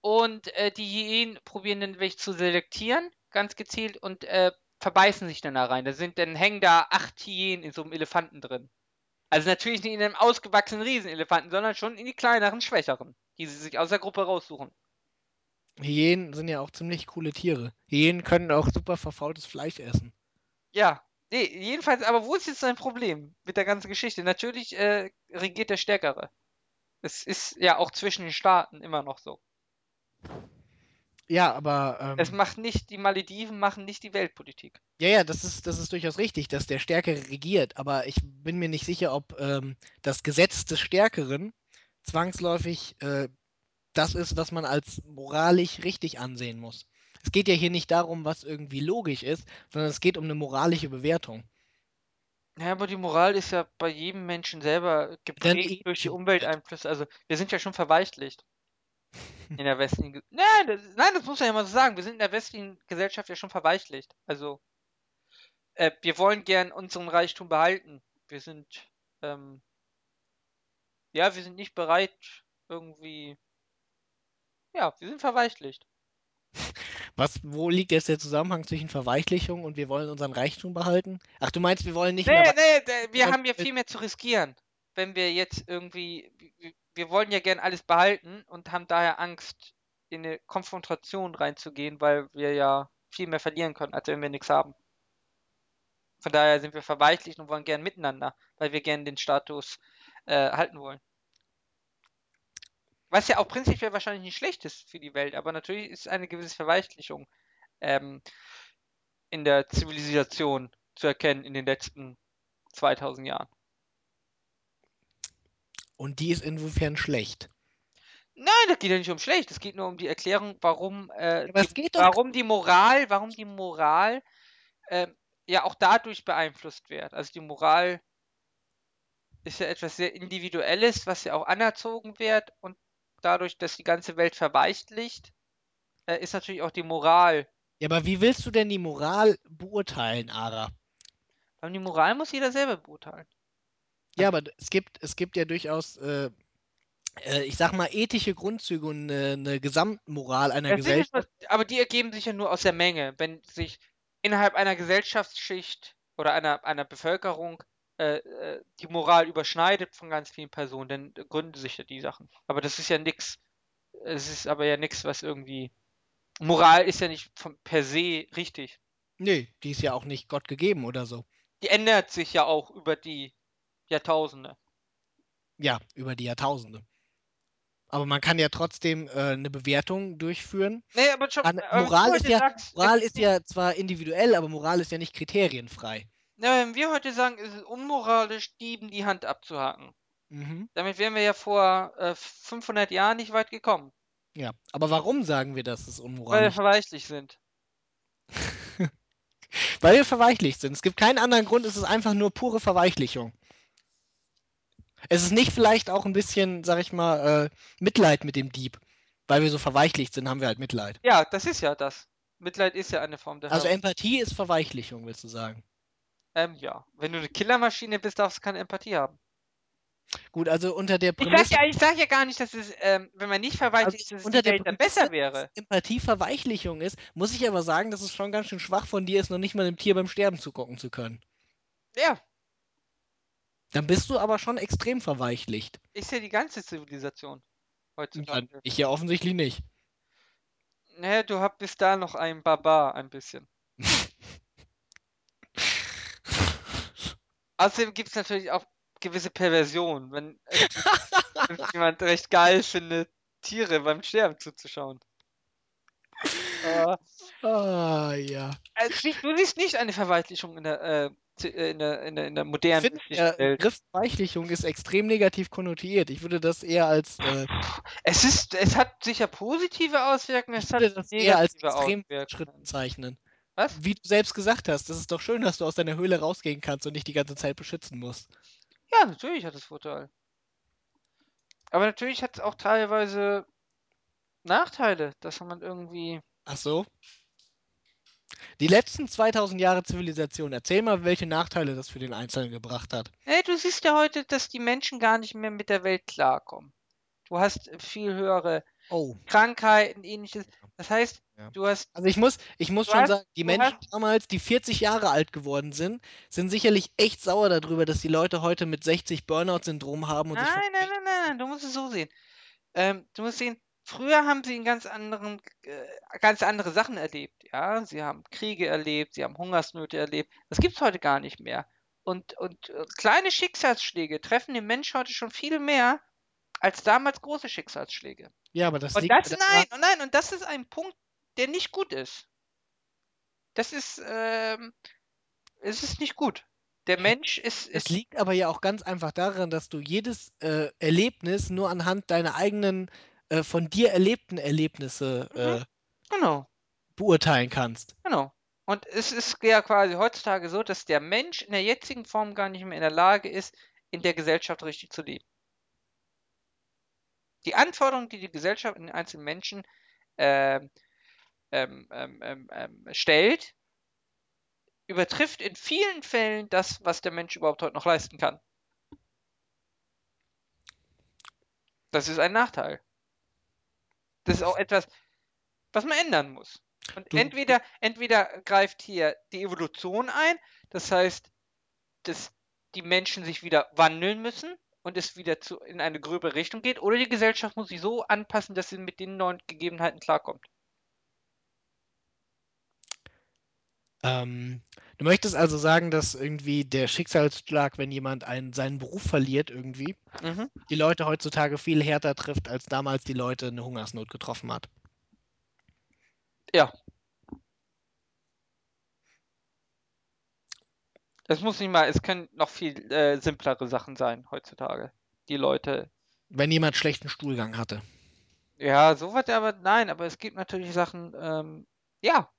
und äh, die Hyänen probieren dann welche zu selektieren, ganz gezielt, und äh, verbeißen sich dann da rein. Da sind dann hängen da acht Hyänen in so einem Elefanten drin. Also natürlich nicht in einem ausgewachsenen Riesenelefanten, sondern schon in die kleineren, schwächeren, die sie sich aus der Gruppe raussuchen. Hyänen sind ja auch ziemlich coole Tiere. Hyänen können auch super verfaultes Fleisch essen. Ja, ne, jedenfalls, aber wo ist jetzt sein Problem mit der ganzen Geschichte? Natürlich äh, regiert der Stärkere. Es ist ja auch zwischen den Staaten immer noch so. Ja, aber Es ähm, macht nicht, die Malediven machen nicht die Weltpolitik. ja, ja, das ist, das ist durchaus richtig, dass der Stärkere regiert, aber ich bin mir nicht sicher, ob ähm, das Gesetz des Stärkeren zwangsläufig äh, das ist, was man als moralisch richtig ansehen muss. Es geht ja hier nicht darum, was irgendwie logisch ist, sondern es geht um eine moralische Bewertung. Ja, aber die Moral ist ja bei jedem Menschen selber geprägt die durch die Umwelteinflüsse. Also wir sind ja schon verweichlicht in der westlichen. Nein, das, nein, das muss man ja mal so sagen. Wir sind in der westlichen Gesellschaft ja schon verweichlicht. Also äh, wir wollen gern unseren Reichtum behalten. Wir sind, ähm, ja, wir sind nicht bereit, irgendwie. Ja, wir sind verweichlicht. Was, wo liegt jetzt der Zusammenhang zwischen Verweichlichung und wir wollen unseren Reichtum behalten? Ach, du meinst, wir wollen nicht mehr Nee, wei- nee, nee, wir haben ja viel mehr zu riskieren, wenn wir jetzt irgendwie. Wir, wollen ja gern alles behalten und haben daher Angst, in eine Konfrontation reinzugehen, weil wir ja viel mehr verlieren können, als wenn wir nichts haben. Von daher sind wir verweichlicht und wollen gern miteinander, weil wir gern den Status äh, halten wollen. Was ja auch prinzipiell wahrscheinlich nicht schlecht ist für die Welt, aber natürlich ist eine gewisse Verweichlichung ähm, in der Zivilisation zu erkennen in den letzten 2000 Jahren. Und die ist insofern schlecht. Nein, das geht ja nicht um schlecht. Es geht nur um die Erklärung, warum, äh, die, warum die Moral, warum die Moral äh, ja auch dadurch beeinflusst wird. Also die Moral ist ja etwas sehr Individuelles, was ja auch anerzogen wird und dadurch, dass die ganze Welt verweichlicht, äh, ist natürlich auch die Moral. Ja, aber wie willst du denn die Moral beurteilen, Ara? Aber die Moral muss jeder selber beurteilen. Ja, aber es gibt, es gibt ja durchaus, äh, äh, ich sag mal, ethische Grundzüge und eine, eine Gesamtmoral einer Das Gesellschaft. was- aber die ergeben sich ja nur aus der Menge. Wenn sich innerhalb einer Gesellschaftsschicht oder einer, einer Bevölkerung äh, äh, die Moral überschneidet von ganz vielen Personen, dann gründen sich ja die Sachen. Aber das ist ja nichts. Es ist aber ja nichts, was irgendwie. Moral ist ja nicht von, per se richtig. Nee, die ist ja auch nicht Gott gegeben oder so. Die ändert sich ja auch über die Jahrtausende. Ja, über die Jahrtausende. Aber man kann ja trotzdem äh, eine Bewertung durchführen. Nee, aber schon. An, wenn Moral ist ja, sagst, Moral ist ja zwar individuell, aber Moral ist ja nicht kriterienfrei. Ja, wenn wir heute sagen, es ist unmoralisch, Dieben die Hand abzuhaken. Mhm. Damit wären wir ja vor äh, 500 Jahren nicht weit gekommen, Ja, aber warum sagen wir, dass es weil wir unmoralisch ist? verweichlich sind. <laughs> Weil wir verweichlicht sind. Es gibt keinen anderen Grund, es ist einfach nur pure Verweichlichung. Es ist nicht vielleicht auch ein bisschen, sag ich mal, äh, Mitleid mit dem Dieb. Weil wir so verweichlicht sind, haben wir halt Mitleid. Ja, das ist ja das. Mitleid ist ja eine Form der Also Empathie ist Verweichlichung, willst du sagen. ähm, ja. Wenn du eine Killermaschine bist, darfst du keine Empathie haben. Gut, also unter der Ich sag Prämisse, ja, ich sag ja gar nicht, dass es, ähm, wenn man nicht verweichlicht ist, dass es unter der Welt dann Prämisse, besser wäre. Empathie Verweichlichung ist, muss ich aber sagen, dass es schon ganz schön schwach von dir ist, noch nicht mal einem Tier beim Sterben zugucken zu können. Ja, Dann bist du aber schon extrem verweichlicht. ist ja die ganze Zivilisation Ja, heutzutage. ich ja offensichtlich nicht. Naja, du hast bis da noch einen Barbar ein bisschen. <laughs> Außerdem gibt es natürlich auch gewisse Perversionen, wenn wenn <laughs> jemand recht geil findet, Tiere beim Sterben zuzuschauen. Ah, ja. äh, du siehst nicht eine Verweichlichung in der, äh, in der, in der, in der Ich modernen finde, westlichen der Welt. Begriff Verweichlichung ist extrem negativ konnotiert. Ich würde das eher als, äh, Es ist, es hat sicher positive Auswirkungen, ich es hat das eher als extrem. Fortschritt bezeichnen. Was? Wie du selbst gesagt hast, das ist doch schön, dass du aus deiner Höhle rausgehen kannst und nicht die ganze Zeit beschützen musst. Ja, natürlich hat es Vorteile. Aber natürlich hat es auch teilweise Nachteile, dass man irgendwie. Ach so? Die letzten 2000 Jahre Zivilisation, erzähl mal, welche Nachteile das für den Einzelnen gebracht hat. Hey, du siehst ja heute, dass die Menschen gar nicht mehr mit der Welt klarkommen. Du hast viel höhere Oh. Krankheiten, ähnliches. Das heißt, Ja. du hast. Also ich muss, ich muss schon hast- sagen, die Menschen hast- damals, die 40 Jahre alt geworden sind, sind sicherlich echt sauer darüber, dass die Leute heute mit 60 Burnout-Syndrom haben und sich Nein, von nein, nein, nein, nein, du musst es so sehen. Ähm, du musst sehen, früher haben sie in ganz anderen, äh, ganz andere Sachen erlebt, ja. Sie haben Kriege erlebt, sie haben Hungersnöte erlebt. Das gibt's heute gar nicht mehr. Und, und äh, kleine Schicksalsschläge treffen den Mensch heute schon viel mehr als damals große Schicksalsschläge. Ja, aber das Und liegt das, ja nein, und nein, und das ist ein Punkt, der nicht gut ist. Das ist, ähm, es ist nicht gut. Der Mensch ist, das ist liegt aber ja auch ganz einfach daran, dass du jedes äh, Erlebnis nur anhand deiner eigenen äh, von dir erlebten Erlebnisse mhm, äh, genau, beurteilen kannst. genau. Und es ist ja quasi heutzutage so, dass der Mensch in der jetzigen Form gar nicht mehr in der Lage ist, in der Gesellschaft richtig zu leben. Die Anforderungen, die die Gesellschaft in den einzelnen Menschen ähm, ähm, ähm, ähm, ähm, stellt, übertrifft in vielen Fällen das, was der Mensch überhaupt heute noch leisten kann. Das ist ein Nachteil. Das ist auch etwas, was man ändern muss. Und Du- entweder, entweder greift hier die Evolution ein, das heißt, dass die Menschen sich wieder wandeln müssen und es wieder zu, in eine gröbere Richtung geht, oder die Gesellschaft muss sich so anpassen, dass sie mit den neuen Gegebenheiten klarkommt. Ähm, du möchtest also sagen, dass irgendwie der Schicksalsschlag, wenn jemand einen, seinen Beruf verliert, irgendwie, Mhm. die Leute heutzutage viel härter trifft, als damals die Leute eine Hungersnot getroffen hat. Ja. Es muss nicht mal, es können noch viel äh, simplere Sachen sein heutzutage. Die Leute. Wenn jemand schlechten Stuhlgang hatte. Ja, so was aber nein, aber es gibt natürlich Sachen, ähm, ja,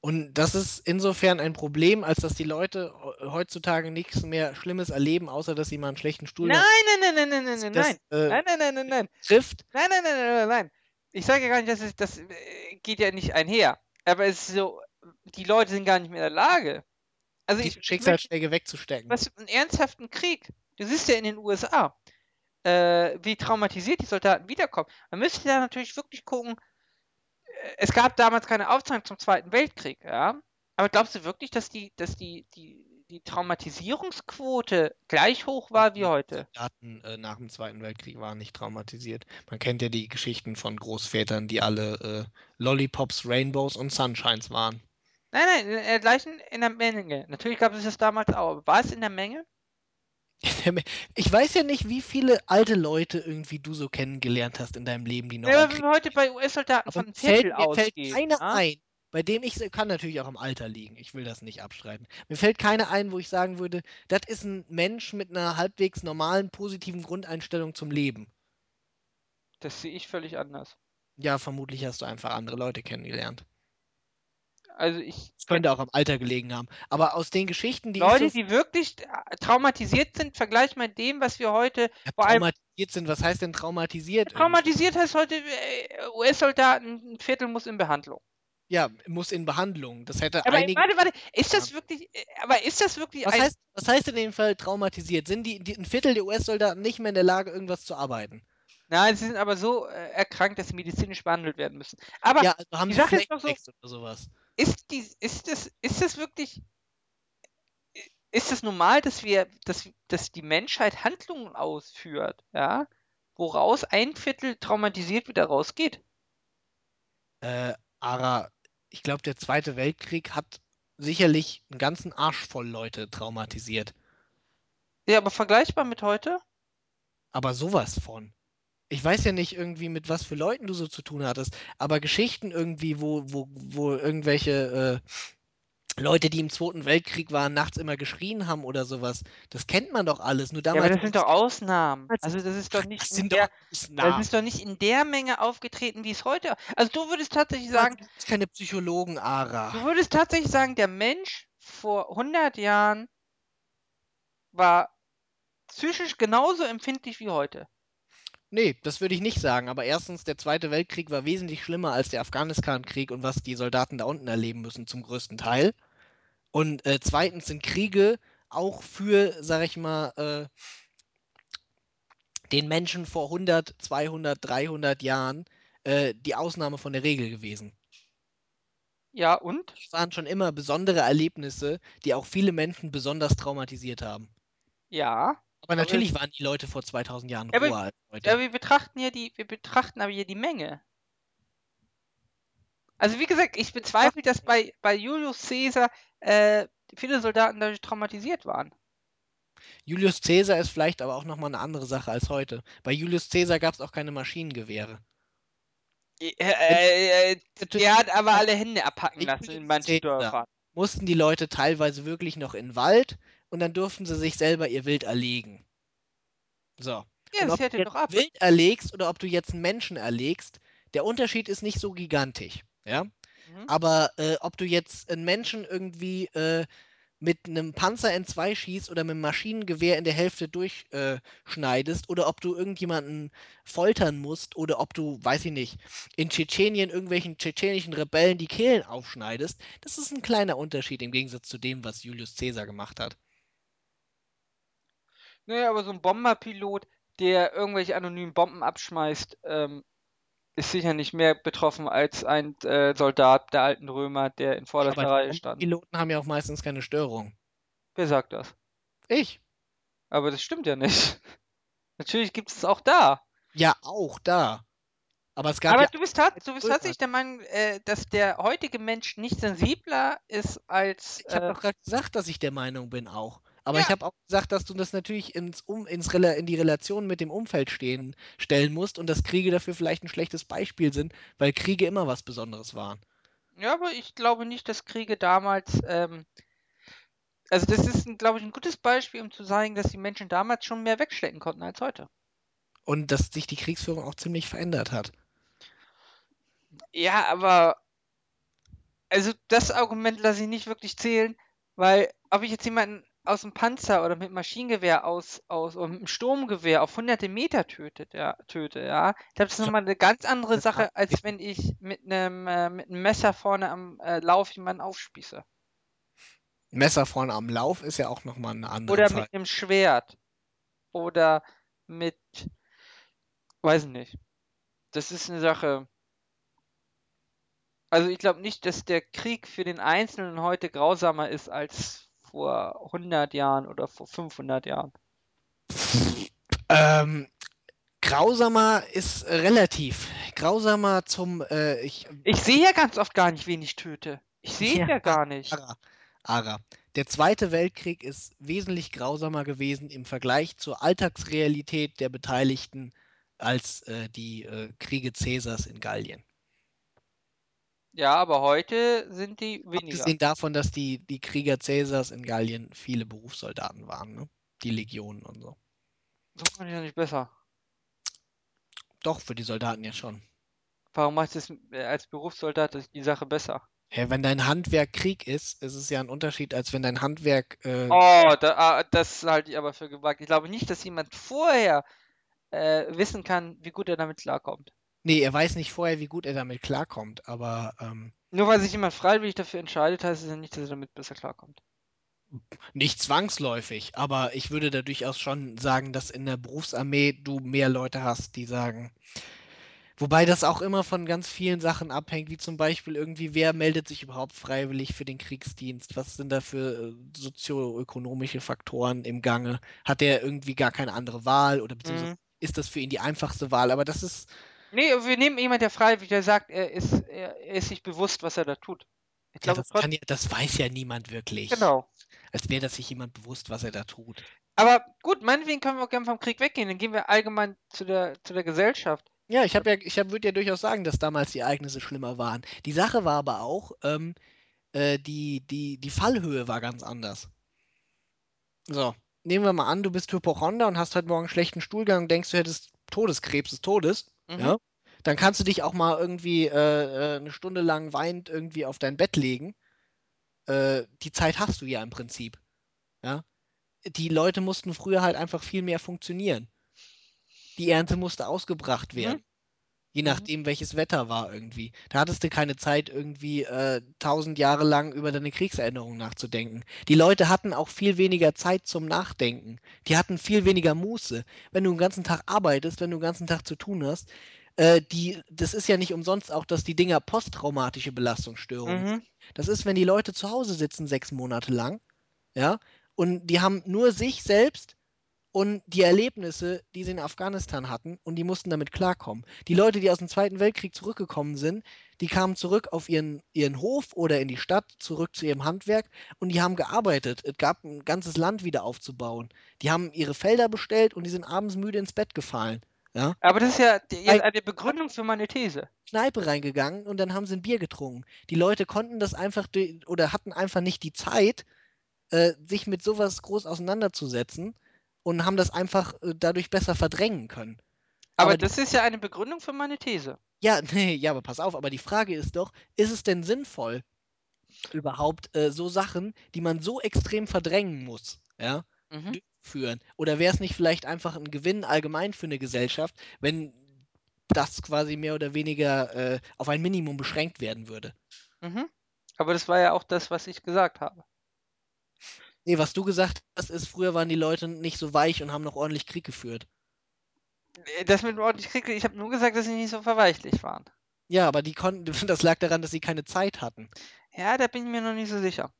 Und das ist insofern ein Problem, als dass die Leute he- heutzutage nichts mehr Schlimmes erleben, außer dass sie mal einen schlechten Nein, Stuhlgang nein, nein, nein, nein, nein, nein, das, nein. äh, Nein, nein, nein, nein, nein. trifft. Nein, nein, nein, nein, nein, nein. Ich sage ja gar nicht, dass es, das äh, geht ja nicht einher. Aber es ist so, die Leute sind gar nicht mehr in der Lage. Also diese ich, Schicksalsschläge wegzustecken. was, einen ernsthaften Krieg. Du siehst ja in den USA, äh, wie traumatisiert die Soldaten wiederkommen. Man müsste da natürlich wirklich gucken, es gab damals keine Aufzeichnung zum Zweiten Weltkrieg, ja. Aber glaubst du wirklich, dass die, dass die, die, die Traumatisierungsquote gleich hoch war wie Die heute? Soldaten äh, nach dem Zweiten Weltkrieg waren nicht traumatisiert. Man kennt ja die Geschichten von Großvätern, die alle äh, Lollipops, Rainbows und Sunshines waren. Nein, nein, in der gleichen, in der Menge. Natürlich gab es das damals auch, aber war es in der Menge? <laughs> Ich weiß ja nicht, wie viele alte Leute irgendwie du so kennengelernt hast in deinem Leben, die noch Ja, im wenn wir heute bei US-Soldaten von mir einem fällt, ausgehen, keiner ja? ein, bei dem ich, kann natürlich auch am Alter liegen, ich will das nicht abstreiten. Mir fällt keiner ein, wo ich sagen würde, das ist ein Mensch mit einer halbwegs normalen, positiven Grundeinstellung zum Leben. Das sehe ich völlig anders. Ja, vermutlich hast du einfach andere Leute kennengelernt. Also ich Das könnte auch am Alter gelegen haben. Aber aus den Geschichten, die ich Leute, so die wirklich äh, traumatisiert sind, vergleich mal dem, was wir heute, ja, vor allem traumatisiert sind, was heißt denn traumatisiert irgendwie? traumatisiert heißt heute, äh, US-Soldaten, ein Viertel muss in Behandlung. Ja, muss in Behandlung. Das hätte Aber einige. warte, warte, ist das wirklich, äh, aber ist das wirklich Was heißt, was heißt in dem Fall traumatisiert? Sind die, die ein Viertel der US-Soldaten nicht mehr in der Lage, irgendwas zu arbeiten? nein, sie sind aber so äh, erkrankt, dass sie medizinisch behandelt werden müssen. Aber Ja, also haben die sie Sache ist doch so, oder sowas. Ist die, ist das, ist das wirklich, ist es normal, dass wir, dass, dass die Menschheit Handlungen ausführt, ja, woraus ein Viertel traumatisiert wieder rausgeht? Äh, Ara, ich glaube, der Zweite Weltkrieg hat sicherlich einen ganzen Arsch voll Leute traumatisiert. Ja, aber vergleichbar mit heute? Aber sowas von. Ich weiß ja nicht irgendwie, mit was für Leuten du so zu tun hattest, aber Geschichten irgendwie, wo, wo, wo irgendwelche äh, Leute, die im Zweiten Weltkrieg waren, nachts immer geschrien haben oder sowas, das kennt man doch alles. Nur Ja, aber damals das ist sind doch Ausnahmen. damals, Also das ist doch nicht das in sind der, doch das ist doch nicht in der Menge aufgetreten, wie es heute. Also du würdest tatsächlich Damals sagen, gibt es keine Psychologen, Ara. du würdest tatsächlich sagen, der Mensch vor 100 Jahren war psychisch genauso empfindlich wie heute. Nee, das würde ich nicht sagen. Aber erstens, der Zweite Weltkrieg war wesentlich schlimmer als der Afghanistan-Krieg und was die Soldaten da unten erleben müssen, zum größten Teil. Und äh, zweitens sind Kriege auch für, sag ich mal, äh, den Menschen vor 100, 200, 300 Jahren äh, die Ausnahme von der Regel gewesen. Ja, und? Das waren schon immer besondere Erlebnisse, die auch viele Menschen besonders traumatisiert haben. Ja. Aber natürlich waren die Leute vor 2000 Jahren Ja, aber- roher als heute. Ja, wir betrachten ja die, wir betrachten aber hier die Menge. Also wie gesagt, ich bezweifle, dass bei, bei Julius Caesar äh, viele Soldaten dadurch traumatisiert waren. Julius Caesar ist vielleicht aber auch nochmal eine andere Sache als heute. Bei Julius Caesar gab es auch keine Maschinengewehre. Äh, äh, der hat aber alle Hände abhacken Ich lassen in manchen. Dörfern. Mussten die Leute teilweise wirklich noch in den Wald und dann durften sie sich selber ihr Wild erlegen. So. Ja, und das jetzt doch ab. Wild erlegst oder ob du jetzt einen Menschen erlegst, der Unterschied ist nicht so gigantisch. Ja? Mhm. Aber äh, ob du jetzt einen Menschen irgendwie äh, mit einem Panzer in zwei schießt oder mit einem Maschinengewehr in der Hälfte durchschneidest oder ob du irgendjemanden foltern musst oder ob du, weiß ich nicht, in Tschetschenien irgendwelchen tschetschenischen Rebellen die Kehlen aufschneidest, das ist ein kleiner Unterschied im Gegensatz zu dem, was Julius Caesar gemacht hat. Naja, aber so ein Bomberpilot, der irgendwelche anonymen Bomben abschmeißt, ähm, ist sicher nicht mehr betroffen als ein äh, Soldat der alten Römer, der in vorderster Aber Reihe stand. Piloten haben ja auch meistens keine Störung. Wer sagt das? Ich. Aber das stimmt ja nicht. <laughs> Natürlich gibt es auch da. Ja, auch da. Aber es gab Aber ja du bist, tat, du bist Römer. tatsächlich der Meinung, äh, dass der heutige Mensch nicht sensibler ist als. Ich habe Äh, doch gerade gesagt, dass ich der Meinung bin auch. Aber Ja. ich habe auch gesagt, dass du das natürlich ins um, ins Rela in die Relation mit dem Umfeld stehen, stellen musst und dass Kriege dafür vielleicht ein schlechtes Beispiel sind, weil Kriege immer was Besonderes waren. ja, aber ich glaube nicht, dass Kriege damals. Ähm, also, das ist, glaube ich, ein gutes Beispiel, um zu zeigen, dass die Menschen damals schon mehr wegstecken konnten als heute. Und dass sich die Kriegsführung auch ziemlich verändert hat. Ja, aber. Also, das Argument lasse ich nicht wirklich zählen, weil, ob ich jetzt jemanden aus dem Panzer oder mit Maschinengewehr aus, aus oder mit einem Sturmgewehr auf hunderte Meter tötet, ja, töte, ja, ich glaube, das ist nochmal eine ganz andere Sache, als wenn ich mit einem, äh, mit einem Messer vorne am äh, Lauf jemanden aufspieße. Messer vorne am Lauf ist ja auch nochmal eine andere Oder Fall. mit einem Schwert. Oder mit. Weiß ich nicht. Das ist eine Sache. Also ich glaube nicht, dass der Krieg für den Einzelnen heute grausamer ist als vor 100 Jahren oder vor 500 Jahren. Ähm, grausamer ist relativ. Grausamer zum äh, ich, Ich sehe ja ganz oft gar nicht, wen ich töte. Ich sehe es Ja, ja gar nicht. Ara, Ara. Der Zweite Weltkrieg ist wesentlich grausamer gewesen im Vergleich zur Alltagsrealität der Beteiligten als äh, die äh, Kriege Cäsars in Gallien. Ja, aber heute sind die weniger. Abgesehen davon, dass die, die Krieger Cäsars in Gallien viele Berufssoldaten waren, ne? die Legionen und so. So fand ich ja nicht besser. Doch, für die Soldaten ja schon. Warum macht es äh, als Berufssoldat die Sache besser? Ja, wenn dein Handwerk Krieg ist, ist es ja ein Unterschied, als wenn dein Handwerk äh, Oh, da, ah, das halte ich aber für gewagt. Ich glaube nicht, dass jemand vorher äh, wissen kann, wie gut er damit klarkommt. Nee, er weiß nicht vorher, wie gut er damit klarkommt, aber ähm, Nur weil sich jemand freiwillig dafür entscheidet, heißt es ja nicht, dass er damit besser klarkommt. nicht zwangsläufig. Aber ich würde da durchaus schon sagen, dass in der Berufsarmee du mehr Leute hast, die sagen. Wobei das auch immer von ganz vielen Sachen abhängt, wie zum Beispiel irgendwie, wer meldet sich überhaupt freiwillig für den Kriegsdienst? Was sind da für äh, sozioökonomische Faktoren im Gange? Hat der irgendwie gar keine andere Wahl oder beziehungsweise Mhm. ist das für ihn die einfachste Wahl? Aber das ist, Nee, wir nehmen jemanden, der freiwillig, der sagt, er ist, er, ist sich bewusst, was er da tut. Ich ja, glaube, das kann ja, das weiß ja niemand wirklich. genau. Als wäre das sich jemand bewusst, was er da tut. Aber gut, meinetwegen können wir auch gerne vom Krieg weggehen. Dann gehen wir allgemein zu der, zu der Gesellschaft. Ja, ich habe ja, ich hab, würde ja durchaus sagen, dass damals die Ereignisse schlimmer waren. Die Sache war aber auch, ähm, äh, die, die, die Fallhöhe war ganz anders. So, nehmen wir mal an, du bist Hypochonder und hast heute Morgen einen schlechten Stuhlgang und denkst, du hättest Todeskrebs des Todes. Mhm. Ja? Dann kannst du dich auch mal irgendwie äh, äh, eine Stunde lang weinend irgendwie auf dein Bett legen. Äh, die Zeit hast du ja im Prinzip. Ja? Die Leute mussten früher halt einfach viel mehr funktionieren. Die Ernte musste ausgebracht Mhm. werden. Je Mhm. nachdem, welches Wetter war irgendwie. Da hattest du keine Zeit, irgendwie äh, tausend Jahre lang über deine Kriegserinnerungen nachzudenken. Die Leute hatten auch viel weniger Zeit zum Nachdenken. Die hatten viel weniger Muße. Wenn du den ganzen Tag arbeitest, wenn du den ganzen Tag zu tun hast, äh, die, das ist ja nicht umsonst auch, dass die Dinger posttraumatische Belastungsstörungen Mhm. das ist, wenn die Leute zu Hause sitzen sechs Monate lang, ja, und die haben nur sich selbst und die Erlebnisse, die sie in Afghanistan hatten, und die mussten damit klarkommen. Die Leute, die aus dem Zweiten Weltkrieg zurückgekommen sind, die kamen zurück auf ihren, ihren Hof oder in die Stadt, zurück zu ihrem Handwerk und die haben gearbeitet. Es gab ein ganzes Land wieder aufzubauen. Die haben ihre Felder bestellt und die sind abends müde ins Bett gefallen. Ja? Aber das ist ja jetzt Ein- eine Begründung für meine These. Kneipe reingegangen und dann haben sie ein Bier getrunken. Die Leute konnten das einfach oder hatten einfach nicht die Zeit, äh, sich mit sowas groß auseinanderzusetzen und haben das einfach äh, dadurch besser verdrängen können. Aber, Aber- das ist ja eine Begründung für meine These. Ja, <laughs> nee, ja, aber pass auf, aber die Frage ist doch, ist es denn sinnvoll, überhaupt äh, so Sachen, die man so extrem verdrängen muss, ja, Mhm. führen? Oder wäre es nicht vielleicht einfach ein Gewinn allgemein für eine Gesellschaft, wenn das quasi mehr oder weniger äh, auf ein Minimum beschränkt werden würde? Mhm. Aber das war ja auch das, was ich gesagt habe. Nee, was du gesagt hast, ist, früher waren die Leute nicht so weich und haben noch ordentlich Krieg geführt. Äh, Das mit dem ordentlich Krieg, ich habe nur gesagt, dass sie nicht so verweichlich waren. Ja, aber die konnten, <laughs> das lag daran, dass sie keine Zeit hatten. Ja, da bin ich mir noch nicht so sicher.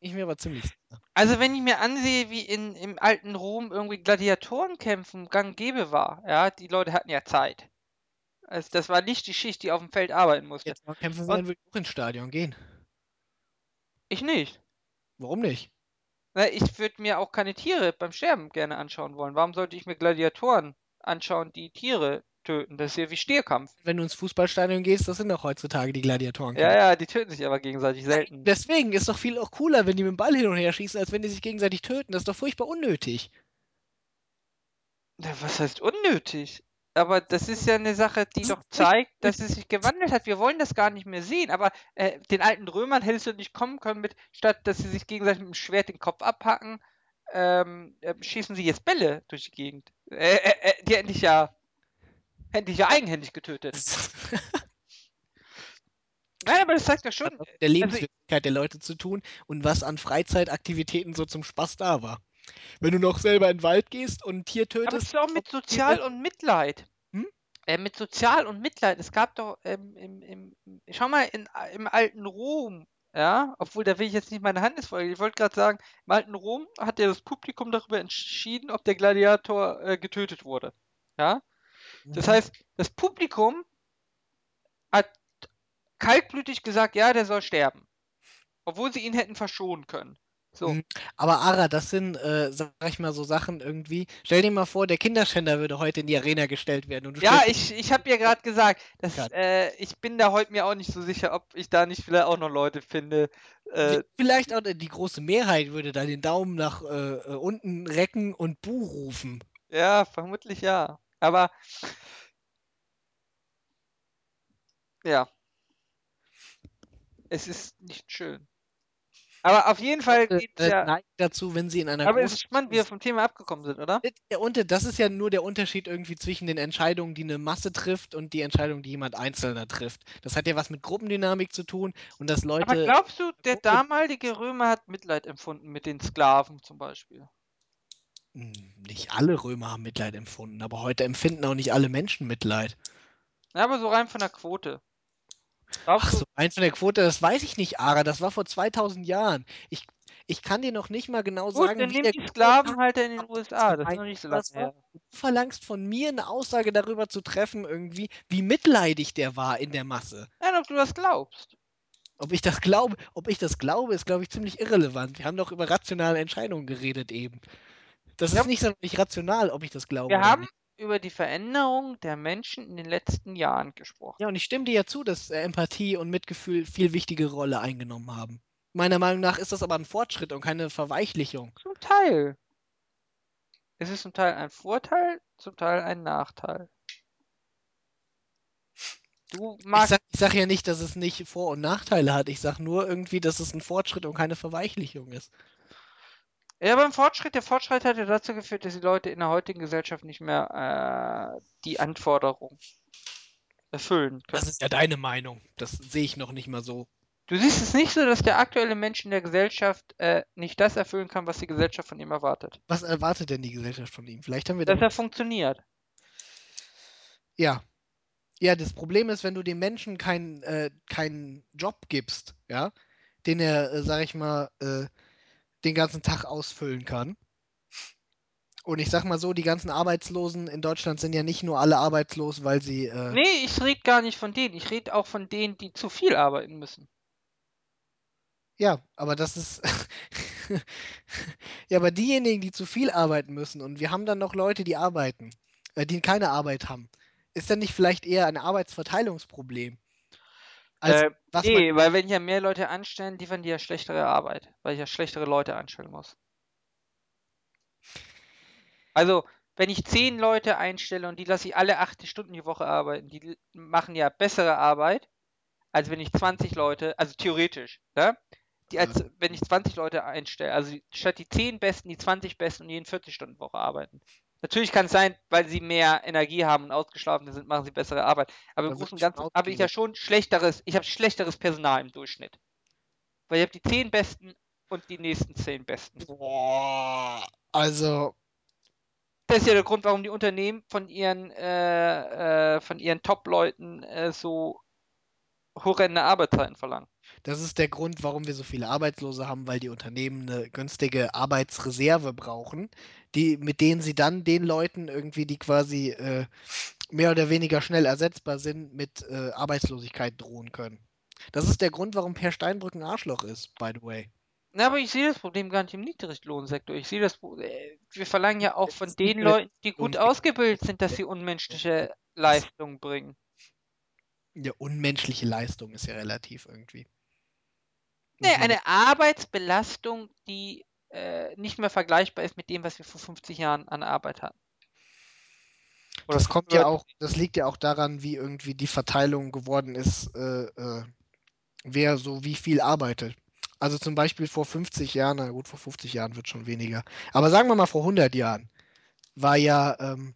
Ich mir aber ziemlich sicher. Also wenn ich mir ansehe, wie in, im alten Rom irgendwie Gladiatorenkämpfen gang gäbe war, ja, die Leute hatten ja Zeit. Also das war nicht die Schicht, die auf dem Feld arbeiten musste. Jetzt mal kämpfen sie Und- dann wirklich auch ins Stadion gehen. Ich nicht. Warum nicht? Na, ich würde mir auch keine Tiere beim Sterben gerne anschauen wollen. Warum sollte ich mir Gladiatoren anschauen, die Tiere töten? Das ist ja wie Stierkampf. Wenn du ins Fußballstadion gehst, das sind doch heutzutage die Gladiatoren. Ja, ja, die töten sich aber gegenseitig selten. Deswegen ist doch viel auch cooler, wenn die mit dem Ball hin und her schießen, als wenn die sich gegenseitig töten. Das ist doch furchtbar unnötig. Was heißt unnötig? Aber das ist ja eine Sache, die doch zeigt, dass es sich gewandelt hat. Wir wollen das gar nicht mehr sehen. Aber äh, den alten Römern hättest du nicht kommen können mit, statt dass sie sich gegenseitig mit dem Schwert den Kopf abhacken, ähm, äh, schießen sie jetzt Bälle durch die Gegend. Äh, äh, äh, die hätten dich ja, hätten dich ja eigenhändig getötet. <laughs> Nein, aber das zeigt ja schon, der Lebenswirklichkeit der Leute zu tun und was an Freizeitaktivitäten so zum Spaß da war. Wenn du noch selber in den Wald gehst und ein Tier Aber es tötest, ist auch mit Sozial und Mitleid. Hm? Äh, mit Sozial und Mitleid. Es gab doch ähm, im, im, schau mal in, im alten Rom, ja, obwohl da will ich jetzt nicht meine Hand Feuer. legen. Ich wollte gerade sagen, im alten Rom hat ja das Publikum darüber entschieden, ob der Gladiator äh, getötet wurde. Ja. Das Mhm. heißt, das Publikum hat kaltblütig gesagt, ja, der soll sterben. Obwohl sie ihn hätten verschonen können. So. Mhm. Aber Ara, das sind, äh, sag ich mal, so Sachen irgendwie. Stell dir mal vor, der Kinderschänder würde heute in die Arena gestellt werden. Ja, ich, ich habe ja gerade gesagt, dass, äh, ich bin da heute mir auch nicht so sicher, ob ich da nicht vielleicht auch noch Leute finde. Äh, Vielleicht auch die große Mehrheit würde da den Daumen nach äh, äh, unten recken und Buh rufen. ja, vermutlich ja. Aber ja. Es ist nicht schön. Aber auf jeden Fall Leute, geht's äh, ja. neigen dazu, wenn sie in einer Aber es ist spannend, wie wir vom Thema abgekommen sind, oder? Der Unter das ist ja nur der Unterschied irgendwie zwischen den Entscheidungen, die eine Masse trifft und die Entscheidung, die jemand Einzelner trifft. Das hat ja was mit Gruppendynamik zu tun und dass Aber Leute. glaubst du, der damalige Römer hat Mitleid empfunden mit den Sklaven zum Beispiel? Hm, Nicht alle Römer haben Mitleid empfunden, aber heute empfinden auch nicht alle Menschen Mitleid. Ja, aber so rein von der Quote. Ach Glaubst so, eins von der Quote, das weiß ich nicht, Ara. Das war vor 2000 Jahren. Ich, ich kann dir noch nicht mal genau? Gut, sagen, dann wie nimm der die Sklavenhalter in den USA. Das ist noch nicht so lange was war. her. Du verlangst von mir eine Aussage darüber zu treffen, irgendwie, wie mitleidig der war in der Masse. Nein, ob du das glaubst. Ob ich das glaube, ob ich das glaube, ist, glaube ich, ziemlich irrelevant. Wir haben doch über rationale Entscheidungen geredet eben. Das Ja. ist nicht rational, ob ich das glaube Wir haben nicht. über die Veränderung der Menschen in den letzten Jahren gesprochen. Ja, und ich stimme dir ja zu, dass äh, Empathie und Mitgefühl viel wichtige Rolle eingenommen haben. Meiner Meinung nach ist das aber ein Fortschritt und keine Verweichlichung. Zum Teil. Es ist zum Teil ein Vorteil, zum Teil ein Nachteil. Du Ich magst. sag, ich sag ja nicht, dass es nicht Vor- und Nachteile hat. Ich sag nur irgendwie, dass es ein Fortschritt und keine Verweichlichung ist. Ja, beim Fortschritt, der Fortschritt hat ja dazu geführt, dass die Leute in der heutigen Gesellschaft nicht mehr äh, die Anforderung erfüllen Das können. ist ja deine Meinung. Das sehe ich noch nicht mal so. Du siehst es nicht so, dass der aktuelle Mensch in der Gesellschaft äh, nicht das erfüllen kann, was die Gesellschaft von ihm erwartet. Was erwartet denn die Gesellschaft von ihm? Vielleicht haben wir Dass da. er funktioniert. Ja. Ja, das Problem ist, wenn du dem Menschen keinen äh, keinen Job gibst, ja, den er, äh, sag ich mal, äh, den ganzen Tag ausfüllen kann, Und ich sag mal so, die ganzen Arbeitslosen in Deutschland sind ja nicht nur alle arbeitslos, weil sie. Äh, Nee, ich rede gar nicht von denen. Ich rede auch von denen, die zu viel arbeiten müssen. Ja, aber das ist. <laughs> ja, aber diejenigen, die zu viel arbeiten müssen und wir haben dann noch Leute, die arbeiten, äh, die keine Arbeit haben, ist dann nicht vielleicht eher ein Arbeitsverteilungsproblem? Als Äh, was man. nee, weil wenn ich ja mehr Leute anstellen, liefern die ja schlechtere Arbeit, weil ich ja schlechtere Leute anstellen muss. Also, wenn ich zehn Leute einstelle und die lasse ich alle 80 Stunden die Woche arbeiten, die l- machen ja bessere Arbeit, als wenn ich 20 Leute, also theoretisch, ne? Die Ja. als, wenn ich 20 Leute einstelle, also die- statt die 10 Besten, die 20 Besten und jeden 40 Stunden Woche arbeiten. Natürlich kann es sein, weil sie mehr Energie haben und ausgeschlafen sind, machen sie bessere Arbeit. Aber im Da Großen und Ganzen habe ich ja schon schlechteres, ich habe schlechteres Personal im Durchschnitt. Weil ich habe die 10 Besten und die nächsten 10 Besten. Boah, also, Das ist ja der Grund, warum die Unternehmen von ihren, äh, äh, von ihren Top-Leuten äh, so horrende Arbeitszeiten verlangen. Das ist der Grund, warum wir so viele Arbeitslose haben, weil die Unternehmen eine günstige Arbeitsreserve brauchen, die, mit denen sie dann den Leuten irgendwie, die quasi äh, mehr oder weniger schnell ersetzbar sind, mit äh, Arbeitslosigkeit drohen können. Das ist der Grund, warum Per Steinbrück ein Arschloch ist, by the way. Na, aber ich sehe das Problem gar nicht im Niedriglohnsektor. Ich sehe das, äh, wir verlangen ja auch von den Leuten, die gut ausgebildet sind, dass sie unmenschliche Leistungen bringen. eine unmenschliche Leistung ist ja relativ irgendwie. Man eine Arbeitsbelastung, die äh, nicht mehr vergleichbar ist mit dem, was wir vor 50 Jahren an Arbeit hatten. Oder Das kommt ja 40. auch, das liegt ja auch daran, wie irgendwie die Verteilung geworden ist, äh, äh, wer so wie viel arbeitet. Also zum Beispiel vor 50 Jahren, na gut, vor 50 Jahren wird schon weniger. Aber sagen wir mal vor 100 Jahren war ja ähm,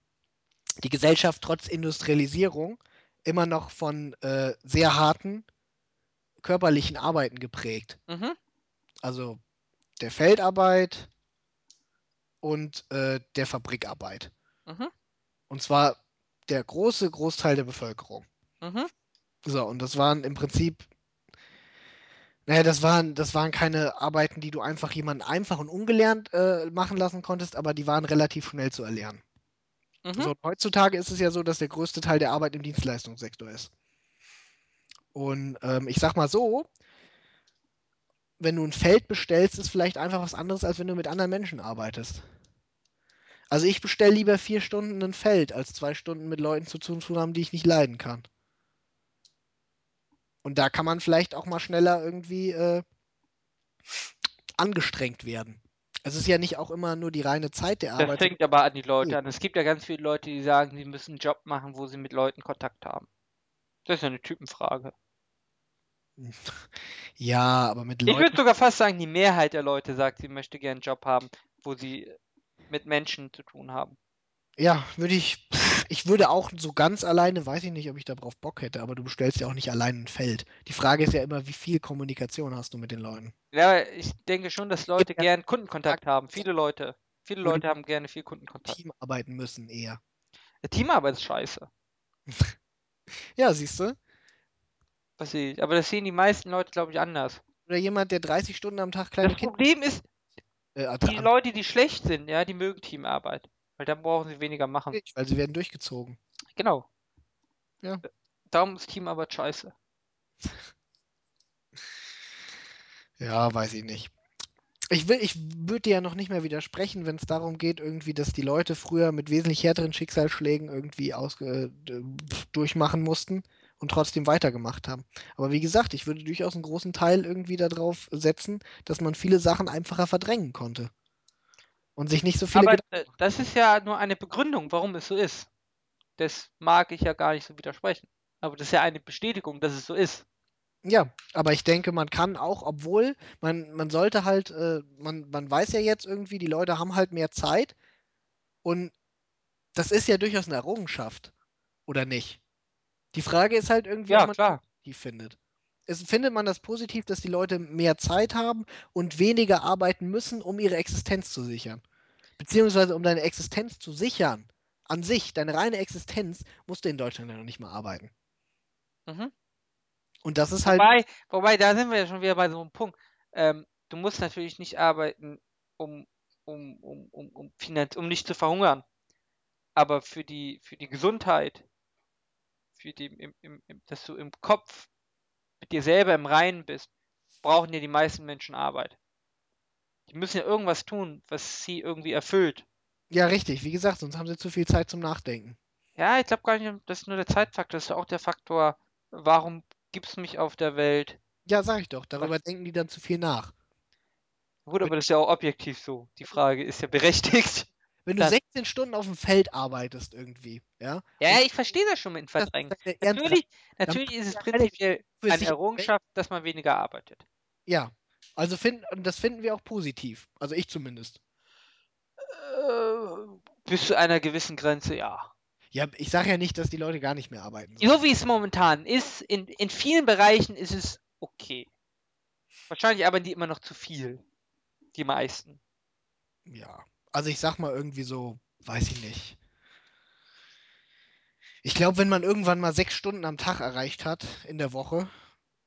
die Gesellschaft trotz Industrialisierung immer noch von äh, sehr harten körperlichen Arbeiten geprägt. Mhm, Also der Feldarbeit und äh, der Fabrikarbeit. mhm, Und zwar der große Großteil der Bevölkerung. mhm. So, und das waren im Prinzip, naja, das waren, das waren keine Arbeiten, die du einfach jemanden einfach und ungelernt äh, machen lassen konntest, aber die waren relativ schnell zu erlernen. Mhm. So, heutzutage ist es ja so, dass der größte Teil der Arbeit im Dienstleistungssektor ist. Und ähm, ich sag mal so, wenn du ein Feld bestellst, ist vielleicht einfach was anderes, als wenn du mit anderen Menschen arbeitest. Also ich bestelle lieber vier Stunden ein Feld, als zwei Stunden mit Leuten zu tun zu haben, die ich nicht leiden kann. Und da kann man vielleicht auch mal schneller irgendwie äh, angestrengt werden. Es ist ja nicht auch immer nur die reine Zeit der Das Arbeit. fängt aber an die Leute Nee. an. Es gibt ja ganz viele Leute, die sagen, sie müssen einen Job machen, wo sie mit Leuten Kontakt haben. Das ist ja eine Typenfrage. <laughs> Ja, aber mit Ich Leuten. würde sogar fast sagen, die Mehrheit der Leute sagt, sie möchte gerne einen Job haben, wo sie mit Menschen zu tun haben. Ja, würde ich. Ich würde auch so ganz alleine, weiß ich nicht, ob ich darauf Bock hätte, aber du bestellst ja auch nicht allein ein Feld. Die Frage ist ja immer, wie viel Kommunikation hast du mit den Leuten? Ja, ich denke schon, dass Leute Ja, gern Kundenkontakt haben. Viele Leute. Viele Leute haben gerne viel Kundenkontakt. Team arbeiten müssen eher. Ja, Teamarbeit ist scheiße. <laughs> Ja, siehst du? Was ich. Aber das sehen die meisten Leute, glaube ich, anders. Oder jemand, der 30 Stunden am Tag kleine Das Kinder. Problem ist, Äh, die Leute, die schlecht sind, ja, die mögen Teamarbeit. Weil dann brauchen sie weniger machen. weil sie werden durchgezogen. Genau. Ja. Darum ist Teamarbeit scheiße. Ja, weiß ich nicht. Ich, will, ich würde dir ja noch nicht mehr widersprechen, wenn es darum geht, irgendwie, dass die Leute früher mit wesentlich härteren Schicksalsschlägen irgendwie ausge, äh, durchmachen mussten und trotzdem weitergemacht haben. Aber wie gesagt, ich würde durchaus einen großen Teil irgendwie darauf setzen, dass man viele Sachen einfacher verdrängen konnte. Und sich nicht so viele Aber Gedanken. äh, das ist ja nur eine Begründung, warum es so ist. Das mag ich ja gar nicht so widersprechen. Aber das ist ja eine Bestätigung, dass es so ist. Ja, aber ich denke, man kann auch, obwohl man, man sollte halt, äh, man, man weiß ja jetzt irgendwie, die Leute haben halt mehr Zeit und das ist ja durchaus eine Errungenschaft, oder nicht? Die Frage ist halt irgendwie, ob Ja, man klar. das positiv findet. Es, findet man das positiv, dass die Leute mehr Zeit haben und weniger arbeiten müssen, um ihre Existenz zu sichern? Beziehungsweise um deine Existenz zu sichern, an sich, deine reine Existenz, musst du in Deutschland ja noch nicht mal arbeiten. Mhm. Und das ist halt, Wobei, wobei, da sind wir ja schon wieder bei so einem Punkt. Ähm, du musst natürlich nicht arbeiten, um um, um, um, um, um nicht zu verhungern. Aber für die, für die Gesundheit, für die, im, im, dass du im Kopf mit dir selber im Reinen bist, brauchen ja die meisten Menschen Arbeit. Die müssen ja irgendwas tun, was sie irgendwie erfüllt. Ja, richtig. Wie gesagt, sonst haben sie zu viel Zeit zum Nachdenken. Ja, ich glaube gar nicht, das ist nur der Zeitfaktor, das ist auch der Faktor, warum gibt es mich auf der Welt? Ja, sag ich doch. Darüber denken die dann zu viel nach. Gut, aber das ist ja auch objektiv so. Die Frage ist ja berechtigt. Wenn du Das- 16 Stunden auf dem Feld arbeitest irgendwie, ja? Ja, ich verstehe das schon mit Verdrängen. Natürlich, natürlich ist du es prinzipiell für eine sich- Errungenschaft, dass man weniger arbeitet. Ja. Also und das finden wir auch positiv. Also ich zumindest. Äh, bis zu einer gewissen Grenze, ja. Ja, ich sage ja nicht, dass die Leute gar nicht mehr arbeiten sollen. So wie es momentan ist, in, in vielen Bereichen ist es okay. Wahrscheinlich arbeiten die immer noch zu viel. Die meisten. Ja. Also ich sag mal irgendwie so, weiß ich nicht. Ich glaube, wenn man irgendwann mal sechs Stunden am Tag erreicht hat in der Woche,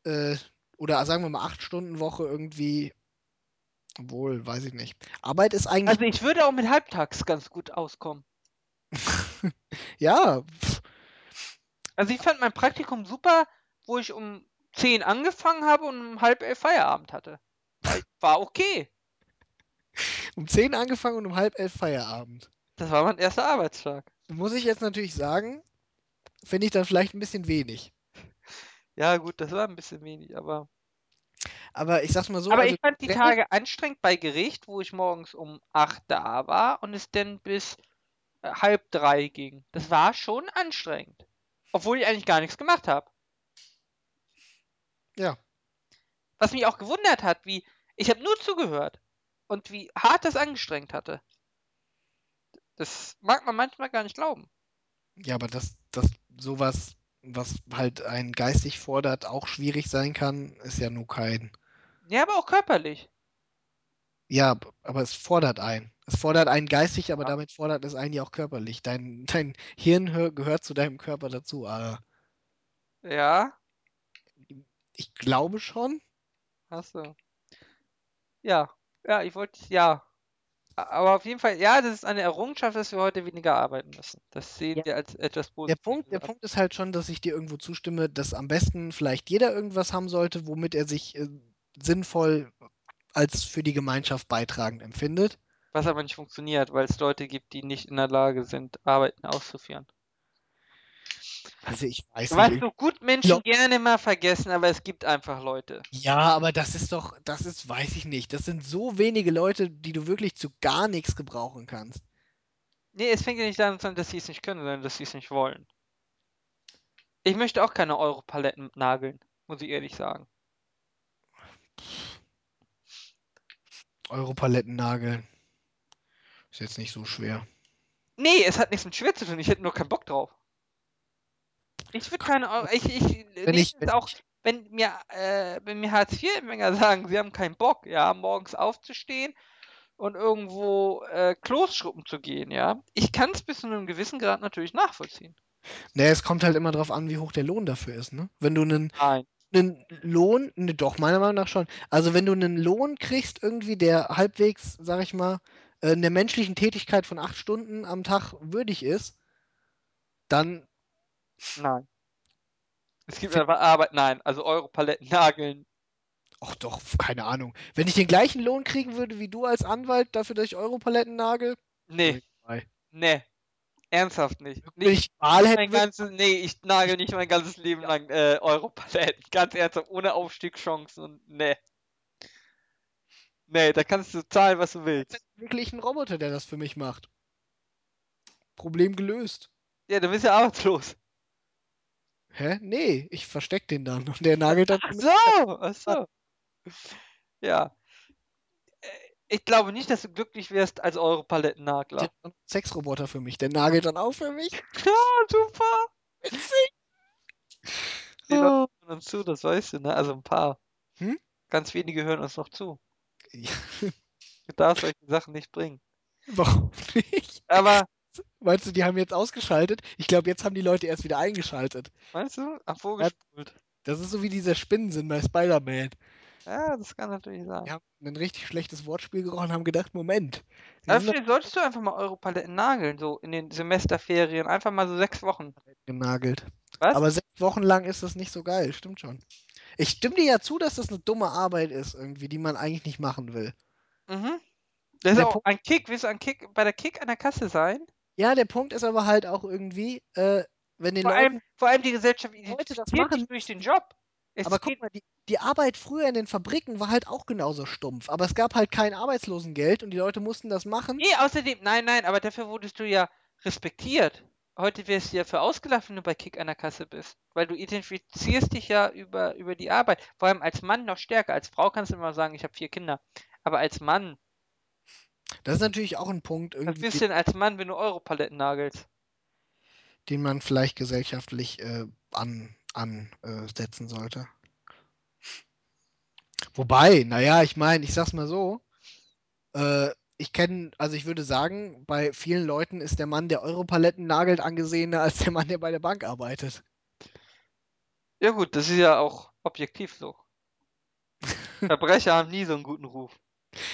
äh, oder sagen wir mal acht Stunden Woche irgendwie, obwohl, weiß ich nicht. Arbeit ist eigentlich, Also ich würde auch mit halbtags ganz gut auskommen. <laughs> ja, Also ich fand mein Praktikum super, wo ich um 10 angefangen habe und um halb elf Feierabend hatte. War okay. Um zehn angefangen und um halb elf Feierabend. Das war mein erster Arbeitstag. Muss ich jetzt natürlich sagen, finde ich dann vielleicht ein bisschen wenig. Ja gut, das war ein bisschen wenig, aber... Aber ich sag's mal so, aber also ich fand die Tage anstrengend bei Gericht, wo ich morgens um 8 da war und es dann bis äh, halb drei ging. Das war schon anstrengend. Obwohl ich eigentlich gar nichts gemacht habe. Ja. Was mich auch gewundert hat, wie... Ich habe nur zugehört. Und wie hart das angestrengt hatte. Das mag man manchmal gar nicht glauben. Ja, aber dass das sowas, was halt einen geistig fordert, auch schwierig sein kann, ist ja nur kein. Ja, aber auch körperlich. Ja, aber es fordert einen. Es fordert einen geistig, aber Ja. damit fordert es einen ja auch körperlich. Dein, dein Hirn hör, gehört zu deinem Körper dazu. Aber Ja, ich glaube schon. hast du. Ja, ja, ich wollte, ja. Aber auf jeden Fall, ja, das ist eine Errungenschaft, dass wir heute weniger arbeiten müssen. Das sehen Ja. wir als etwas Der Positives. Punkt, der. Punkt ist halt schon, dass ich dir irgendwo zustimme, dass am besten vielleicht jeder irgendwas haben sollte, womit er sich äh, sinnvoll als für die Gemeinschaft beitragend empfindet. Was aber nicht funktioniert, weil es Leute gibt, die nicht in der Lage sind, Arbeiten auszuführen. Also ich weiß Was nicht. so gut Menschen Ja. gerne mal vergessen, aber es gibt einfach Leute. Ja, aber das ist doch, das ist, weiß ich nicht. Das sind so wenige Leute, die du wirklich zu gar nichts gebrauchen kannst. Nee, es fängt ja nicht an, dass sie es nicht können, sondern dass sie es nicht wollen. Ich möchte auch keine Europaletten nageln, muss ich ehrlich sagen. Europaletten nageln. Ist jetzt nicht so schwer. Nee, es hat nichts mit schwer zu tun. Ich hätte nur keinen Bock drauf. Ich würde keine Euro. Ich, ich, Wenn ich- ist auch, wenn mir, äh, wenn mir Hartz-IV-Empfänger sagen, sie haben keinen Bock, ja, morgens aufzustehen und irgendwo äh, Klos schrubben zu gehen, ja. Ich kann es bis zu einem gewissen Grad natürlich nachvollziehen. Nee, es kommt halt immer drauf an, wie hoch der Lohn dafür ist, ne? Wenn du einen, Nein. einen Lohn, ne, doch, meiner Meinung nach schon. Also wenn du einen Lohn kriegst, irgendwie, der halbwegs, sag ich mal, äh, der menschlichen Tätigkeit von acht Stunden am Tag würdig ist, dann, Nein. Es gibt einfach Arbeit, nein. Also Europaletten nageln. ach doch, keine Ahnung. Wenn ich den gleichen Lohn kriegen würde wie du als Anwalt, dafür, dass ich Europaletten nagel, Nee, nee. Ernsthaft nicht. wenn ich hätte, würde ganzes, nee, ich nagel nicht mein ganzes Leben lang äh, Europaletten. <laughs> Ganz ernsthaft, ohne Aufstiegschancen und nee. Nee, da kannst du zahlen, was du willst. ich wirklich einen Roboter, der das für mich macht. Problem gelöst. Ja, du bist ja arbeitslos. Hä? Nee, ich versteck den dann und der nagelt dann. Ach so, ach so. Ja. Äh, Ich glaube nicht, dass du glücklich wirst als hat einen Sexroboter für mich, der nagelt dann auch für mich. Ja, super. Die Leute Oh. hören uns zu, das weißt du, ne? Also ein paar. Hm? Ganz wenige hören uns noch zu. Ja, Du darfst solche Sachen nicht bringen. <laughs> warum nicht? Aber, Meinst du, die haben jetzt ausgeschaltet? Ich glaube, jetzt haben die Leute erst wieder eingeschaltet. weißt du, am vorgespult. Das ist so wie dieser Spinnensinn bei Spider-Man. Ja, das kann natürlich sein. Die haben ein richtig schlechtes Wortspiel gerochen und haben gedacht, Moment. Sind Dafür solltest du einfach mal Europaletten nageln, so in den Semesterferien. Einfach mal so sechs Wochen. genagelt. Was? Aber sechs Wochen lang ist das nicht so geil, stimmt schon. Ich stimme dir ja zu, dass das eine dumme Arbeit ist, irgendwie, die man eigentlich nicht machen will. Mhm. Das ist auch ein Kick. Willst du ein Kick bei der Kick an der Kasse sein? Ja, der Punkt ist aber halt auch irgendwie, äh, wenn den Vor Leuten. allem, vor allem die Gesellschaft Leute das machen durch den Job. Es aber guck mal, die, die Arbeit früher in den Fabriken war halt auch genauso stumpf. Aber es gab halt kein Arbeitslosengeld und die Leute mussten das machen. nee, außerdem, nein, nein, aber dafür wurdest du ja respektiert. Heute wirst du ja für ausgelacht, wenn du bei Kick an der Kasse bist. Weil du identifizierst dich ja über, über die Arbeit. Vor allem als Mann noch stärker. Als Frau kannst du immer sagen, ich habe vier Kinder. Aber als Mann, Das ist natürlich auch ein Punkt, was irgendwie, denn als Mann, wenn du Europaletten nagelst? den man vielleicht gesellschaftlich äh, an, ansetzen sollte. Wobei, naja, ich meine, ich sag's mal so, äh, ich kenne, also ich würde sagen, bei vielen Leuten ist der Mann, der Europaletten nagelt, angesehener als der Mann, der bei der Bank arbeitet. Ja gut, das ist ja auch objektiv so. <laughs> Verbrecher haben nie so einen guten Ruf.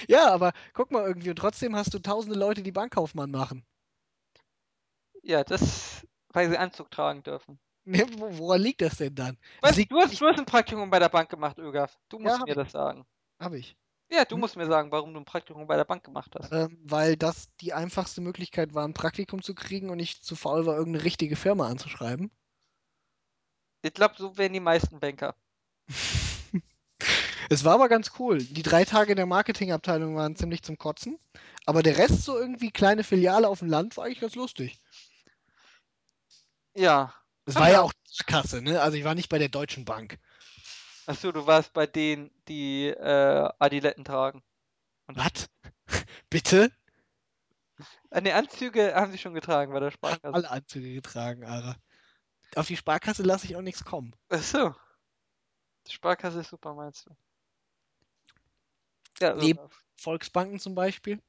Ja, aber guck mal irgendwie, und trotzdem hast du tausende Leute, die Bankkaufmann machen. Ja, das, weil sie Anzug tragen dürfen. Ne, wo- woran liegt das denn dann? Was? Liegt Du hast, du hast ein Praktikum bei der Bank gemacht, Ögaf. Du musst hab mir das sagen. hab ich. Ja, du Hm? musst mir sagen, warum du ein Praktikum bei der Bank gemacht hast. Ähm, weil das die einfachste Möglichkeit war, ein Praktikum zu kriegen und ich zu faul war, irgendeine richtige Firma anzuschreiben. Ich glaube, so werden die meisten Banker. <laughs> Es war aber ganz cool. Die drei Tage in der Marketingabteilung waren ziemlich zum Kotzen. Aber der Rest, so irgendwie kleine Filiale auf dem Land, war eigentlich ganz lustig. Ja. Es war ja ja. auch Kasse, ne? Also ich war nicht bei der Deutschen Bank. Achso, du warst bei denen, die äh, Adiletten tragen. Und Was? <laughs> Bitte? Äh, ne, Anzüge haben sie schon getragen bei der Sparkasse. alle Anzüge getragen, Ara. Auf die Sparkasse lasse ich auch nichts kommen. Achso. Die Sparkasse ist super, meinst du? Ja, Neben Ögaf. Volksbanken zum Beispiel.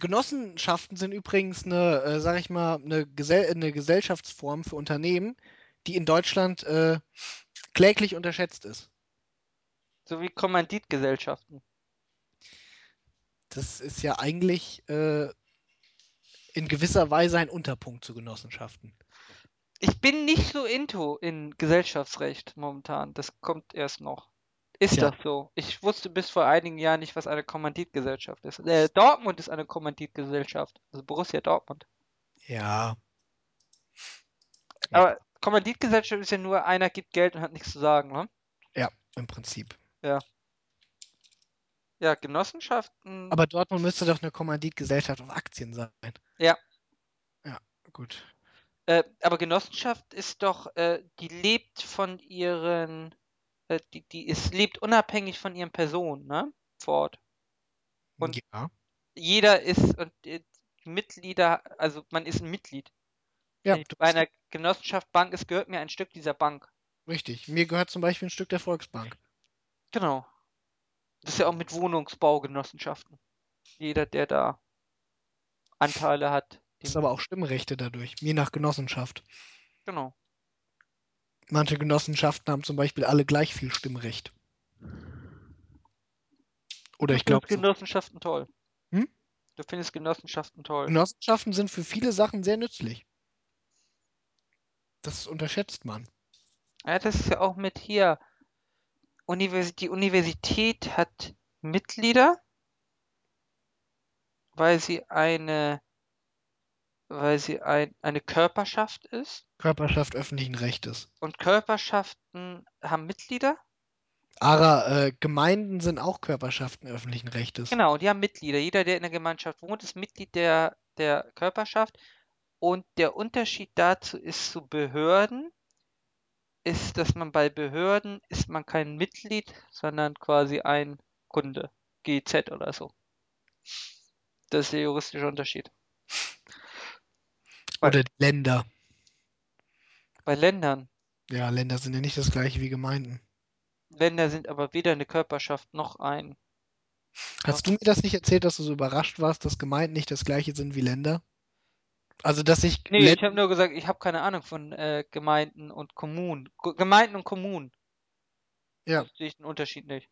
Genossenschaften sind übrigens eine, äh, sag ich mal, eine, Gesell eine Gesellschaftsform für Unternehmen, die in Deutschland äh, kläglich unterschätzt ist. So wie Kommanditgesellschaften. Das ist ja eigentlich äh, in gewisser Weise ein Unterpunkt zu Genossenschaften. Ich bin nicht so into in Gesellschaftsrecht momentan. Das kommt erst noch. Ist Tja. das so? Ich wusste bis vor einigen Jahren nicht, was eine Kommanditgesellschaft ist. Äh, Dortmund ist eine Kommanditgesellschaft. Also Borussia Dortmund. Ja. Aber Kommanditgesellschaft ist ja nur, einer gibt Geld und hat nichts zu sagen, ne? Ja, im Prinzip. Ja, Genossenschaften. Aber Dortmund müsste doch eine Kommanditgesellschaft auf Aktien sein. Ja. Ja, gut. Äh, aber Genossenschaft ist doch, äh, die lebt von ihren, äh, die, die ist, lebt unabhängig von ihren Personen, ne? Vor Ort. Und- ja. Jeder ist, und äh, Mitglieder, also man ist ein Mitglied. Ja, Wenn ich du bei einer Genossenschaft Bank ist, gehört mir ein Stück dieser Bank. richtig. Mir gehört zum Beispiel ein Stück der Volksbank. Genau. Das ist ja auch mit Wohnungsbaugenossenschaften. Jeder, der da Anteile hat. Das ist aber auch Stimmrechte dadurch, je nach Genossenschaft. Genau. Manche Genossenschaften haben zum Beispiel alle gleich viel Stimmrecht. Oder ich Du glaube, findest Genossenschaften toll. Hm? Du findest Genossenschaften toll. Genossenschaften sind für viele Sachen sehr nützlich. Das unterschätzt man. Ja, das ist ja auch mit hier. Univers die Universität hat Mitglieder, weil sie eine, weil sie ein, eine Körperschaft ist. Körperschaft öffentlichen Rechtes. Und Körperschaften haben Mitglieder. Aber äh, Gemeinden sind auch Körperschaften öffentlichen Rechtes. Genau, die haben Mitglieder. Jeder, der in der Gemeinschaft wohnt, ist Mitglied der, der Körperschaft. Und der Unterschied dazu ist zu Behörden, ist, dass man bei Behörden ist man kein Mitglied, sondern quasi ein Kunde. GZ oder so. Das ist der juristische Unterschied. Oder die Länder. Bei Ländern. Ja, Länder sind ja nicht das gleiche wie Gemeinden. Länder sind aber weder eine Körperschaft noch ein. Hast du mir das nicht erzählt, dass du so überrascht warst, dass Gemeinden nicht das gleiche sind wie Länder? Also, dass ich. Nee, Län- ich habe nur gesagt, ich habe keine Ahnung von äh, Gemeinden und Kommunen. G Gemeinden und Kommunen. Ja. Das sehe ich den Unterschied nicht.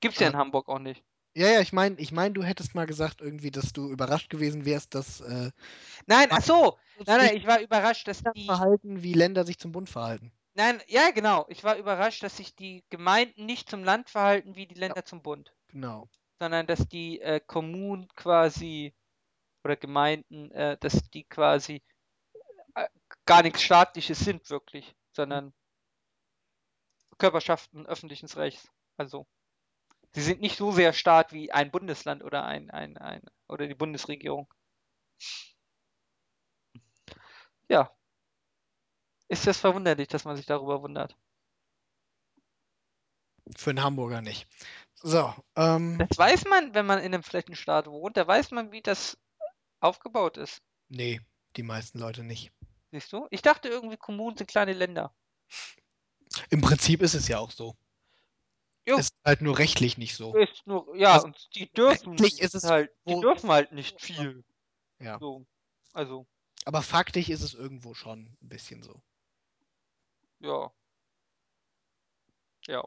Gibt's ja Ah. in Hamburg auch nicht. Ja, ja, ich meine, ich mein, du hättest mal gesagt irgendwie, dass du überrascht gewesen wärst, dass äh, Nein, ach so. Nein, nein, ich war überrascht, dass die. verhalten, wie Länder sich zum Bund verhalten. Nein, ja, genau. Ich war überrascht, dass sich die Gemeinden nicht zum Land verhalten wie die Länder zum Bund, Genau. sondern dass die äh, Kommunen quasi oder Gemeinden, äh, dass die quasi äh, gar nichts Staatliches sind wirklich, sondern Körperschaften öffentlichen Rechts. Also sie sind nicht so sehr Staat wie ein Bundesland oder ein, ein, ein oder die Bundesregierung. Ja. Ist das verwunderlich, dass man sich darüber wundert? Für einen Hamburger nicht. So, ähm, Das weiß man, wenn man in einem Flächenstaat wohnt, da weiß man, wie das aufgebaut ist. nee, die meisten Leute nicht. Siehst du? Ich dachte irgendwie, Kommunen sind kleine Länder. Im Prinzip ist es ja auch so. Jo. Ist halt nur rechtlich nicht so. Ist nur, ja, Also, und die dürfen rechtlich ist es halt, die dürfen halt nicht viel. Ja. So. Also, Aber faktisch ist es irgendwo schon ein bisschen so. ja. Ja.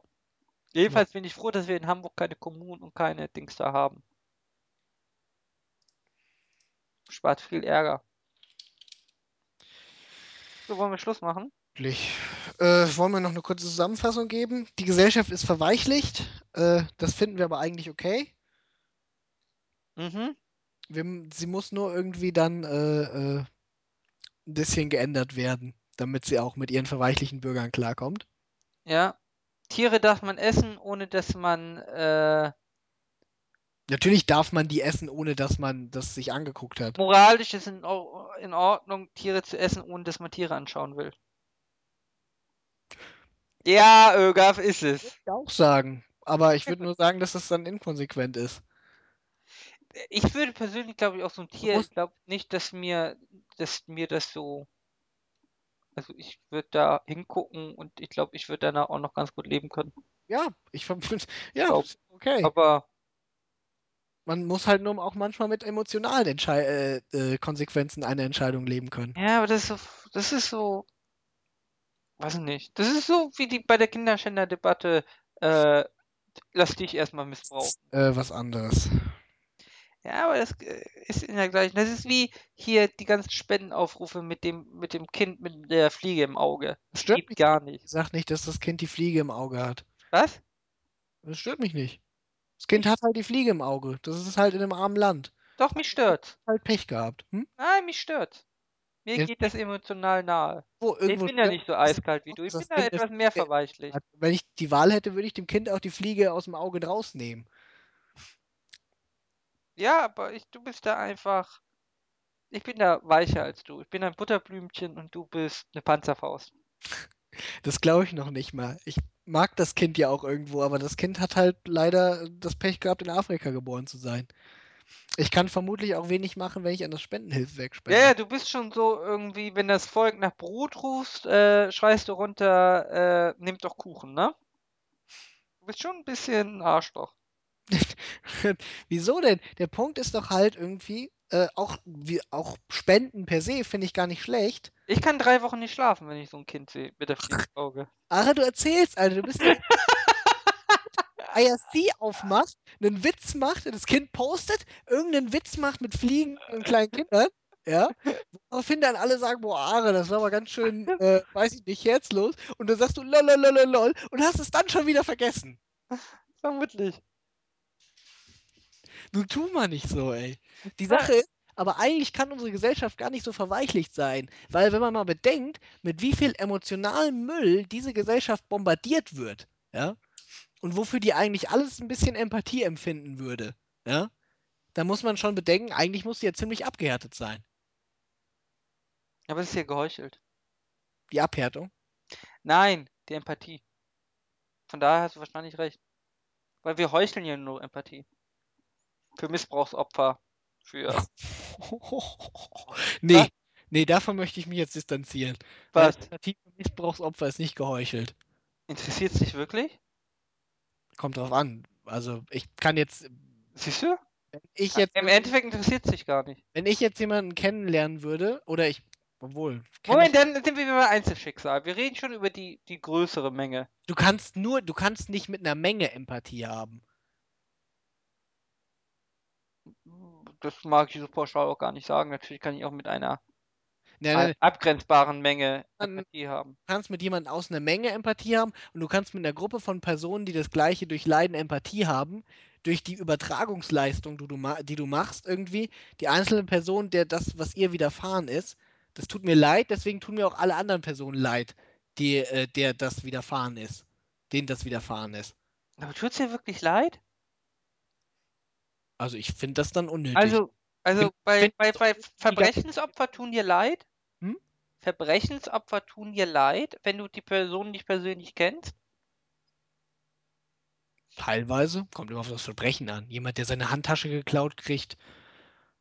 Jedenfalls bin ich froh, dass wir in Hamburg keine Kommunen und keine Dings da haben. Spart viel Ärger. So, wollen wir Schluss machen? Wirklich. Äh, wollen wir noch eine kurze Zusammenfassung geben? Die Gesellschaft ist verweichlicht. Äh, das finden wir aber eigentlich okay. Mhm. Wir, sie muss nur irgendwie dann äh, äh, ein bisschen geändert werden, damit sie auch mit ihren verweichlichten Bürgern klarkommt. Ja. Tiere darf man essen, ohne dass man, äh, Natürlich darf man die essen, ohne dass man das sich angeguckt hat. moralisch ist in, in Ordnung, Tiere zu essen, ohne dass man Tiere anschauen will. Ja, Ögaf ist es. Ich auch sagen. Aber ich würde nur <laughs> sagen, dass das dann inkonsequent ist. Ich würde persönlich, glaube ich, auch so ein Tier, ich glaube nicht, dass mir, dass mir das so, also ich würde da hingucken und ich glaube, ich würde danach auch noch ganz gut leben können. Ja, ich finde, <laughs> ja, Glaub- okay. Aber Man muss halt nur auch manchmal mit emotionalen Entschei äh, äh, Konsequenzen einer Entscheidung leben können. Ja, aber das ist so, das ist so, weiß ich nicht. Das ist so wie die bei der Kinderschänder-Debatte, äh, lass dich erstmal missbrauchen. Äh, was anderes. Ja, aber das äh, ist in der gleichen. Das ist wie hier die ganzen Spendenaufrufe mit dem, mit dem Kind mit der Fliege im Auge. Das Stört geht mich gar nicht. Sag nicht, dass das Kind die Fliege im Auge hat. Was? Das stört mich nicht. Das Kind hat halt die Fliege im Auge. Das ist halt in einem armen Land. Doch, mich stört. Halt Pech gehabt. Hm? Nein, mich stört. Mir geht das emotional nahe. Wo, Ich bin ja nicht so eiskalt wie du. Ich bin da etwas mehr hat. Wenn ich die Wahl hätte, würde ich dem Kind auch die Fliege aus dem Auge rausnehmen. Ja, aber ich, du bist da einfach. Ich bin da weicher als du. Ich bin ein Butterblümchen und du bist eine Panzerfaust. <laughs> Das glaube ich noch nicht mal. Ich mag das Kind ja auch irgendwo, aber das Kind hat halt leider das Pech gehabt, in Afrika geboren zu sein. Ich kann vermutlich auch wenig machen, wenn ich an das Spendenhilfswerk Ja, spende. ja, du bist schon so irgendwie, wenn das Volk nach Brot rufst, äh, schreist du runter, äh, nimmt doch Kuchen, ne? Du bist schon ein bisschen ein Arschloch. <laughs> Wieso denn? Der Punkt ist doch halt irgendwie, äh, auch, wie, auch Spenden per se finde ich gar nicht schlecht. Ich kann drei Wochen nicht schlafen, wenn ich so ein Kind sehe mit der Auge. Aber du erzählst, Alter, du bist ja. <laughs> IRC aufmacht, einen Witz macht, das Kind postet, irgendeinen Witz macht mit Fliegen und kleinen Kindern, ja, woraufhin dann alle sagen, boah, Are, das war aber ganz schön, <laughs> äh, weiß ich nicht, herzlos, und dann sagst du lololololol und hast es dann schon wieder vergessen. Vermutlich. Nun tu mal nicht so, ey. Die Sache ist, aber eigentlich kann unsere Gesellschaft gar nicht so verweichlicht sein, weil wenn man mal bedenkt, mit wie viel emotionalem Müll diese Gesellschaft bombardiert wird, ja, und wofür die eigentlich alles ein bisschen Empathie empfinden würde, ja, da muss man schon bedenken, eigentlich muss sie ja ziemlich abgehärtet sein, Aber es ist ja geheuchelt. die Abhärtung. Nein, die Empathie. Von daher hast du wahrscheinlich recht. Weil wir heucheln ja nur Empathie. Für Missbrauchsopfer. Für. <laughs> nee, nee, davon möchte ich mich jetzt distanzieren. Was? Empathie für Missbrauchsopfer ist nicht geheuchelt. Interessiert es dich wirklich? kommt drauf an. Also ich kann jetzt. Siehst du? ich jetzt, Im Endeffekt interessiert sich gar nicht. Wenn ich jetzt jemanden kennenlernen würde, oder ich, obwohl. Moment, dann sind wir über Einzelschicksal. Wir reden schon über die, die größere Menge. Du kannst nur, du kannst nicht mit einer Menge Empathie haben. Das mag ich so pauschal auch gar nicht sagen. Natürlich kann ich auch mit einer Nein, abgrenzbaren Menge Empathie haben. du kannst mit jemandem aus einer Menge Empathie haben und du kannst mit einer Gruppe von Personen, die das Gleiche durch Leiden Empathie haben, durch die Übertragungsleistung, die du, die du machst, irgendwie, die einzelne Person, der das, was ihr widerfahren ist, das tut mir leid, deswegen tun mir auch alle anderen Personen leid, die, äh, der das widerfahren ist, denen das widerfahren ist. Aber tut's dir wirklich leid? Also ich finde das dann unnötig. Also also bei bei bei Verbrechensopfer tun dir leid? Hm? Verbrechensopfer tun dir leid, wenn du die Person nicht persönlich kennst? Teilweise, kommt immer auf das Verbrechen an. Jemand, der seine Handtasche geklaut kriegt,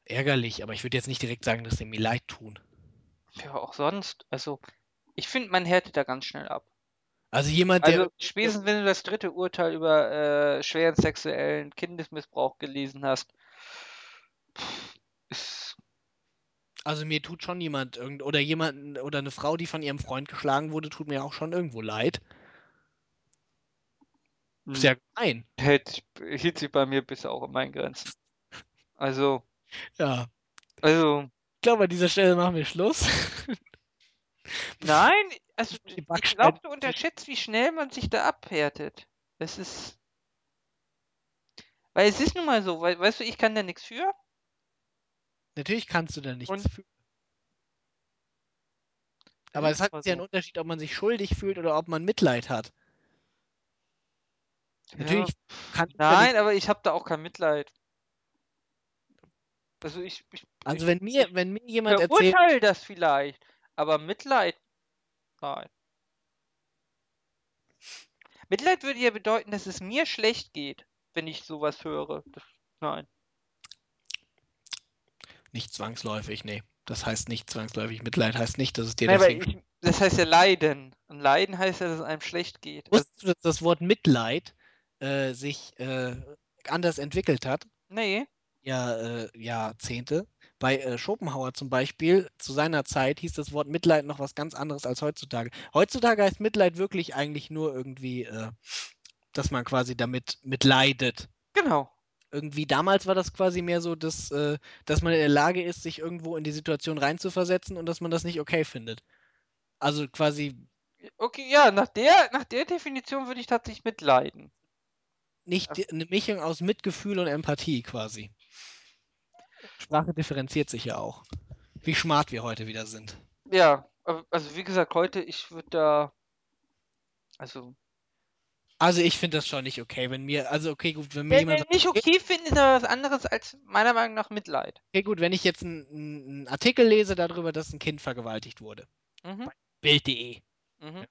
ärgerlich, aber ich würde jetzt nicht direkt sagen, dass sie mir leid tun. Ja, auch sonst. Also, ich finde, man härtet da ganz schnell ab. Also jemand, der Also, spätestens wenn du das dritte Urteil über äh, schweren sexuellen Kindesmissbrauch gelesen hast, pff, Also mir tut schon jemand irgend oder jemanden oder eine Frau, die von ihrem Freund geschlagen wurde, tut mir auch schon irgendwo leid. Ist ja gemein. hält, hielt sich bei mir bisher auch in meinen Grenzen. Also, Ja. also, Ich glaube, an dieser Stelle machen wir Schluss. <laughs> nein, also ich glaube, du unterschätzt, wie schnell man sich da abhärtet. Es ist, weil es ist nun mal so, weil, weißt du, ich kann da nichts für. Natürlich kannst du da nichts Und- für. Aber es hat ja einen so. Unterschied, ob man sich schuldig fühlt oder ob man Mitleid hat. Natürlich kann ich da Nein, aber ich habe da auch kein Mitleid. Also ich, ich, also ich wenn mir, wenn mir jemand erzählt, verurteile das vielleicht, aber Mitleid, nein. Mitleid würde ja bedeuten, dass es mir schlecht geht, wenn ich sowas höre. Das, nein. Nicht zwangsläufig, nee. Das heißt nicht zwangsläufig Mitleid, heißt nicht, dass es dir Nein, deswegen ich, das heißt ja Leiden. Und Leiden heißt ja, dass es einem schlecht geht. Wusstest du, dass das Wort Mitleid äh, sich äh, anders entwickelt hat? nee. Ja, äh, Jahrzehnte. Bei äh, Schopenhauer zum Beispiel, zu seiner Zeit hieß das Wort Mitleid noch was ganz anderes als heutzutage. Heutzutage heißt Mitleid wirklich eigentlich nur irgendwie, äh, dass man quasi damit mitleidet. Genau. Irgendwie damals war das quasi mehr so, dass, äh, dass man in der Lage ist, sich irgendwo in die Situation reinzuversetzen und dass man das nicht okay findet. Also quasi Okay, ja, nach der, nach der Definition würde ich tatsächlich mitleiden. nicht die- eine Mischung aus Mitgefühl und Empathie quasi. Sprache differenziert sich ja auch. Wie smart wir heute wieder sind. Ja, also wie gesagt, heute, ich würde da. Also. Also ich finde das schon nicht okay, wenn mir, also okay, gut, wenn mir Wenn jemand wir nicht okay finden, ist aber was anderes als meiner Meinung nach Mitleid. okay, gut, wenn ich jetzt einen, einen Artikel lese darüber, dass ein Kind vergewaltigt wurde. Mhm. Bild.de. Mhm.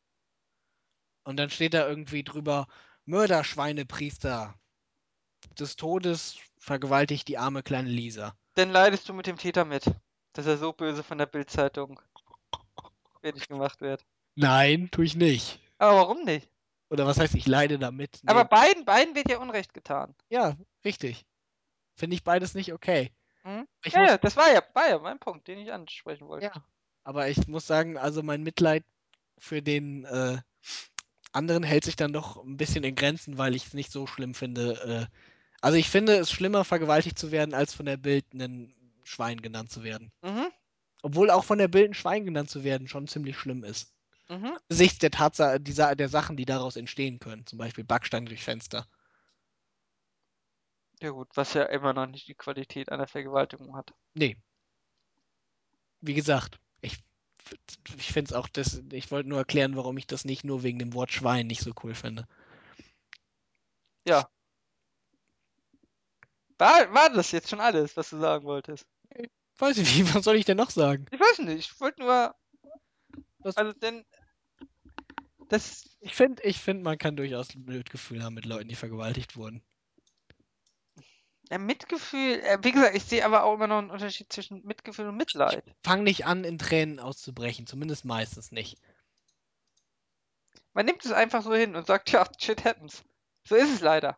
Und dann steht da irgendwie drüber, Mörderschweinepriester des Todes vergewaltigt die arme kleine Lisa. Dann leidest du mit dem Täter mit, dass er so böse von der Bildzeitung <laughs> fertig gemacht wird. Nein, tue ich nicht. Aber warum nicht? Oder was heißt, ich leide damit? Nee. Aber beiden, beiden wird ja Unrecht getan. ja, richtig. Finde ich beides nicht okay. Ich Ja, muss ja, das war ja, war ja mein Punkt, den ich ansprechen wollte. Ja, aber ich muss sagen, also mein Mitleid für den äh, anderen hält sich dann doch ein bisschen in Grenzen, weil ich es nicht so schlimm finde. Äh, also ich finde es schlimmer, vergewaltigt zu werden, als von der Bild ein Schwein genannt zu werden. Mhm. Obwohl auch von der Bild ein Schwein genannt zu werden schon ziemlich schlimm ist. Mhm. Der Tatsache, dieser, der Sachen, die daraus entstehen können. Zum Beispiel Backsteine durch Fenster. Ja gut, was ja immer noch nicht die Qualität einer Vergewaltigung hat. Nee. Wie gesagt, ich, ich finde es auch, das, ich wollte nur erklären, warum ich das nicht nur wegen dem Wort Schwein nicht so cool finde. Ja. War, war das jetzt schon alles, was du sagen wolltest? Weiß ich nicht, <laughs> was soll ich denn noch sagen? Ich weiß nicht, ich wollte nur. Was- Also denn. Das. Ich finde, ich find, man kann durchaus ein Mitgefühl haben mit Leuten, die vergewaltigt wurden. Ja, Mitgefühl, äh, wie gesagt, ich sehe aber auch immer noch einen Unterschied zwischen Mitgefühl und Mitleid. Fang nicht an, in Tränen auszubrechen, zumindest meistens nicht. Man nimmt es einfach so hin und sagt, ja, shit happens. So ist es leider.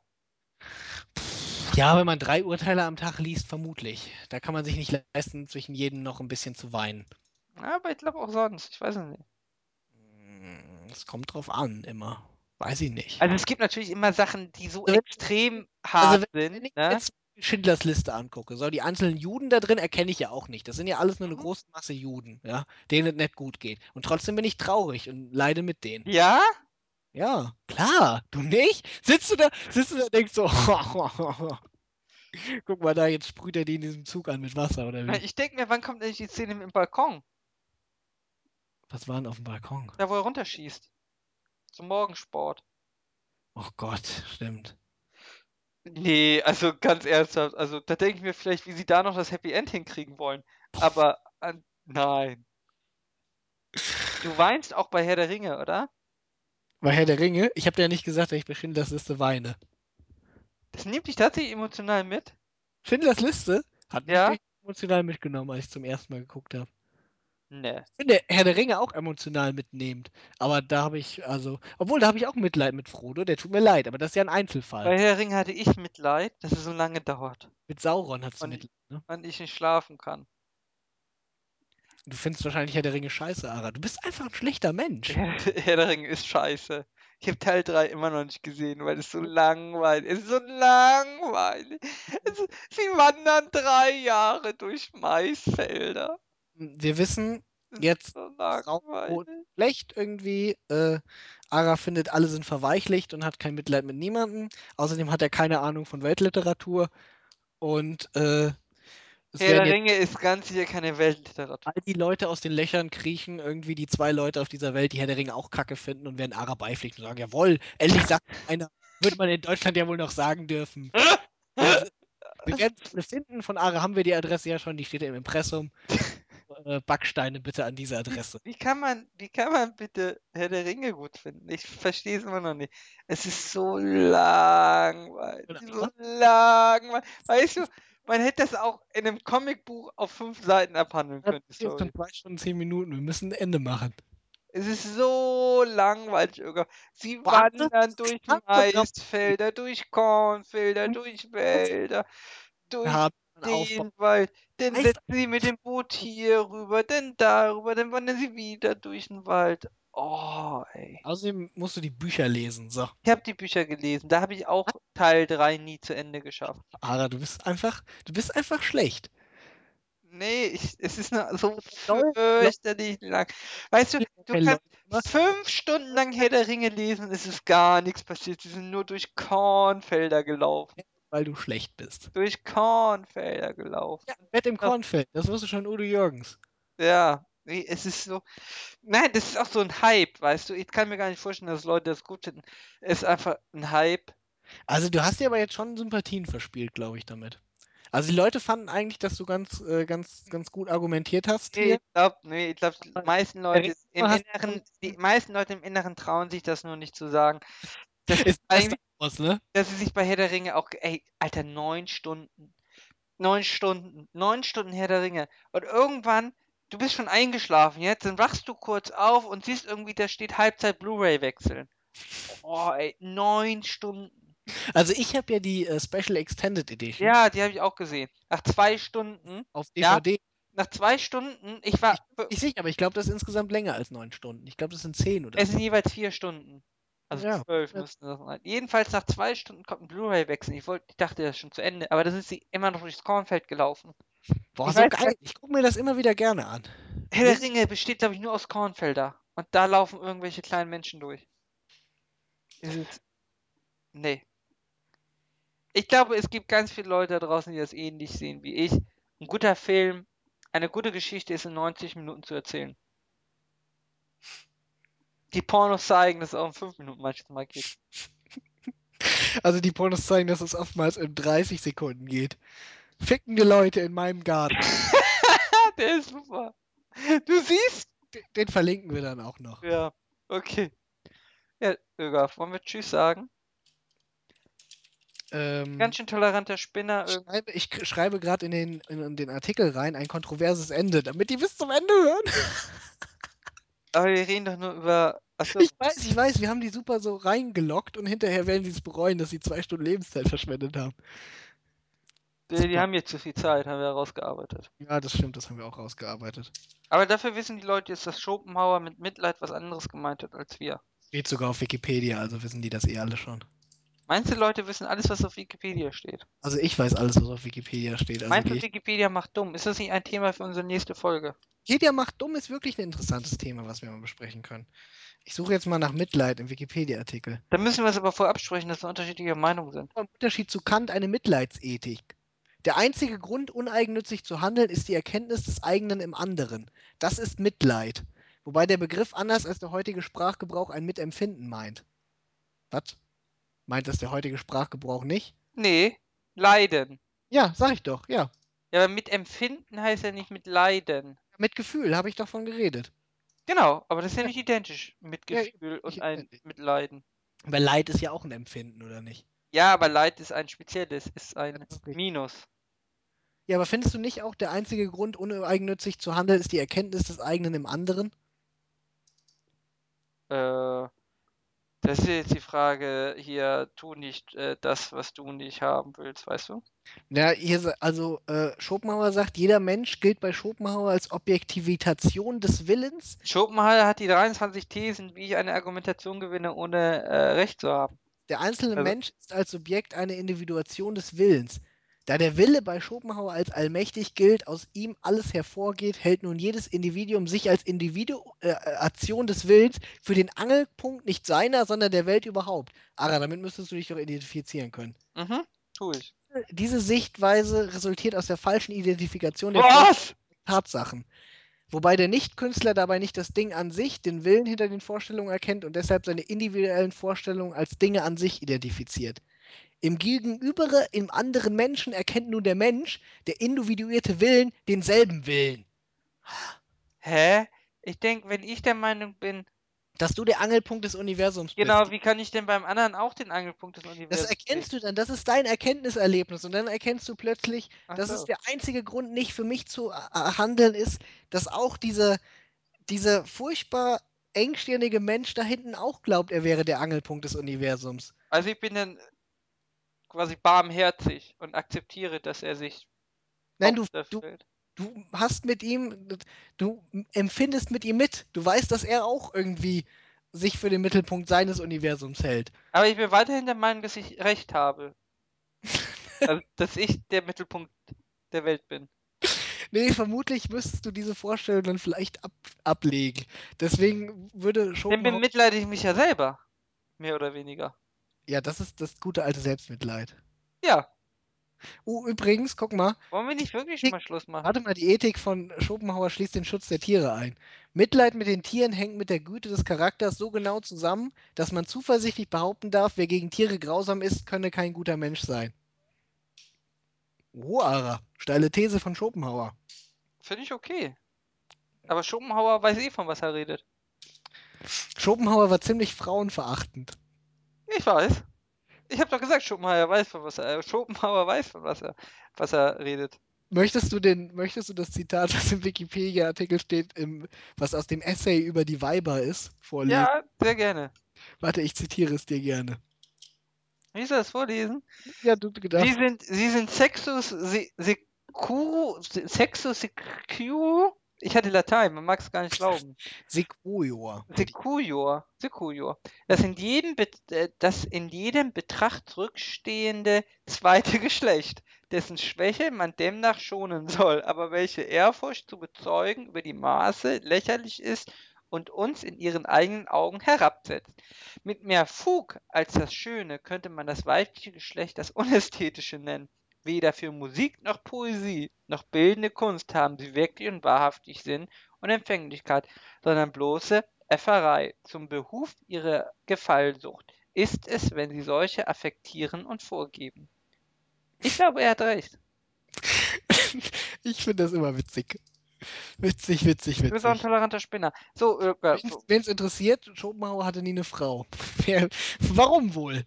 Ja, wenn man drei Urteile am Tag liest, vermutlich. Da kann man sich nicht leisten, zwischen jedem noch ein bisschen zu weinen. Ja, aber ich glaube auch sonst. Ich weiß es nicht. Mm, Es kommt drauf an, immer. Weiß ich nicht. Also es gibt natürlich immer Sachen, die so Also wenn- extrem Also hart wenn, wenn sind. ich Ne? jetzt Schindlers Liste angucke, so die einzelnen Juden da drin erkenne ich ja auch nicht. Das sind ja alles nur eine Mhm. große Masse Juden, ja, denen es nicht gut geht. Und trotzdem bin ich traurig und leide mit denen. Ja? Ja, klar. Du nicht? Sitzt du da, sitzt du da und denkst so, <laughs> guck mal da, jetzt sprüht er die in diesem Zug an mit Wasser, oder wie? ich denke mir, wann kommt endlich die Szene mit dem Balkon? Was war denn auf dem Balkon? Da, wo er runterschießt. Zum Morgensport. Oh Gott, stimmt. Nee, also ganz ernsthaft. Also da denke ich mir vielleicht, wie sie da noch das Happy End hinkriegen wollen. Aber an, nein. Du weinst auch bei Herr der Ringe, oder? Bei Herr der Ringe, ich habe dir ja nicht gesagt, dass ich bei Schindlers Liste weine. Das nimmt dich tatsächlich emotional mit. Schindlers Liste hat mich Ja? emotional mitgenommen, als ich zum ersten Mal geguckt habe. Ne. Ich finde Herr der Ringe auch emotional mitnehmend. Aber da habe ich, also, obwohl, da habe ich auch Mitleid mit Frodo, der tut mir leid, aber das ist ja ein Einzelfall. Bei Herr der Ringe hatte ich Mitleid, dass es so lange dauert Mit Sauron du Und- Mitleid, ne? und ich nicht schlafen kann. Du findest wahrscheinlich Herr der Ringe scheiße, Ara. Du bist einfach ein schlechter Mensch. Herr, der Ringe ist scheiße. Ich habe Teil 3 immer noch nicht gesehen, weil es so langweilig ist. Es ist so langweilig. Es sie wandern drei Jahre durch Maisfelder. Wir wissen jetzt so schlecht irgendwie. Äh, Ara findet, alle sind verweichlicht und hat kein Mitleid mit niemandem. Außerdem hat er keine Ahnung von Weltliteratur. Und äh, es Herr der Ringe ist ganz sicher keine Weltliteratur. all die Leute aus den Löchern kriechen, irgendwie die zwei Leute auf dieser Welt, die Herr der Ringe auch kacke finden und werden Ara beipflichten und sagen, jawohl, endlich sagt einer, würde man in Deutschland ja wohl noch sagen dürfen. Und <laughs> wir werden es finden, von Ara haben wir die Adresse ja schon, die steht ja im Impressum. Äh, Backsteine bitte an diese Adresse. Wie kann man, wie kann man bitte Herr der Ringe gut finden? Ich verstehe es immer noch nicht. Es ist so langweilig, so langweilig. Weißt du, man hätte das auch in einem Comicbuch auf fünf Seiten abhandeln können, Das ist schon zwei Stunden, zehn Minuten, wir müssen ein Ende machen. Es ist so langweilig, Irga. Sie Warte, wandern durch. Maisfelder, durch Kornfelder, durch Wälder, durch haben. Den Wald. Dann Heißt- setzen sie mit dem Boot hier rüber, dann darüber, dann wandern sie wieder durch den Wald. Oh, ey. Außerdem musst du die Bücher lesen. So, Ich habe die Bücher gelesen. Da habe ich auch Teil 3 nie zu Ende geschafft. Ara, du bist einfach, du bist einfach schlecht. Nee, ich, es ist nur so fürchterlich lang. Weißt du, du kannst fünf Stunden lang Herr der Ringe lesen und es ist gar nichts passiert. Sie sind nur durch Kornfelder gelaufen. Weil du schlecht bist. Durch Kornfelder gelaufen. Ja, Bett im Kornfeld, das wusste schon Udo Jürgens. Ja, es ist so. Nein, das ist auch so ein Hype, weißt du? Ich kann mir gar nicht vorstellen, dass Leute das gut finden. Es ist einfach ein Hype. Also du hast dir aber jetzt schon Sympathien verspielt, glaube ich, damit. Also die Leute fanden eigentlich, dass du ganz, äh, ganz, ganz gut argumentiert hast Nee, hier. ich glaube, nee, ich glaub, die meisten Leute im hast du Inneren, die meisten Leute im Inneren trauen sich das nur nicht zu sagen. Das Ist eigentlich, aus, ne? dass sie sich bei Herr der Ringe auch, ey, Alter, neun Stunden. Neun Stunden. Neun Stunden Herr der Ringe. Und irgendwann, du bist schon eingeschlafen jetzt, dann wachst du kurz auf und siehst irgendwie, da steht Halbzeit Blu-ray wechseln. Oh, ey, neun Stunden. Also ich habe ja die äh, Special Extended Edition Ja, die habe ich auch gesehen. Nach zwei Stunden, auf Ja. DVD. nach zwei Stunden, ich war, Ich sicher, aber ich glaube, das ist insgesamt länger als neun Stunden. Ich glaube, das sind zehn oder es so. sind jeweils vier Stunden. Also Ja. zwölf müssten das sein. Jedenfalls nach zwei Stunden kommt ein Blu-ray-Wechsel. Ich, wollte, ich dachte, das ist schon zu Ende, aber dann sind sie immer noch durchs Kornfeld gelaufen. Boah, ich so weiß geil. Ich gucke mir das immer wieder gerne an. Herr der Ringe besteht, glaube ich, nur aus Kornfelder. Und da laufen irgendwelche kleinen Menschen durch. Ist. Nee. Ich glaube, es gibt ganz viele Leute da draußen, die das ähnlich sehen wie ich. Ein guter Film, eine gute Geschichte ist in 90 Minuten zu erzählen. Die Pornos zeigen, dass es auch in 5 Minuten manchmal geht. <laughs> Also die Pornos zeigen, dass es oftmals in 30 Sekunden geht. Fickende Leute in meinem Garten. <laughs> Der ist super. Du siehst? Den, den verlinken wir dann auch noch. Ja, okay. Ja, Öger, wollen wir Tschüss sagen? Ähm, Ganz schön toleranter Spinner. schreibe, ich schreibe gerade in den, in, in den Artikel rein ein kontroverses Ende, damit die bis zum Ende hören. Aber wir reden doch nur über. Achso, Ich weiß, ich weiß, wir haben die super so reingelockt und hinterher werden sie es bereuen, dass sie zwei Stunden Lebenszeit verschwendet haben. die, die haben jetzt zu viel Zeit, haben wir herausgearbeitet. Ja, das stimmt, das haben wir auch rausgearbeitet. Aber dafür wissen die Leute jetzt, dass Schopenhauer mit Mitleid was anderes gemeint hat als wir. Steht sogar auf Wikipedia, also wissen die das eh alle schon. Meinst du, Leute wissen alles, was auf Wikipedia steht? Also ich weiß alles, was auf Wikipedia steht. Also Meinst du, Wikipedia macht dumm? Ist das nicht ein Thema für unsere nächste Folge? Wikipedia macht dumm ist wirklich ein interessantes Thema, was wir mal besprechen können. Ich suche jetzt mal nach Mitleid im Wikipedia-Artikel. Da müssen wir es aber vorab sprechen, dass wir unterschiedliche Meinungen sind. Im Unterschied zu Kant eine Mitleidsethik. Der einzige Grund, uneigennützig zu handeln, ist die Erkenntnis des eigenen im anderen. Das ist Mitleid. Wobei der Begriff anders als der heutige Sprachgebrauch ein Mitempfinden meint. Was? Meint das der heutige Sprachgebrauch nicht? Nee, leiden. Ja, sag ich doch, ja. Ja, aber mit Empfinden heißt ja nicht mit Leiden. Mit Gefühl habe ich davon geredet. Genau, aber das ist ja, Ja. nicht identisch mit Ja, Gefühl nicht und ein identisch. mit Leiden. Weil Leid ist ja auch ein Empfinden, oder nicht? Ja, aber Leid ist ein spezielles, ist ein. Minus. Ja, aber findest du nicht auch, der einzige Grund, uneigennützig zu handeln, ist die Erkenntnis des eigenen im anderen? Äh, das ist jetzt die Frage hier, tu nicht äh, das, was du nicht haben willst, weißt du? Ja, hier, also äh, Schopenhauer sagt, jeder Mensch gilt bei Schopenhauer als Objektivation des Willens. Schopenhauer hat die 23 Thesen, wie ich eine Argumentation gewinne, ohne äh, Recht zu haben. Der einzelne Also- Mensch ist als Subjekt eine Individuation des Willens. Da der Wille bei Schopenhauer als allmächtig gilt, aus ihm alles hervorgeht, hält nun jedes Individuum sich als Individuation des Willens für den Angelpunkt nicht seiner, sondern der Welt überhaupt. Ara, damit müsstest du dich doch identifizieren können. Mhm, tu ich. Diese Sichtweise resultiert aus der falschen Identifikation der Was? Tatsachen. Wobei der Nichtkünstler dabei nicht das Ding an sich, den Willen hinter den Vorstellungen erkennt und deshalb seine individuellen Vorstellungen als Dinge an sich identifiziert. Im Gegenüber im anderen Menschen erkennt nun der Mensch, der individuierte Willen, denselben Willen. Hä? Ich denke, wenn ich der Meinung bin, Dass du der Angelpunkt des Universums genau, bist. wie kann ich denn beim anderen auch den Angelpunkt des Das Universums erkennst du dann, das ist dein Erkenntniserlebnis und dann erkennst du plötzlich, Ach dass so. es der einzige Grund nicht für mich zu äh, handeln ist, dass auch diese, dieser furchtbar engstirnige Mensch da hinten auch glaubt, er wäre der Angelpunkt des Universums. Also ich bin dann quasi barmherzig und akzeptiere, dass er sich Nein, du, du, du hast mit ihm, du empfindest mit ihm mit. Du weißt, dass er auch irgendwie sich für den Mittelpunkt seines Universums hält. Aber ich bin weiterhin der Meinung, dass ich recht habe. <laughs> also, dass ich der Mittelpunkt der Welt bin. Nee, vermutlich müsstest du diese Vorstellung dann vielleicht ab, ablegen. Deswegen würde Dann Schopenhauer... bemitleide ich mich ja selber. Mehr oder weniger. Ja, das ist das gute alte Selbstmitleid. Ja. Oh, übrigens, guck mal, Wollen wir nicht wirklich Ich- mal Schluss machen? warte mal, die Ethik von Schopenhauer schließt den Schutz der Tiere ein. Mitleid mit den Tieren hängt mit der Güte des Charakters so genau zusammen, dass man zuversichtlich behaupten darf, wer gegen Tiere grausam ist, könne kein guter Mensch sein. Oh, Ara, steile These von Schopenhauer. Finde ich okay. Aber Schopenhauer weiß eh, von was er redet. Schopenhauer war ziemlich frauenverachtend. Ich weiß. Ich habe doch gesagt, Schopenhauer weiß, von was er, Schopenhauer weiß, von was er, was er redet. Möchtest du, den, möchtest du das Zitat, das im Wikipedia-Artikel steht, im, was aus dem Essay über die Weiber ist, vorlesen? Ja, sehr gerne. Warte, ich zitiere es dir gerne. Wie soll das vorlesen? Ja, du gedacht. Sie sind, sie sind Sexus se- securu, se- Sexus securu. Ich hatte Latein, man mag es gar nicht glauben. <laughs> Sequoior. Secujor, Secujor. Das in jedem, äh, das in jedem Betracht rückstehende zweite <laughs> Geschlecht, dessen Schwäche man demnach schonen soll, aber welche Ehrfurcht zu bezeugen über die Maße lächerlich ist und uns in ihren eigenen Augen herabsetzt. Mit mehr Fug als das Schöne könnte man das weibliche Geschlecht das Unästhetische nennen. Weder für Musik noch Poesie noch bildende Kunst haben sie wirklich und wahrhaftig Sinn und Empfänglichkeit, sondern bloße Äfferei zum Behuf ihrer Gefallsucht ist es, wenn sie solche affektieren und vorgeben. Ich glaube, er hat recht. <laughs> ich finde das immer witzig. Witzig, witzig, Du bist auch ein witzig. toleranter Spinner. So, äh, äh, Wen es interessiert, Schopenhauer hatte nie eine Frau. <laughs> Wer, warum wohl?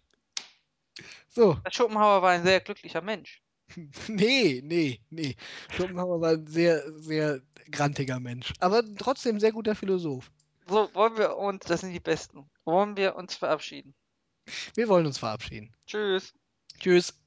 So, Schopenhauer war ein sehr glücklicher Mensch. <laughs> nee, nee, nee. Schopenhauer war ein sehr, sehr grantiger Mensch. Aber trotzdem sehr guter Philosoph. So, wollen wir uns, das sind die Besten, wollen wir uns verabschieden. Wir wollen uns verabschieden. Tschüss. Tschüss.